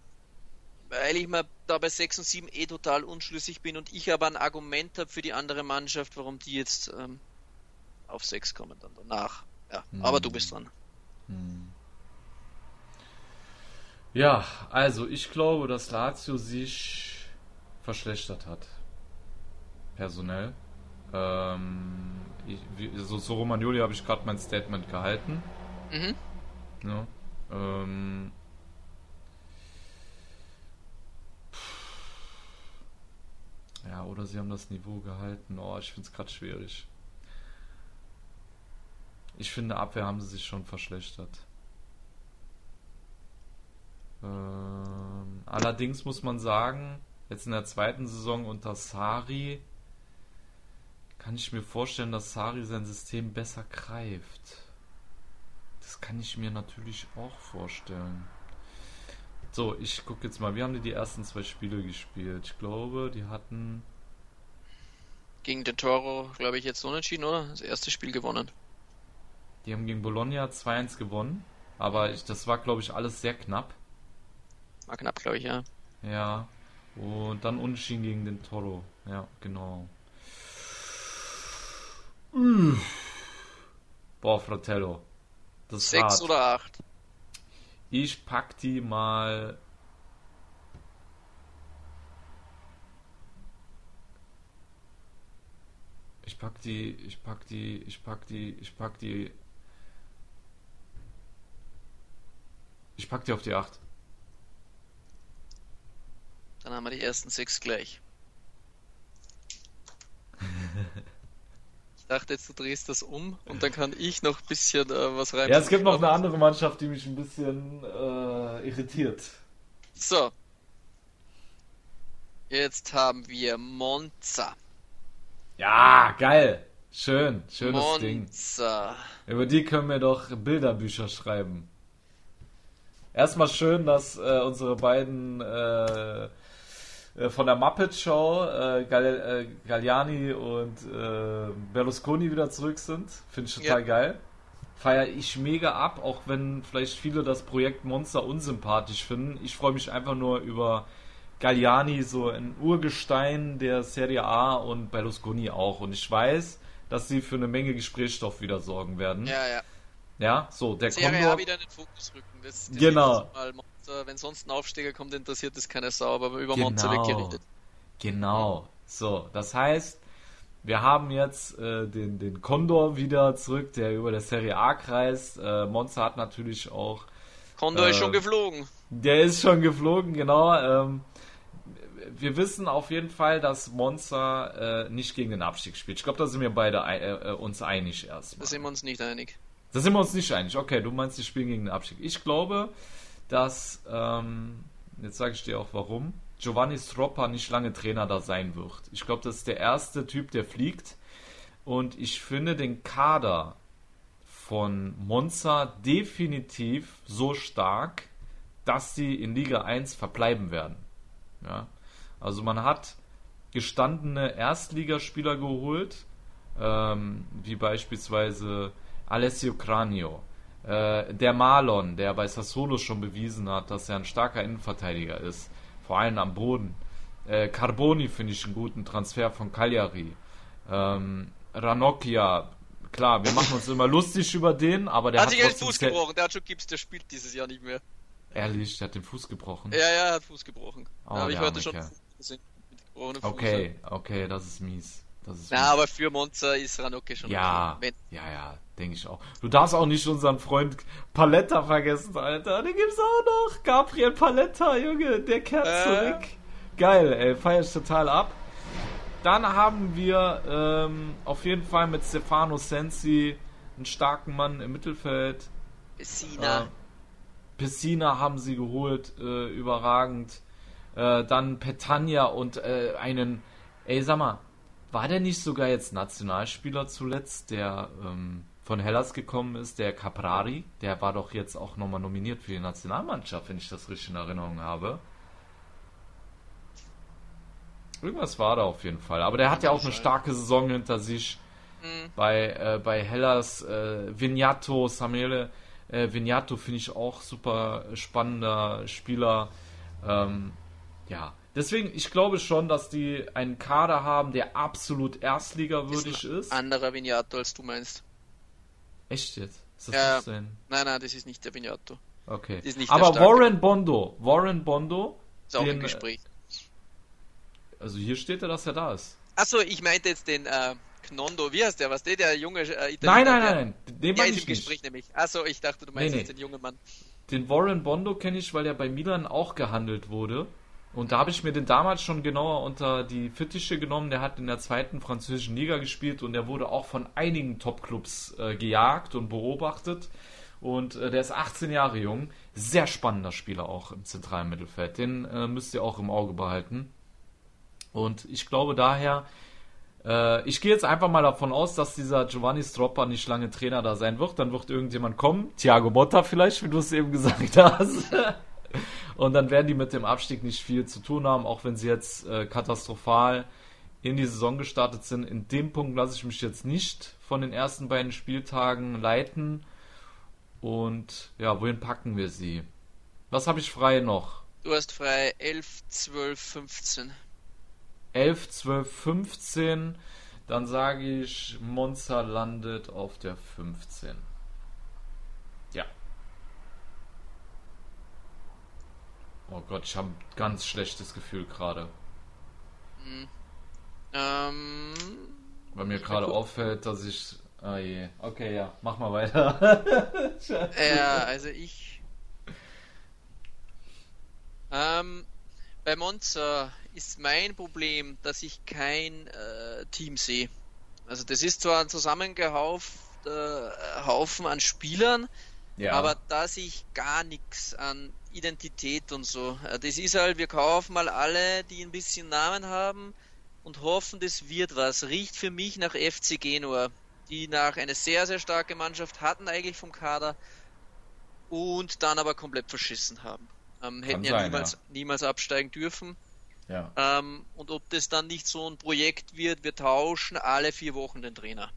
weil ich mir da bei 6 und 7 eh total unschlüssig bin und ich aber ein Argument habe für die andere Mannschaft, warum die jetzt ähm, auf 6 kommen dann danach. Ja, hm. aber du bist dran. Hm. Ja, also ich glaube, dass Lazio sich verschlechtert hat. Personell. Ähm, ich, wie, so, so Romagnoli habe ich gerade mein Statement gehalten. Mhm. Ja, ähm, ja, oder sie haben das Niveau gehalten. Oh, ich finde es gerade schwierig. Ich finde, Abwehr haben sie sich schon verschlechtert. Ähm, allerdings muss man sagen, jetzt in der zweiten Saison unter Sari kann ich mir vorstellen, dass Sari sein System besser greift. Das kann ich mir natürlich auch vorstellen. So, ich gucke jetzt mal. Wie haben die die ersten zwei Spiele gespielt? Ich glaube, die hatten. Gegen den Toro, glaube ich, jetzt unentschieden, oder? Das erste Spiel gewonnen. Die haben gegen Bologna 2-1 gewonnen. Aber ich, das war, glaube ich, alles sehr knapp. War knapp, glaube ich, ja. Ja. Und dann unentschieden gegen den Toro. Ja, genau. Boah, Fratello. Das ist Sechs hart. oder acht? Ich pack die mal. Ich pack die, ich pack die, ich pack die, ich pack die. Ich pack die auf die 8. Dann haben wir die ersten sechs gleich. dachte jetzt, du drehst das um und dann kann ich noch ein bisschen äh, was rein. Ja, es gibt noch eine andere Mannschaft, die mich ein bisschen äh, irritiert. So. Jetzt haben wir Monza. Ja, geil. Schön, schönes Monza. Ding. Über die können wir doch Bilderbücher schreiben. Erstmal schön, dass äh, unsere beiden äh, von der Muppet Show äh, Gal äh, Galliani und äh, Berlusconi wieder zurück sind. Finde ich total ja. geil. Feiere ich mega ab, auch wenn vielleicht viele das Projekt Monster unsympathisch finden. Ich freue mich einfach nur über Galliani, so ein Urgestein der Serie A und Berlusconi auch. Und ich weiß, dass sie für eine Menge Gesprächsstoff wieder sorgen werden. Ja, ja. Ja, so, der Serie Condor... A wieder in den Fokus rücken. Das, genau. Monster, wenn sonst ein Aufsteiger kommt, interessiert das keine Sau, aber über genau. Monza wird geredet. Genau. So, das heißt, wir haben jetzt äh, den, den Condor wieder zurück, der über der Serie A kreist. Äh, Monza hat natürlich auch. Condor äh, ist schon geflogen. Der ist schon geflogen, genau. Ähm, wir wissen auf jeden Fall, dass Monza äh, nicht gegen den Abstieg spielt. Ich glaube, da sind wir beide äh, äh, uns einig erstmal. Da sind wir uns nicht einig. Da sind wir uns nicht einig. Okay, du meinst, die spielen gegen den Abstieg. Ich glaube, dass, ähm, jetzt sage ich dir auch warum, Giovanni Stroppa nicht lange Trainer da sein wird. Ich glaube, das ist der erste Typ, der fliegt. Und ich finde den Kader von Monza definitiv so stark, dass sie in Liga 1 verbleiben werden. Ja? Also man hat gestandene Erstligaspieler geholt, ähm, wie beispielsweise Alessio Cranio, äh, der Marlon, der bei Sassuolo schon bewiesen hat, dass er ein starker Innenverteidiger ist, vor allem am Boden. Äh, Carboni finde ich einen guten Transfer von Cagliari. Ähm, Ranocchia, klar, wir machen uns immer lustig über den, aber der hat, hat sich den Fuß gebrochen. Der hat schon Gips, der spielt dieses Jahr nicht mehr. Ehrlich, der hat den Fuß gebrochen. Ja, ja, hat Fuß gebrochen. Oh, da habe ich heute schon. Okay, okay, das ist mies. Das ist Na, aber für Monza ist Ranocchia schon ja, okay. Ja, ja, denke ich auch. Du darfst auch nicht unseren Freund Paletta vergessen, Alter. Den gibt's auch noch. Gabriel Paletta, Junge, der kehrt äh. zurück. Geil, ey, feier ich total ab. dann haben wir ähm, auf jeden Fall mit Stefano Sensi einen starken Mann im Mittelfeld. Pessina. Äh, Pessina haben sie geholt, äh, überragend. Äh, dann Petania und äh, einen, ey, sag mal, war der nicht sogar jetzt Nationalspieler zuletzt, der ähm, von Hellas gekommen ist, der Caprari? Der war doch jetzt auch nochmal nominiert für die Nationalmannschaft, wenn ich das richtig in Erinnerung habe. Irgendwas war da auf jeden Fall. Aber der hat ja auch eine starke Saison hinter sich. Mhm. Bei, äh, bei Hellas, äh, Vignato, Samuele äh, Vignato finde ich auch super spannender Spieler. Ähm, ja, deswegen, ich glaube schon, dass die einen Kader haben, der absolut erstligawürdig ist. ist. Anderer Vignato, als du meinst. Echt jetzt? Ist das ja, sein? Nein, nein, das ist nicht der Vignato. Okay. Aber Warren Bondo, Warren Bondo. Ist auch den, im Gespräch. Also hier steht er, dass er da ist. Achso, ich meinte jetzt den äh, Knondo. Wie heißt der? Was der, der junge äh, Italiener? Nein, nein, nein, nein. Den der ist im Gespräch nicht. nämlich. Achso, ich dachte, du meinst nee, jetzt nee. den jungen Mann. Den Warren Bondo kenne ich, weil er bei Milan auch gehandelt wurde. Und da habe ich mir den damals schon genauer unter die Fittiche genommen. Der hat in der zweiten französischen Liga gespielt und der wurde auch von einigen Topclubs äh, gejagt und beobachtet. Und äh, der ist 18 Jahre jung. Sehr spannender Spieler auch im zentralen Mittelfeld. Den äh, müsst ihr auch im Auge behalten. Und ich glaube daher, äh, ich gehe jetzt einfach mal davon aus, dass dieser Giovanni Stroppa nicht lange Trainer da sein wird. Dann wird irgendjemand kommen, Thiago Motta vielleicht, wie du es eben gesagt hast. Und dann werden die mit dem Abstieg nicht viel zu tun haben, auch wenn sie jetzt äh, katastrophal in die Saison gestartet sind. In dem Punkt lasse ich mich jetzt nicht von den ersten beiden Spieltagen leiten. Und ja, wohin packen wir sie? Was habe ich frei noch? Du hast frei 11, 12, 15. 11, 12, 15. Dann sage ich, Monza landet auf der 15. Oh Gott, ich habe ein ganz schlechtes Gefühl gerade. Mhm. Ähm, Weil mir gerade auffällt, dass ich. Ah je. Okay, ja, mach mal weiter. ja, also ich. Ähm, bei Monza ist mein Problem, dass ich kein äh, Team sehe. Also das ist zwar ein zusammengehaufter äh, Haufen an Spielern, ja. aber da sehe ich gar nichts an Identität und so. Äh, das ist halt, wir kaufen mal alle, die ein bisschen Namen haben und hoffen, das wird was. Riecht für mich nach FC Genua, die nach eine sehr, sehr starke Mannschaft hatten eigentlich vom Kader und dann aber komplett verschissen haben. Ähm, hätten ja niemals, ja niemals absteigen dürfen. Ja. Ähm, und ob das dann nicht so ein Projekt wird, wir tauschen alle vier Wochen den Trainer.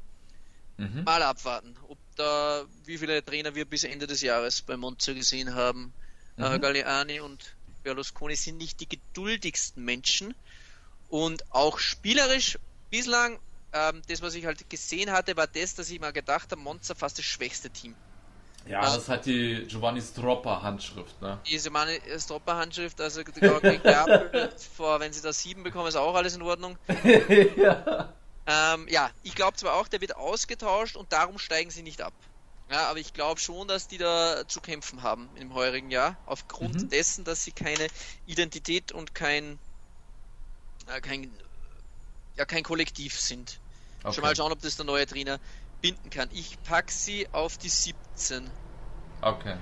Mhm. Mal abwarten, ob da, wie viele Trainer wir bis Ende des Jahres bei Monza gesehen haben. Äh, mhm. Äh, Galliani und Berlusconi sind nicht die geduldigsten Menschen. Und auch spielerisch bislang, ähm, das was ich halt gesehen hatte, war das, dass ich mal gedacht habe, Monza fast das schwächste Team. Ja, ähm, das hat die Giovanni Stropper Handschrift, ne? Die Giovanni Stropper Handschrift, also vor, wenn sie da sieben bekommen, ist auch alles in Ordnung. ja. Ähm, ja, ich glaube zwar auch, der wird ausgetauscht und darum steigen sie nicht ab. Ja, aber ich glaube schon, dass die da zu kämpfen haben im heurigen Jahr, aufgrund mhm. dessen, dass sie keine Identität und kein, äh, kein, ja, kein Kollektiv sind. Okay. Schon mal schauen, ob das der neue Trainer binden kann. Ich pack sie auf die 17. Okay.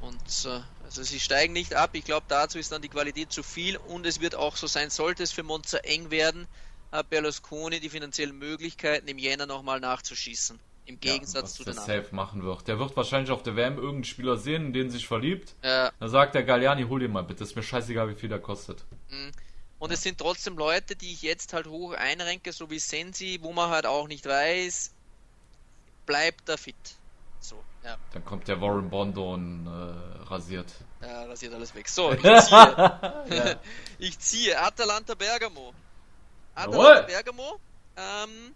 Und äh, also sie steigen nicht ab. Ich glaube, dazu ist dann die Qualität zu viel und es wird auch so sein, sollte es für Monza eng werden, hat Berlusconi die finanziellen Möglichkeiten, im Jänner nochmal nachzuschießen. Im Gegensatz ja, zu den anderen. safe machen wird. Der wird wahrscheinlich auf der WM irgendeinen Spieler sehen, in den sich verliebt. Ja. Dann sagt der Galliani, hol ihn mal bitte, ist mir scheißegal, wie viel der kostet. Mhm. Und es sind trotzdem Leute, die ich jetzt halt hoch einrenke, so wie Sensi, wo man halt auch nicht weiß, bleibt er fit. So, ja. Dann kommt der Warren Bondo und äh, rasiert. Ja, rasiert alles weg. So, ich ziehe. ich ziehe Atalanta Bergamo. Atalanta Jawohl. Bergamo. Ähm,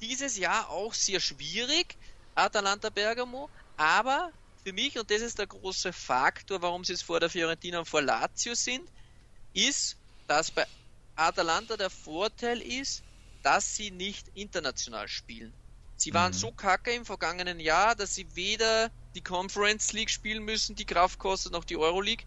dieses Jahr auch sehr schwierig. Atalanta Bergamo. Aber für mich, und das ist der große Faktor, warum sie es vor der Fiorentina und vor Lazio sind, ist, dass bei Atalanta der Vorteil ist, dass sie nicht international spielen. Sie waren mhm. so kacke im vergangenen Jahr, dass sie weder die Conference League spielen müssen, die Kraft kostet, noch die Euro League.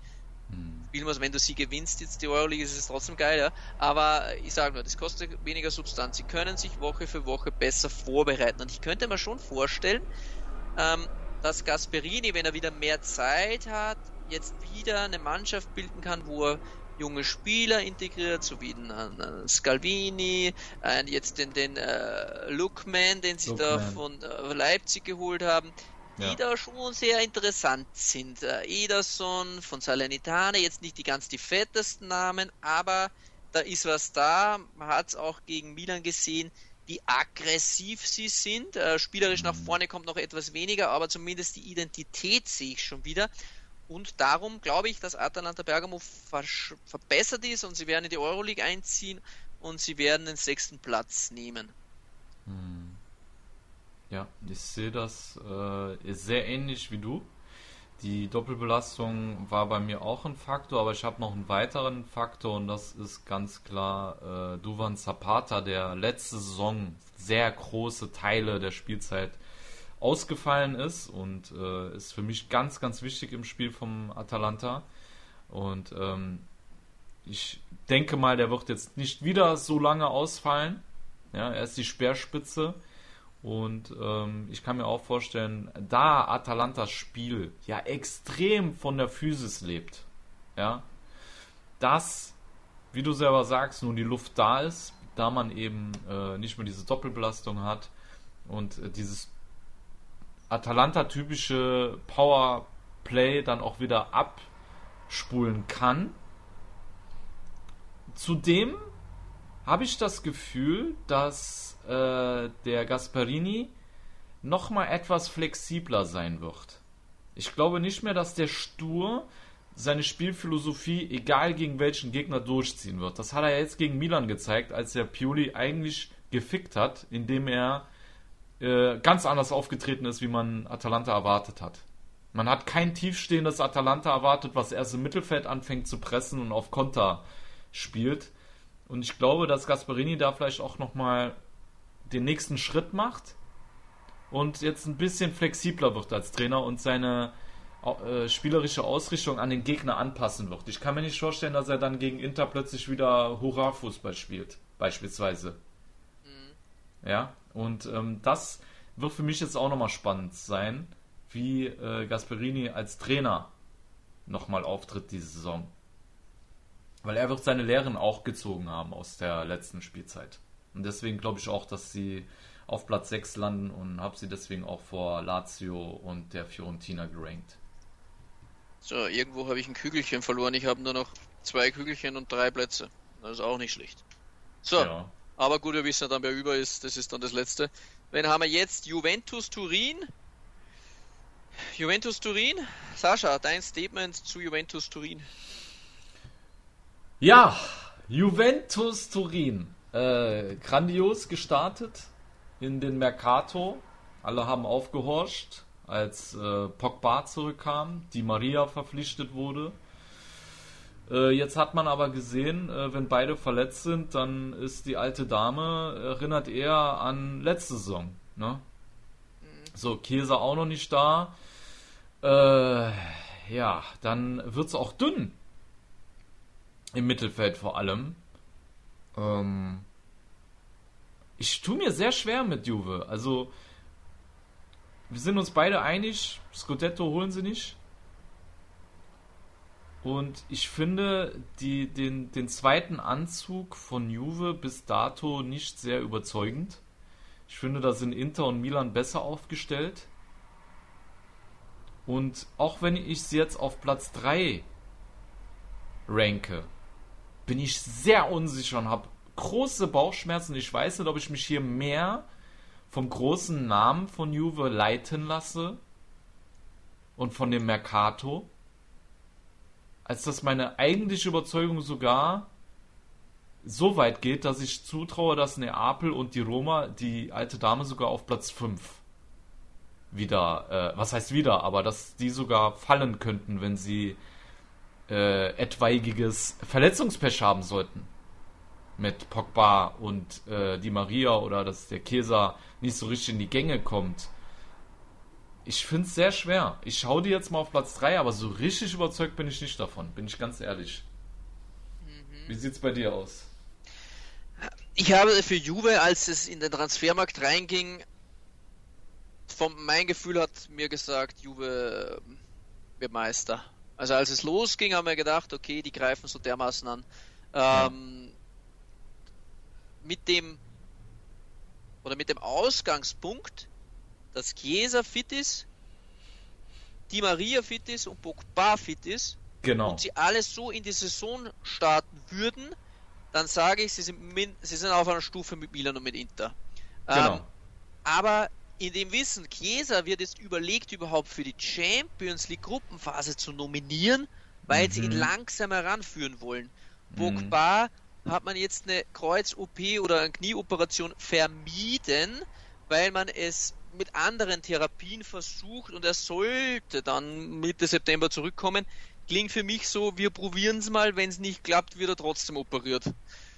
Mhm. Spielen muss. Wenn du sie gewinnst, jetzt die Euroleague, ist es trotzdem geil, ja. Aber ich sage nur, das kostet weniger Substanz. Sie können sich Woche für Woche besser vorbereiten. Und ich könnte mir schon vorstellen, ähm, dass Gasperini, wenn er wieder mehr Zeit hat, jetzt wieder eine Mannschaft bilden kann, wo er junge Spieler integriert, so wie einen, Scalvini, einen jetzt den, den äh, Lookman, den sie Lookman. da von äh, Leipzig geholt haben, die ja. da schon sehr interessant sind. Äh, Ederson von Salernitana, jetzt nicht die ganz die fettesten Namen, aber da ist was da. Man hat es auch gegen Milan gesehen, wie aggressiv sie sind. Äh, spielerisch mhm. nach vorne kommt noch etwas weniger, aber zumindest die Identität sehe ich schon wieder. Und darum glaube ich, dass Atalanta Bergamo verbessert ist und sie werden in die Euroleague einziehen und sie werden den sechsten Platz nehmen. Hm. Ja, ich sehe das äh, sehr ähnlich wie du. Die Doppelbelastung war bei mir auch ein Faktor, aber ich habe noch einen weiteren Faktor und das ist ganz klar äh, Duvan Zapata, der letzte Saison sehr große Teile der Spielzeit ausgefallen ist und äh, ist für mich ganz, ganz wichtig im Spiel vom Atalanta. Und ähm, ich denke mal, der wird jetzt nicht wieder so lange ausfallen. Ja, er ist die Speerspitze. Und ähm, ich kann mir auch vorstellen, da Atalantas Spiel ja extrem von der Physis lebt, ja, dass, wie du selber sagst, nun die Luft da ist, da man eben äh, nicht mehr diese Doppelbelastung hat und äh, dieses Atalanta-typische Powerplay dann auch wieder abspulen kann. Zudem habe ich das Gefühl, dass äh, der Gasparini nochmal etwas flexibler sein wird. Ich glaube nicht mehr, dass der stur seine Spielphilosophie, egal gegen welchen Gegner, durchziehen wird. Das hat er jetzt gegen Milan gezeigt, als er Pioli eigentlich gefickt hat, indem er äh, ganz anders aufgetreten ist, wie man Atalanta erwartet hat. Man hat kein tiefstehendes Atalanta erwartet, was erst im Mittelfeld anfängt zu pressen und auf Konter spielt. Und ich glaube, dass Gasperini da vielleicht auch nochmal den nächsten Schritt macht und jetzt ein bisschen flexibler wird als Trainer und seine äh, spielerische Ausrichtung an den Gegner anpassen wird. Ich kann mir nicht vorstellen, dass er dann gegen Inter plötzlich wieder Hurra-Fußball spielt, beispielsweise. Mhm. Ja, und ähm, das wird für mich jetzt auch nochmal spannend sein, wie äh, Gasperini als Trainer nochmal auftritt diese Saison. Weil er wird seine Lehren auch gezogen haben aus der letzten Spielzeit. Und deswegen glaube ich auch, dass sie auf Platz 6 landen und habe sie deswegen auch vor Lazio und der Fiorentina gerankt. So, irgendwo habe ich ein Kügelchen verloren. Ich habe nur noch zwei Kügelchen und drei Plätze. Das ist auch nicht schlecht. So, ja. aber gut, wir wissen ja dann, wer über ist. Das ist dann das letzte. Wen haben wir jetzt? Juventus Turin. Juventus Turin. Sascha, dein Statement zu Juventus Turin. Ja, Juventus Turin. Äh, grandios gestartet in den Mercato. Alle haben aufgehorcht, als äh, Pogba zurückkam, die Maria verpflichtet wurde. Äh, jetzt hat man aber gesehen, äh, wenn beide verletzt sind, dann ist die alte Dame, erinnert eher an letzte Saison. Ne? So, Käse auch noch nicht da. Äh, ja, dann wird es auch dünn im Mittelfeld vor allem. Ähm, ich tue mir sehr schwer mit Juve. Also, wir sind uns beide einig, Scudetto holen sie nicht. Und ich finde die, den, den zweiten Anzug von Juve bis dato nicht sehr überzeugend. Ich finde, da sind Inter und Milan besser aufgestellt. Und auch wenn ich sie jetzt auf Platz 3 ranke, bin ich sehr unsicher und habe große Bauchschmerzen. Ich weiß nicht, ob ich mich hier mehr vom großen Namen von Juve leiten lasse und von dem Mercato, als dass meine eigentliche Überzeugung sogar so weit geht, dass ich zutraue, dass Neapel und die Roma die alte Dame sogar auf Platz 5 wieder, äh, was heißt wieder, aber dass die sogar fallen könnten, wenn sie äh, etwaiges Verletzungspech haben sollten. Mit Pogba und äh, die Maria oder dass der Käser nicht so richtig in die Gänge kommt. ich finde es sehr schwer. Ich schaue die jetzt mal auf Platz 3, aber so richtig überzeugt bin ich nicht davon, bin ich ganz ehrlich. Mhm. Wie sieht es bei dir aus? Ich habe für Juve, als es in den Transfermarkt reinging, vom, mein Gefühl hat mir gesagt, Juve wird Meister. Also als es losging, haben wir gedacht, okay, die greifen so dermaßen an. Ähm, mit dem oder mit dem Ausgangspunkt, dass Chiesa fit ist, Di Maria fit ist und Pogba fit ist genau. und sie alles so in die Saison starten würden, dann sage ich, sie sind, sie sind auf einer Stufe mit Milan und mit Inter. Genau. Ähm, aber in dem Wissen, Chiesa wird jetzt überlegt, überhaupt für die Champions League Gruppenphase zu nominieren, weil mhm. sie ihn mhm. langsam heranführen wollen. Pogba mhm. hat man jetzt eine Kreuz-OP oder eine Knieoperation vermieden, weil man es mit anderen Therapien versucht und er sollte dann Mitte September zurückkommen. Klingt für mich so, wir probieren es mal, wenn es nicht klappt, wird er trotzdem operiert.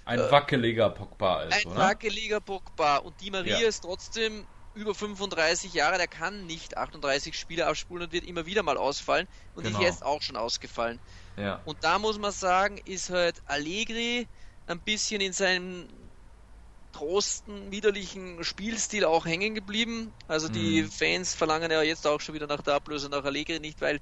Ein äh, wackeliger Pogba ist, Ein oder? wackeliger Pogba und die Maria ja. ist trotzdem über 35 Jahre, der kann nicht 38 Spiele abspulen und wird immer wieder mal ausfallen und genau. ist jetzt auch schon ausgefallen. Ja. Und da muss man sagen, ist halt Allegri ein bisschen in seinem trosten, widerlichen Spielstil auch hängen geblieben. Also die mhm. Fans verlangen ja jetzt auch schon wieder nach der Ablöse nach Allegri, nicht weil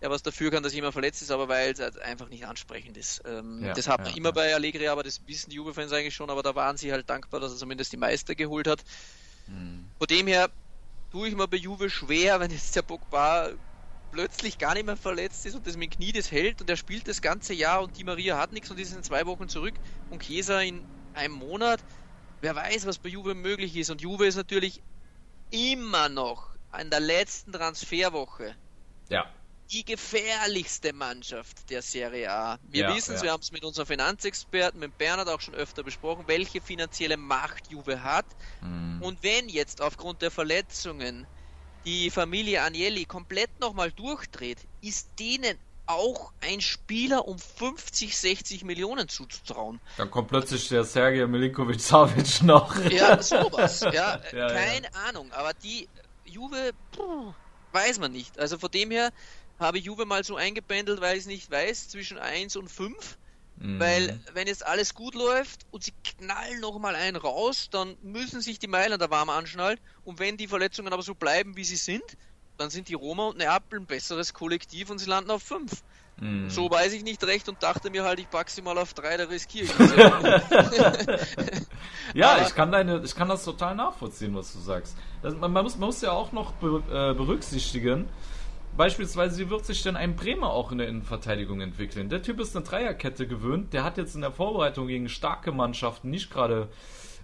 er was dafür kann, dass jemand verletzt ist, aber weil es halt einfach nicht ansprechend ist. Ähm, ja, das hat man ja, immer bei Allegri, aber das wissen die Juve-Fans eigentlich schon, aber da waren sie halt dankbar, dass er zumindest die Meister geholt hat. Mhm. Von dem her tue ich mir bei Juve schwer, wenn jetzt der Pogba plötzlich gar nicht mehr verletzt ist und das mit dem Knie das hält und er spielt das ganze Jahr und die Maria hat nichts und ist in zwei Wochen zurück und Chiesa in einem Monat. Wer weiß, was bei Juve möglich ist und Juve ist natürlich immer noch an der letzten Transferwoche. Ja die gefährlichste Mannschaft der Serie A. Wir ja, wissen es, ja. wir haben es mit unserem Finanzexperten, mit Bernhard auch schon öfter besprochen, welche finanzielle Macht Juve hat. Mhm. Und wenn jetzt aufgrund der Verletzungen die Familie Agnelli komplett nochmal durchdreht, ist denen auch ein Spieler um 50, 60 Millionen zuzutrauen. Dann kommt plötzlich der Sergej Milinkovic-Savic noch. Ja, sowas. Ja, ja keine ja. Ahnung. Aber die Juve, puh, weiß man nicht. Also von dem her habe Juve mal so eingependelt, weil ich es nicht weiß, zwischen 1 und 5. Mhm. Weil, wenn jetzt alles gut läuft und sie knallen nochmal einen raus, dann müssen sich die Mailänder warm anschnallen. Und wenn die Verletzungen aber so bleiben, wie sie sind, dann sind die Roma und Neapel ein besseres Kollektiv und sie landen auf 5. Mhm. So weiß ich nicht recht und dachte mir halt, ich packe sie mal auf 3, da riskiere ich Ja, ich kann, deine, ich kann das total nachvollziehen, was du sagst. Das, man, man, muss, man muss ja auch noch äh, berücksichtigen, Beispielsweise, wie wird sich denn ein Bremer auch in der Innenverteidigung entwickeln? Der Typ ist eine Dreierkette gewöhnt. Der hat jetzt in der Vorbereitung gegen starke Mannschaften nicht gerade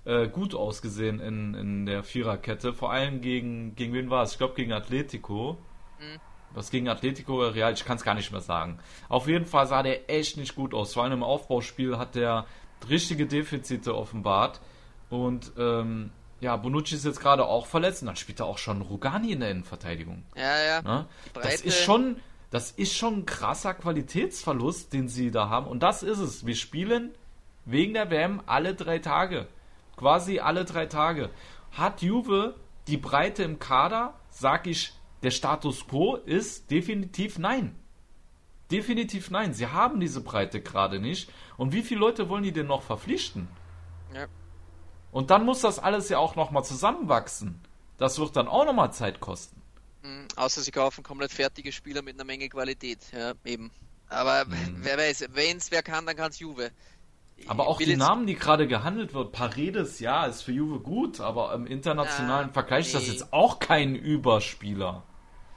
äh, gut ausgesehen in, in der Viererkette. Vor allem gegen, gegen wen war es? Ich glaube gegen Atletico. Mhm. Was gegen Atletico oder Real, ich kann es gar nicht mehr sagen. Auf jeden Fall sah der echt nicht gut aus. Vor allem im Aufbauspiel hat der richtige Defizite offenbart. Und ähm, ja, Bonucci ist jetzt gerade auch verletzt und dann spielt er auch schon Rugani in der Innenverteidigung. Ja, ja. Ne? Das ist schon, das ist schon ein krasser Qualitätsverlust, den sie da haben. Und das ist es. Wir spielen wegen der WM alle drei Tage. Quasi alle drei Tage. Hat Juve die Breite im Kader? Sag ich, der Status quo ist definitiv nein. Definitiv nein. Sie haben diese Breite gerade nicht. Und wie viele Leute wollen die denn noch verpflichten? Ja. Und dann muss das alles ja auch nochmal zusammenwachsen. Das wird dann auch nochmal Zeit kosten. Mhm, außer sie kaufen komplett fertige Spieler mit einer Menge Qualität. Ja, eben. Aber mhm. wer weiß, wenn es wer kann, dann kann es Juve. Aber auch die Namen, die gerade gehandelt wird, Paredes, ja, ist für Juve gut, aber im internationalen ja, Vergleich nee. ist das jetzt auch kein Überspieler.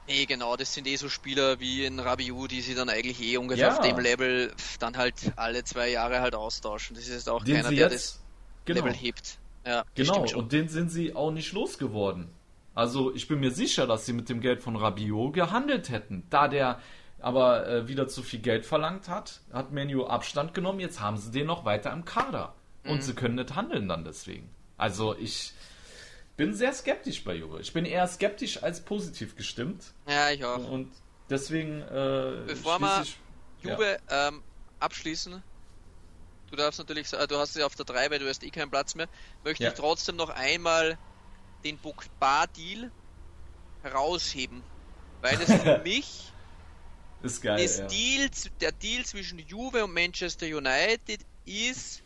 Nee, genau, das sind eh so Spieler wie in Rabiu, die sie dann eigentlich eh ungefähr ja. auf dem Level dann halt alle zwei Jahre halt austauschen. Das ist jetzt auch Den keiner, der das genau. Level hebt. Ja, genau, und den sind sie auch nicht losgeworden. Also ich bin mir sicher, dass sie mit dem Geld von Rabiot gehandelt hätten. Da der aber äh, wieder zu viel Geld verlangt hat, hat Menu Abstand genommen, jetzt haben sie den noch weiter im Kader. Mhm. Und sie können nicht handeln dann deswegen. Also ich bin sehr skeptisch bei Juve. Ich bin eher skeptisch als positiv gestimmt. Ja, ich auch. Und deswegen äh, Bevor wir Juve ja. ähm, abschließen, du darfst natürlich, du hast sie auf der 3, weil du hast eh keinen Platz mehr, möchte ja. ich trotzdem noch einmal den Pogba-Deal herausheben, weil es für mich ist geil, ja. Deal, der Deal zwischen Juve und Manchester United ist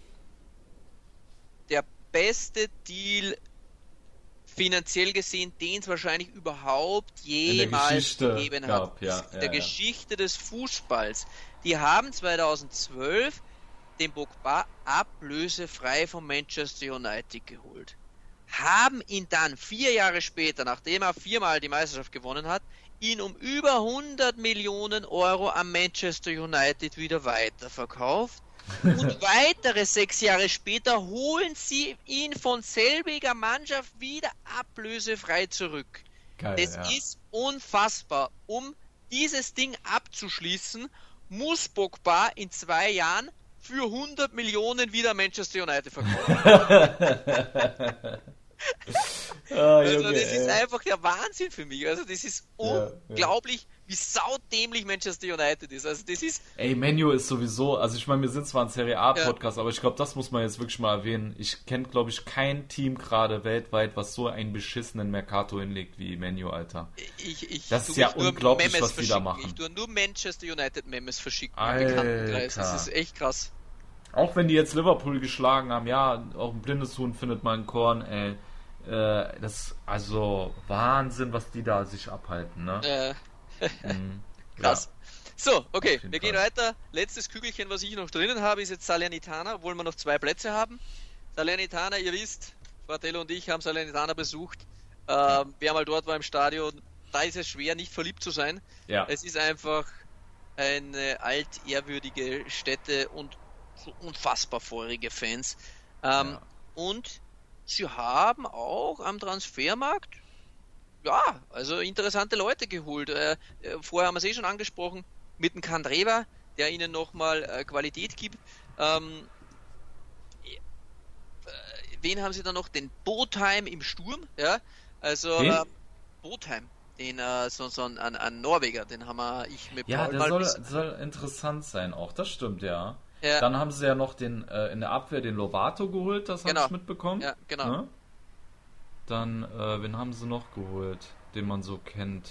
der beste Deal finanziell gesehen, den es wahrscheinlich überhaupt jemals gegeben gab, hat. Ja, in ja, der. Geschichte des Fußballs. Die haben 2012 den Pogba ablösefrei von Manchester United geholt. Haben ihn dann vier Jahre später, nachdem er viermal die Meisterschaft gewonnen hat, ihn um über 100 Millionen Euro an Manchester United wieder weiterverkauft. Und weitere sechs Jahre später holen sie ihn von selbiger Mannschaft wieder ablösefrei zurück. Geil, das ja. ist unfassbar. Um dieses Ding abzuschließen, muss Pogba in zwei Jahren für 100 Millionen wieder Manchester United verkaufen. oh, also das ist einfach der Wahnsinn für mich. Also das ist ja, unglaublich, ja. Wie saudämlich Manchester United ist. Also das ist. Ey, Menu ist sowieso, also ich meine, wir sind zwar ein Serie A Podcast, ja. aber ich glaube, das muss man jetzt wirklich mal erwähnen. Ich kenne, glaube ich, kein Team gerade weltweit, was so einen beschissenen Mercato hinlegt wie Menu, Alter. Ich, ich das ist ja unglaublich, Memes was die da machen. Ich tue nur Manchester United Memes verschicken. Alter. Das ist echt krass. Auch wenn die jetzt Liverpool geschlagen haben, ja, auch ein blindes Huhn findet man Korn, ey. Äh, das also Wahnsinn, was die da sich abhalten, ne? Äh. Mhm. Krass. Ja. So, okay, wir gehen weiter. Letztes Kügelchen, was ich noch drinnen habe, ist jetzt Salernitana, obwohl wir noch zwei Plätze haben. Salernitana, ihr wisst, Fratello und ich haben Salernitana besucht. Ähm, wer mal dort war im Stadion, da ist es schwer, nicht verliebt zu sein. Ja. Es ist einfach eine altehrwürdige Stätte und unfassbar feurige Fans. Ähm, ja. Und sie haben auch am Transfermarkt ja, also interessante Leute geholt. Äh, äh vorher haben wir es eh schon angesprochen, mit dem Kandreva, der ihnen nochmal äh, Qualität gibt. Ähm, äh, wen haben sie dann noch? Den Botheim im Sturm, ja. Also äh, Botheim, den äh, so, so ein, ein, Norweger, den haben wir ich mit Ja, Paul der soll, soll interessant sein auch, das stimmt, ja. Ja. Dann haben sie ja noch den äh, in der Abwehr den Lobato geholt, das genau. habe ich mitbekommen. Ja, genau. Ne? Dann, äh, wen haben sie noch geholt, den man so kennt?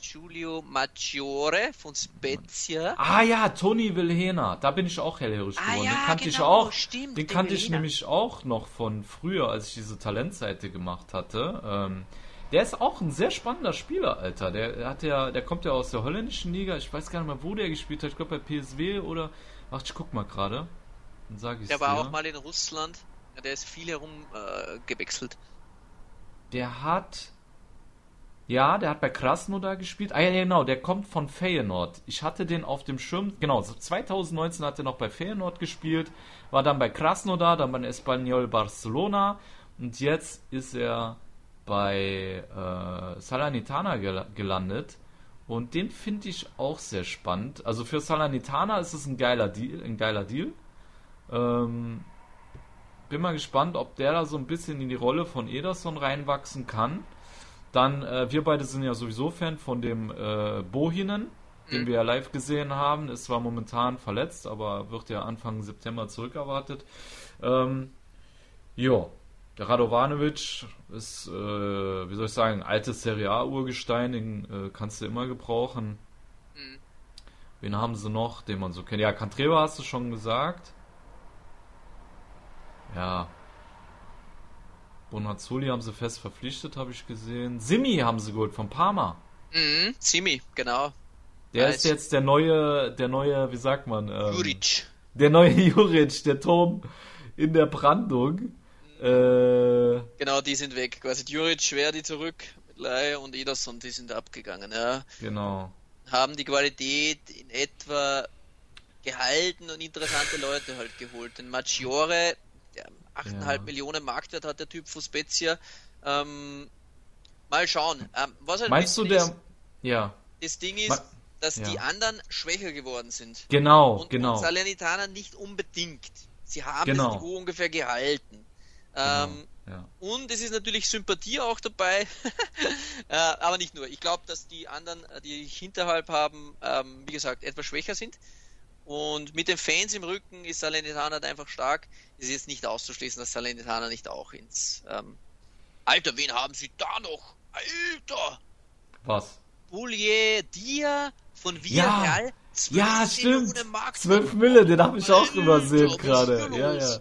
Giulio Maggiore von Spezia. Ah ja, Toni Vilhena, da bin ich auch hellhörig ah, geworden. Ja, den kannte genau, ich auch. Stimmt, den kannte ich nämlich auch noch von früher, als ich diese Talentseite gemacht hatte. Ähm, der ist auch ein sehr spannender Spieler, Alter. Der hat ja, der kommt ja aus der holländischen Liga. Ich weiß gar nicht mehr, wo der gespielt hat. Ich glaube bei PSW oder. Ach, ich guck mal gerade. Dann sage ich Der war dir. auch mal in Russland. Der ist viel herum äh. Der hat. Ja, der hat bei Krasnodar gespielt. Ah ja, genau, der kommt von Feyenoord. Ich hatte den auf dem Schirm. Genau, 2019 hat er noch bei Feyenoord gespielt, war dann bei Krasnodar, dann bei Espanyol Barcelona und jetzt ist er bei äh, Salernitana gel gelandet. Und den finde ich auch sehr spannend. Also für Salernitana ist es ein geiler Deal. Ein geiler Deal. Ähm, bin mal gespannt, ob der da so ein bisschen in die Rolle von Ederson reinwachsen kann. Dann, äh, wir beide sind ja sowieso Fan von dem äh, Bohinen, den mhm. wir ja live gesehen haben. Ist zwar momentan verletzt, aber wird ja Anfang September zurückerwartet. Ähm, jo, der Radovanovic ist, äh, wie soll ich sagen, altes Serie A-Urgestein, den äh, kannst du immer gebrauchen. Mhm. Wen haben sie noch, den man so kennt? Ja, Cantreva hast du schon gesagt. Ja. Bonazzoli haben sie fest verpflichtet, habe ich gesehen. Simi haben sie geholt von Parma. Mhm, Simi, genau. Der nice. ist jetzt der neue, der neue, wie sagt man? Ähm, Juric. Der neue Juric, der Turm in der Brandung. Äh, genau, die sind weg. Quasi Juric, Schwerdi zurück mit Lai und Ederson, die sind abgegangen. Ja. Genau. Haben die Qualität in etwa gehalten und interessante Leute halt geholt. Den Maggiore, 8,5 ja. Millionen Marktwert hat der Typ von Spezia. Ähm, mal schauen. Ähm, was halt Meinst du der? Ist, ja. Das Ding ist, dass ja. die anderen schwächer geworden sind. Genau, und, genau. Und Salernitana nicht unbedingt. Sie haben genau. das Niveau ungefähr gehalten. Genau, ähm, ja. Und es ist natürlich Sympathie auch dabei, äh, aber nicht nur. Ich glaube, dass die anderen, äh, die ich hinterhalb haben, ähm, wie gesagt, etwas schwächer sind. Und mit den Fans im Rücken ist Salernitana einfach stark. Es ist jetzt nicht auszuschließen, dass Salernitana nicht auch ins ähm, Alter, wen haben sie da noch? Alter! Was? Boulier Dia von Villarreal. Ja, ja stimmt. 12 Mille, den habe ich auch übersehen gerade. Ja, ja.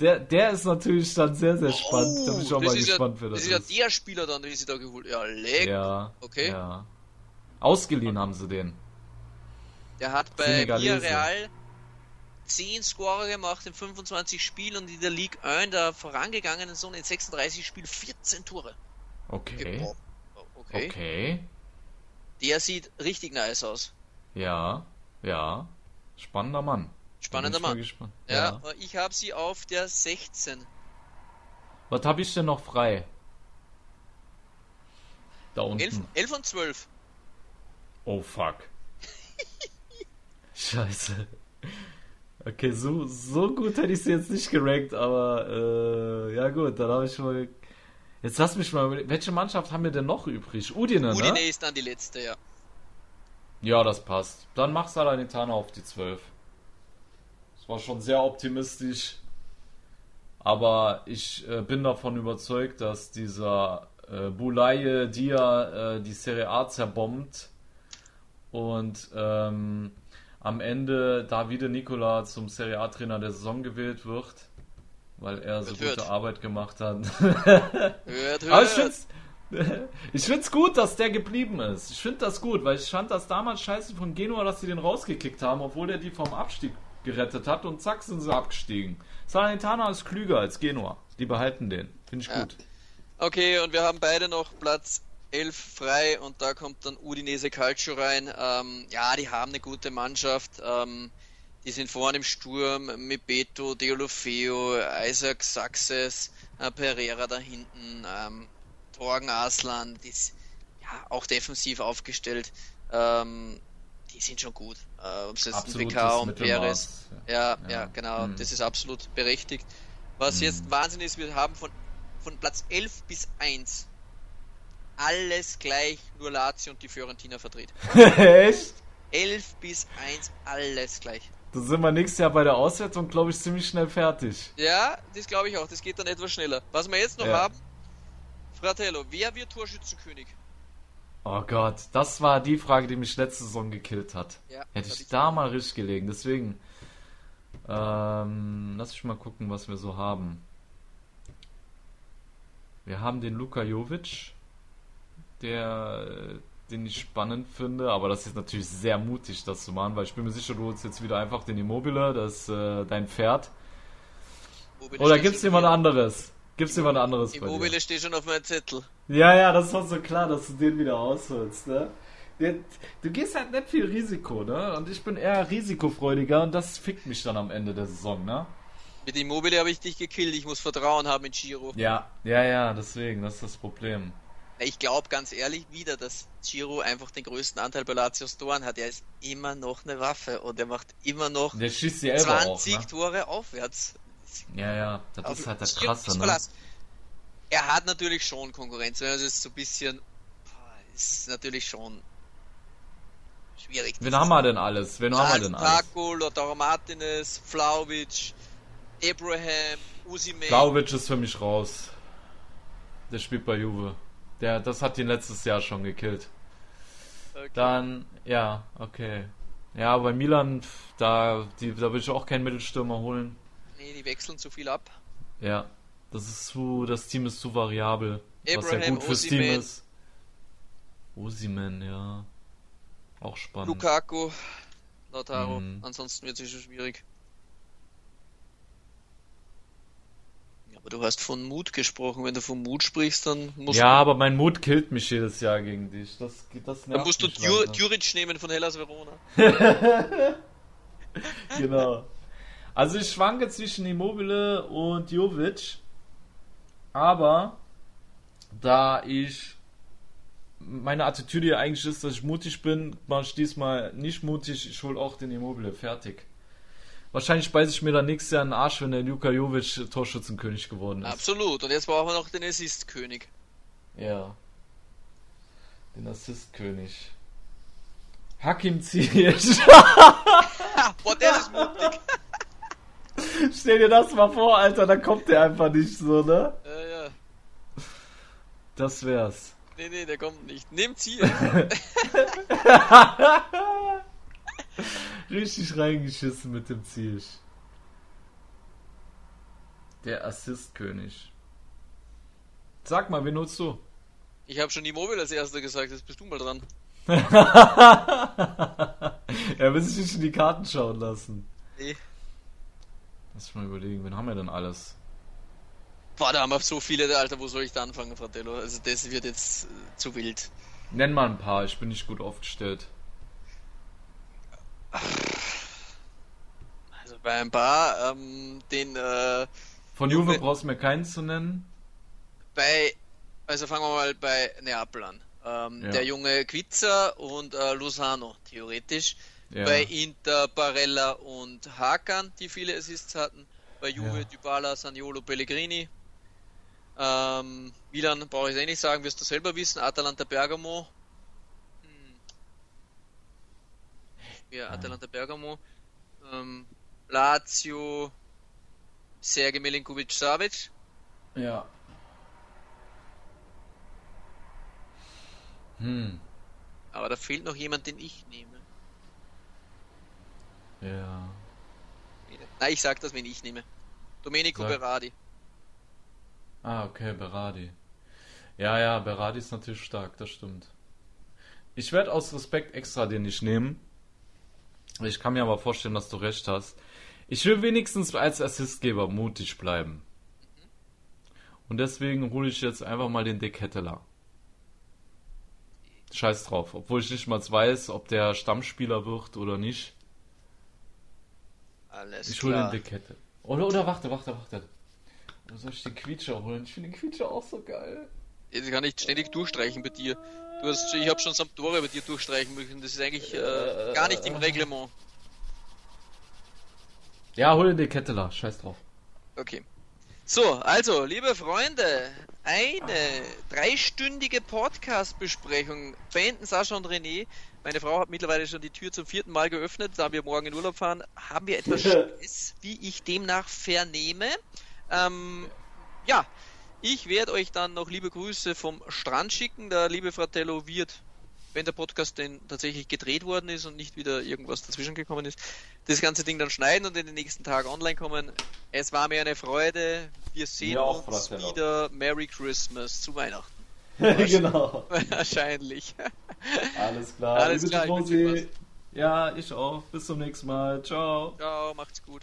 Der, der ist natürlich dann sehr, sehr spannend. Oh, da bin ich auch mal gespannt, ja, wer das, das ist. Das ist ja der Spieler dann, den sie da geholt Ja, leck. Ja. Okay. Ja. Ausgeliehen haben sie den. Der hat bei Villarreal 10 Scorer gemacht in 25 Spielen und in der Ligue 1 der vorangegangenen Saison in 36 Spielen 14 Tore. Okay. Okay. Okay. Der sieht richtig nice aus. Ja, ja. Spannender Mann. Spannender Mann. Ja, ja, ich habe sie auf der 16. Was habe ich denn noch frei? Da unten. 11, 11 und 12. Oh fuck. Scheiße. Okay, so, so gut hätte ich sie jetzt nicht gerankt, aber äh, ja gut, dann habe ich mal. Jetzt lass mich mal. Welche Mannschaft haben wir denn noch übrig? Udine, Udine ne? ist dann die letzte, ja. Ja, das passt. Dann mach Salernitana auf die 12. Das war schon sehr optimistisch. Aber ich äh, bin davon überzeugt, dass dieser äh, Bulaye Dia äh, die Serie A zerbombt und ähm, am Ende Davide Nicola zum Serie A-Trainer der Saison gewählt wird, weil er so hört, gute hört. Arbeit gemacht hat. hört, hört. Aber ich finde ich find's gut, dass der geblieben ist. Ich finde das gut, weil ich fand das damals scheiße von Genua, dass sie den rausgekickt haben, obwohl der die vom Abstieg gerettet hat und zack sind sie abgestiegen. Salernitana ist klüger als Genua. Die behalten den. Finde ich ja. gut. Okay, und wir haben beide noch Platz 11 frei und da kommt dann Udinese Calcio rein. Ähm, ja, die haben eine gute Mannschaft. Ähm, die sind vorne im Sturm mit Beto, Deolofeo, Isaac Success, äh, Pereira da hinten. Ähm, Torgen Aslan, die ist ja auch defensiv aufgestellt. Ähm, die sind schon gut. Äh, ob es jetzt PK und Perez. Ja, ja, ja, genau. Mhm. Das ist absolut berechtigt. Was mhm. jetzt Wahnsinn ist, wir haben von, von Platz 11 bis 1 alles gleich, nur Lazio und die Fiorentina vertreten. Echt? 11 bis 1, alles gleich. Da sind wir nächstes Jahr bei der Auswertung, glaube ich, ziemlich schnell fertig. Ja, das glaube ich auch. Das geht dann etwas schneller. Was wir jetzt noch ja. haben, Fratello, wer wird Torschützenkönig? Oh Gott, das war die Frage, die mich letzte Saison gekillt hat. Ja, Hätte ich da mal richtig gelegen. Deswegen, ähm, lass ich mal gucken, was wir so haben. Wir haben den Luka Jovic, der, den ich spannend finde, aber das ist natürlich sehr mutig, das zu machen, weil ich bin mir sicher, du holst jetzt wieder einfach den Immobile, das äh, dein Pferd. Oder gibt es jemand anderes? Gibt's jemand anderes Immobile steht schon auf meinem Zettel. Ja, ja, das war so klar, dass du den wieder ausholst, ne? Du gehst halt nicht viel Risiko, ne? Und ich bin eher risikofreudiger und das fickt mich dann am Ende der Saison, ne? Mit Immobile habe ich dich gekillt, ich muss Vertrauen haben in Giro. Ja, ja, ja, deswegen, das ist das Problem. Ich glaube ganz ehrlich wieder, dass Giro einfach den größten Anteil bei Lazios Toren hat. Er ist immer noch eine Waffe und er macht immer noch 20 auch, ne? Tore aufwärts. Ja, ja, das Auf, ist halt das Krasse, ne? Er hat natürlich schon Konkurrenz, also ist so ein bisschen, ist natürlich schon schwierig. Wen haben wir denn alles? Wen haben wir denn alles? Taco, Lautaro Martinez, Flauvic, Abraham, Usimen. Flauvic ist für mich raus. Der spielt bei Juve. Der, das hat ihn letztes Jahr schon gekillt. Okay. Dann, ja, okay. Ja, bei Milan, da, die, da will ich auch keinen Mittelstürmer holen. Nee, die wechseln zu viel ab. Ja, das ist zu, das Team ist zu variabel. Abraham, was ja gut fürs. Team ist. Osimen, ja. Auch spannend. Lukaku, Lautaro. Mhm. Ansonsten wird es schon schwierig. Aber du hast von Mut gesprochen. Wenn du von Mut sprichst, dann musst Ja, du... aber mein Mut killt mich jedes Jahr gegen dich. Das, das dann musst du Djuric nehmen von Hellas Verona. genau. Also ich schwanke zwischen Immobile und Jovic. Aber da ich meine Attitüde eigentlich ist, dass ich mutig bin, war ich diesmal nicht mutig. Ich hole auch den Immobile fertig. Wahrscheinlich speise ich mir dann nächstes Jahr einen Arsch, wenn der Luka Jovic Torschützenkönig geworden ist. Absolut. Und jetzt brauchen wir noch den Assist-König. Ja. Den Assist-König. Hakim Ziyech. Boah, der ist mutig. Stell dir das mal vor, Alter, dann kommt der einfach nicht so, ne? Ja, ja. Das wär's. Nee, nee, der kommt nicht. Nimm Ziel. Richtig reingeschissen mit dem Ziel. Der Assist-König. Sag mal, wen nutzt du? Ich habe schon Immobile als erster gesagt, jetzt bist du mal dran. er will sich nicht in die Karten schauen lassen. Nee. Lass mal überlegen, wen haben wir denn alles? Boah, da haben wir so viele, Alter, wo soll ich da anfangen, Fratello? Also das wird jetzt äh, zu wild. Nenn mal ein paar, ich bin nicht gut aufgestellt. Also bei ein paar, ähm, den äh, Von Juve, Juve brauchst du mir keinen zu nennen. Bei, also fangen wir mal bei Neapel an. Ähm, ja. Der junge Quizza und äh, Lozano, theoretisch. Ja. Bei Inter, Barella und Hakan, die viele Assists hatten. Bei Juve, ja. Dybala, Saniolo, Pellegrini. Ähm, Milan brauche ich es eh nicht sagen, wirst du selber wissen. Atalanta Bergamo. Ja, Atalanta Bergamo. Ähm, Lazio. Sergej Milinkovic-Savic. Ja. Hm. Aber da fehlt noch jemand, den ich nehme. Ja. Nein, ich sag das, wenn ich nehme. Domenico sag... Berardi. Ah, okay, Berardi. Ja, ja, Berardi ist natürlich stark, das stimmt. Ich werde aus Respekt extra den nicht nehmen. Ich kann mir aber vorstellen, dass du recht hast. Ich will wenigstens als Assistgeber mutig bleiben. Und deswegen hole ich jetzt einfach mal den Deketteler. Scheiß drauf. Obwohl ich nicht mal weiß, ob der Stammspieler wird oder nicht. Alles ich hole den Dekette. Oder, oder warte, warte, warte. Oder soll ich den Quietscher holen? Ich finde den Quietscher auch so geil. Jetzt kann ich ständig durchstreichen bei dir. Du hast, ich habe schon Sampdoria bei dir durchstreichen müssen. Das ist eigentlich äh, gar nicht im Reglement. Ja, hol den Deketteler. Scheiß drauf. Okay. So, also, liebe Freunde, eine dreistündige Podcast-Besprechung beenden Sascha und René. Meine Frau hat mittlerweile schon die Tür zum vierten Mal geöffnet, da wir morgen in Urlaub fahren. Haben wir etwas Stress, wie ich demnach vernehme. Ähm, ja, ich werde euch dann noch liebe Grüße vom Strand schicken. Der liebe Fratello wird wenn der Podcast denn tatsächlich gedreht worden ist und nicht wieder irgendwas dazwischen gekommen ist, das ganze Ding dann schneiden und in den nächsten Tagen online kommen. Es war mir eine Freude. Wir sehen ja, uns Fratello. wieder. Merry Christmas zu Weihnachten. genau. Wahrscheinlich. Alles klar. Alles klar. Ich ja, ich auch. Bis zum nächsten Mal. Ciao. Ciao, macht's gut.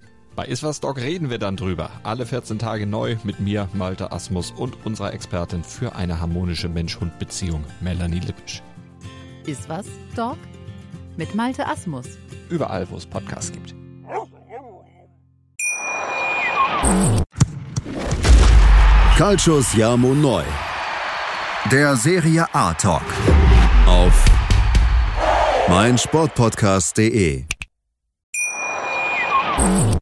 Bei Iswas Dog reden wir dann drüber. Alle 14 Tage neu mit mir, Malte Asmus und unserer Expertin für eine harmonische Mensch-Hund-Beziehung, Melanie Lippisch. Iswas Dog mit Malte Asmus. Überall, wo es Podcasts gibt. Calcius Jamo Neu. Der Serie A Talk. Auf meinsportpodcast.de.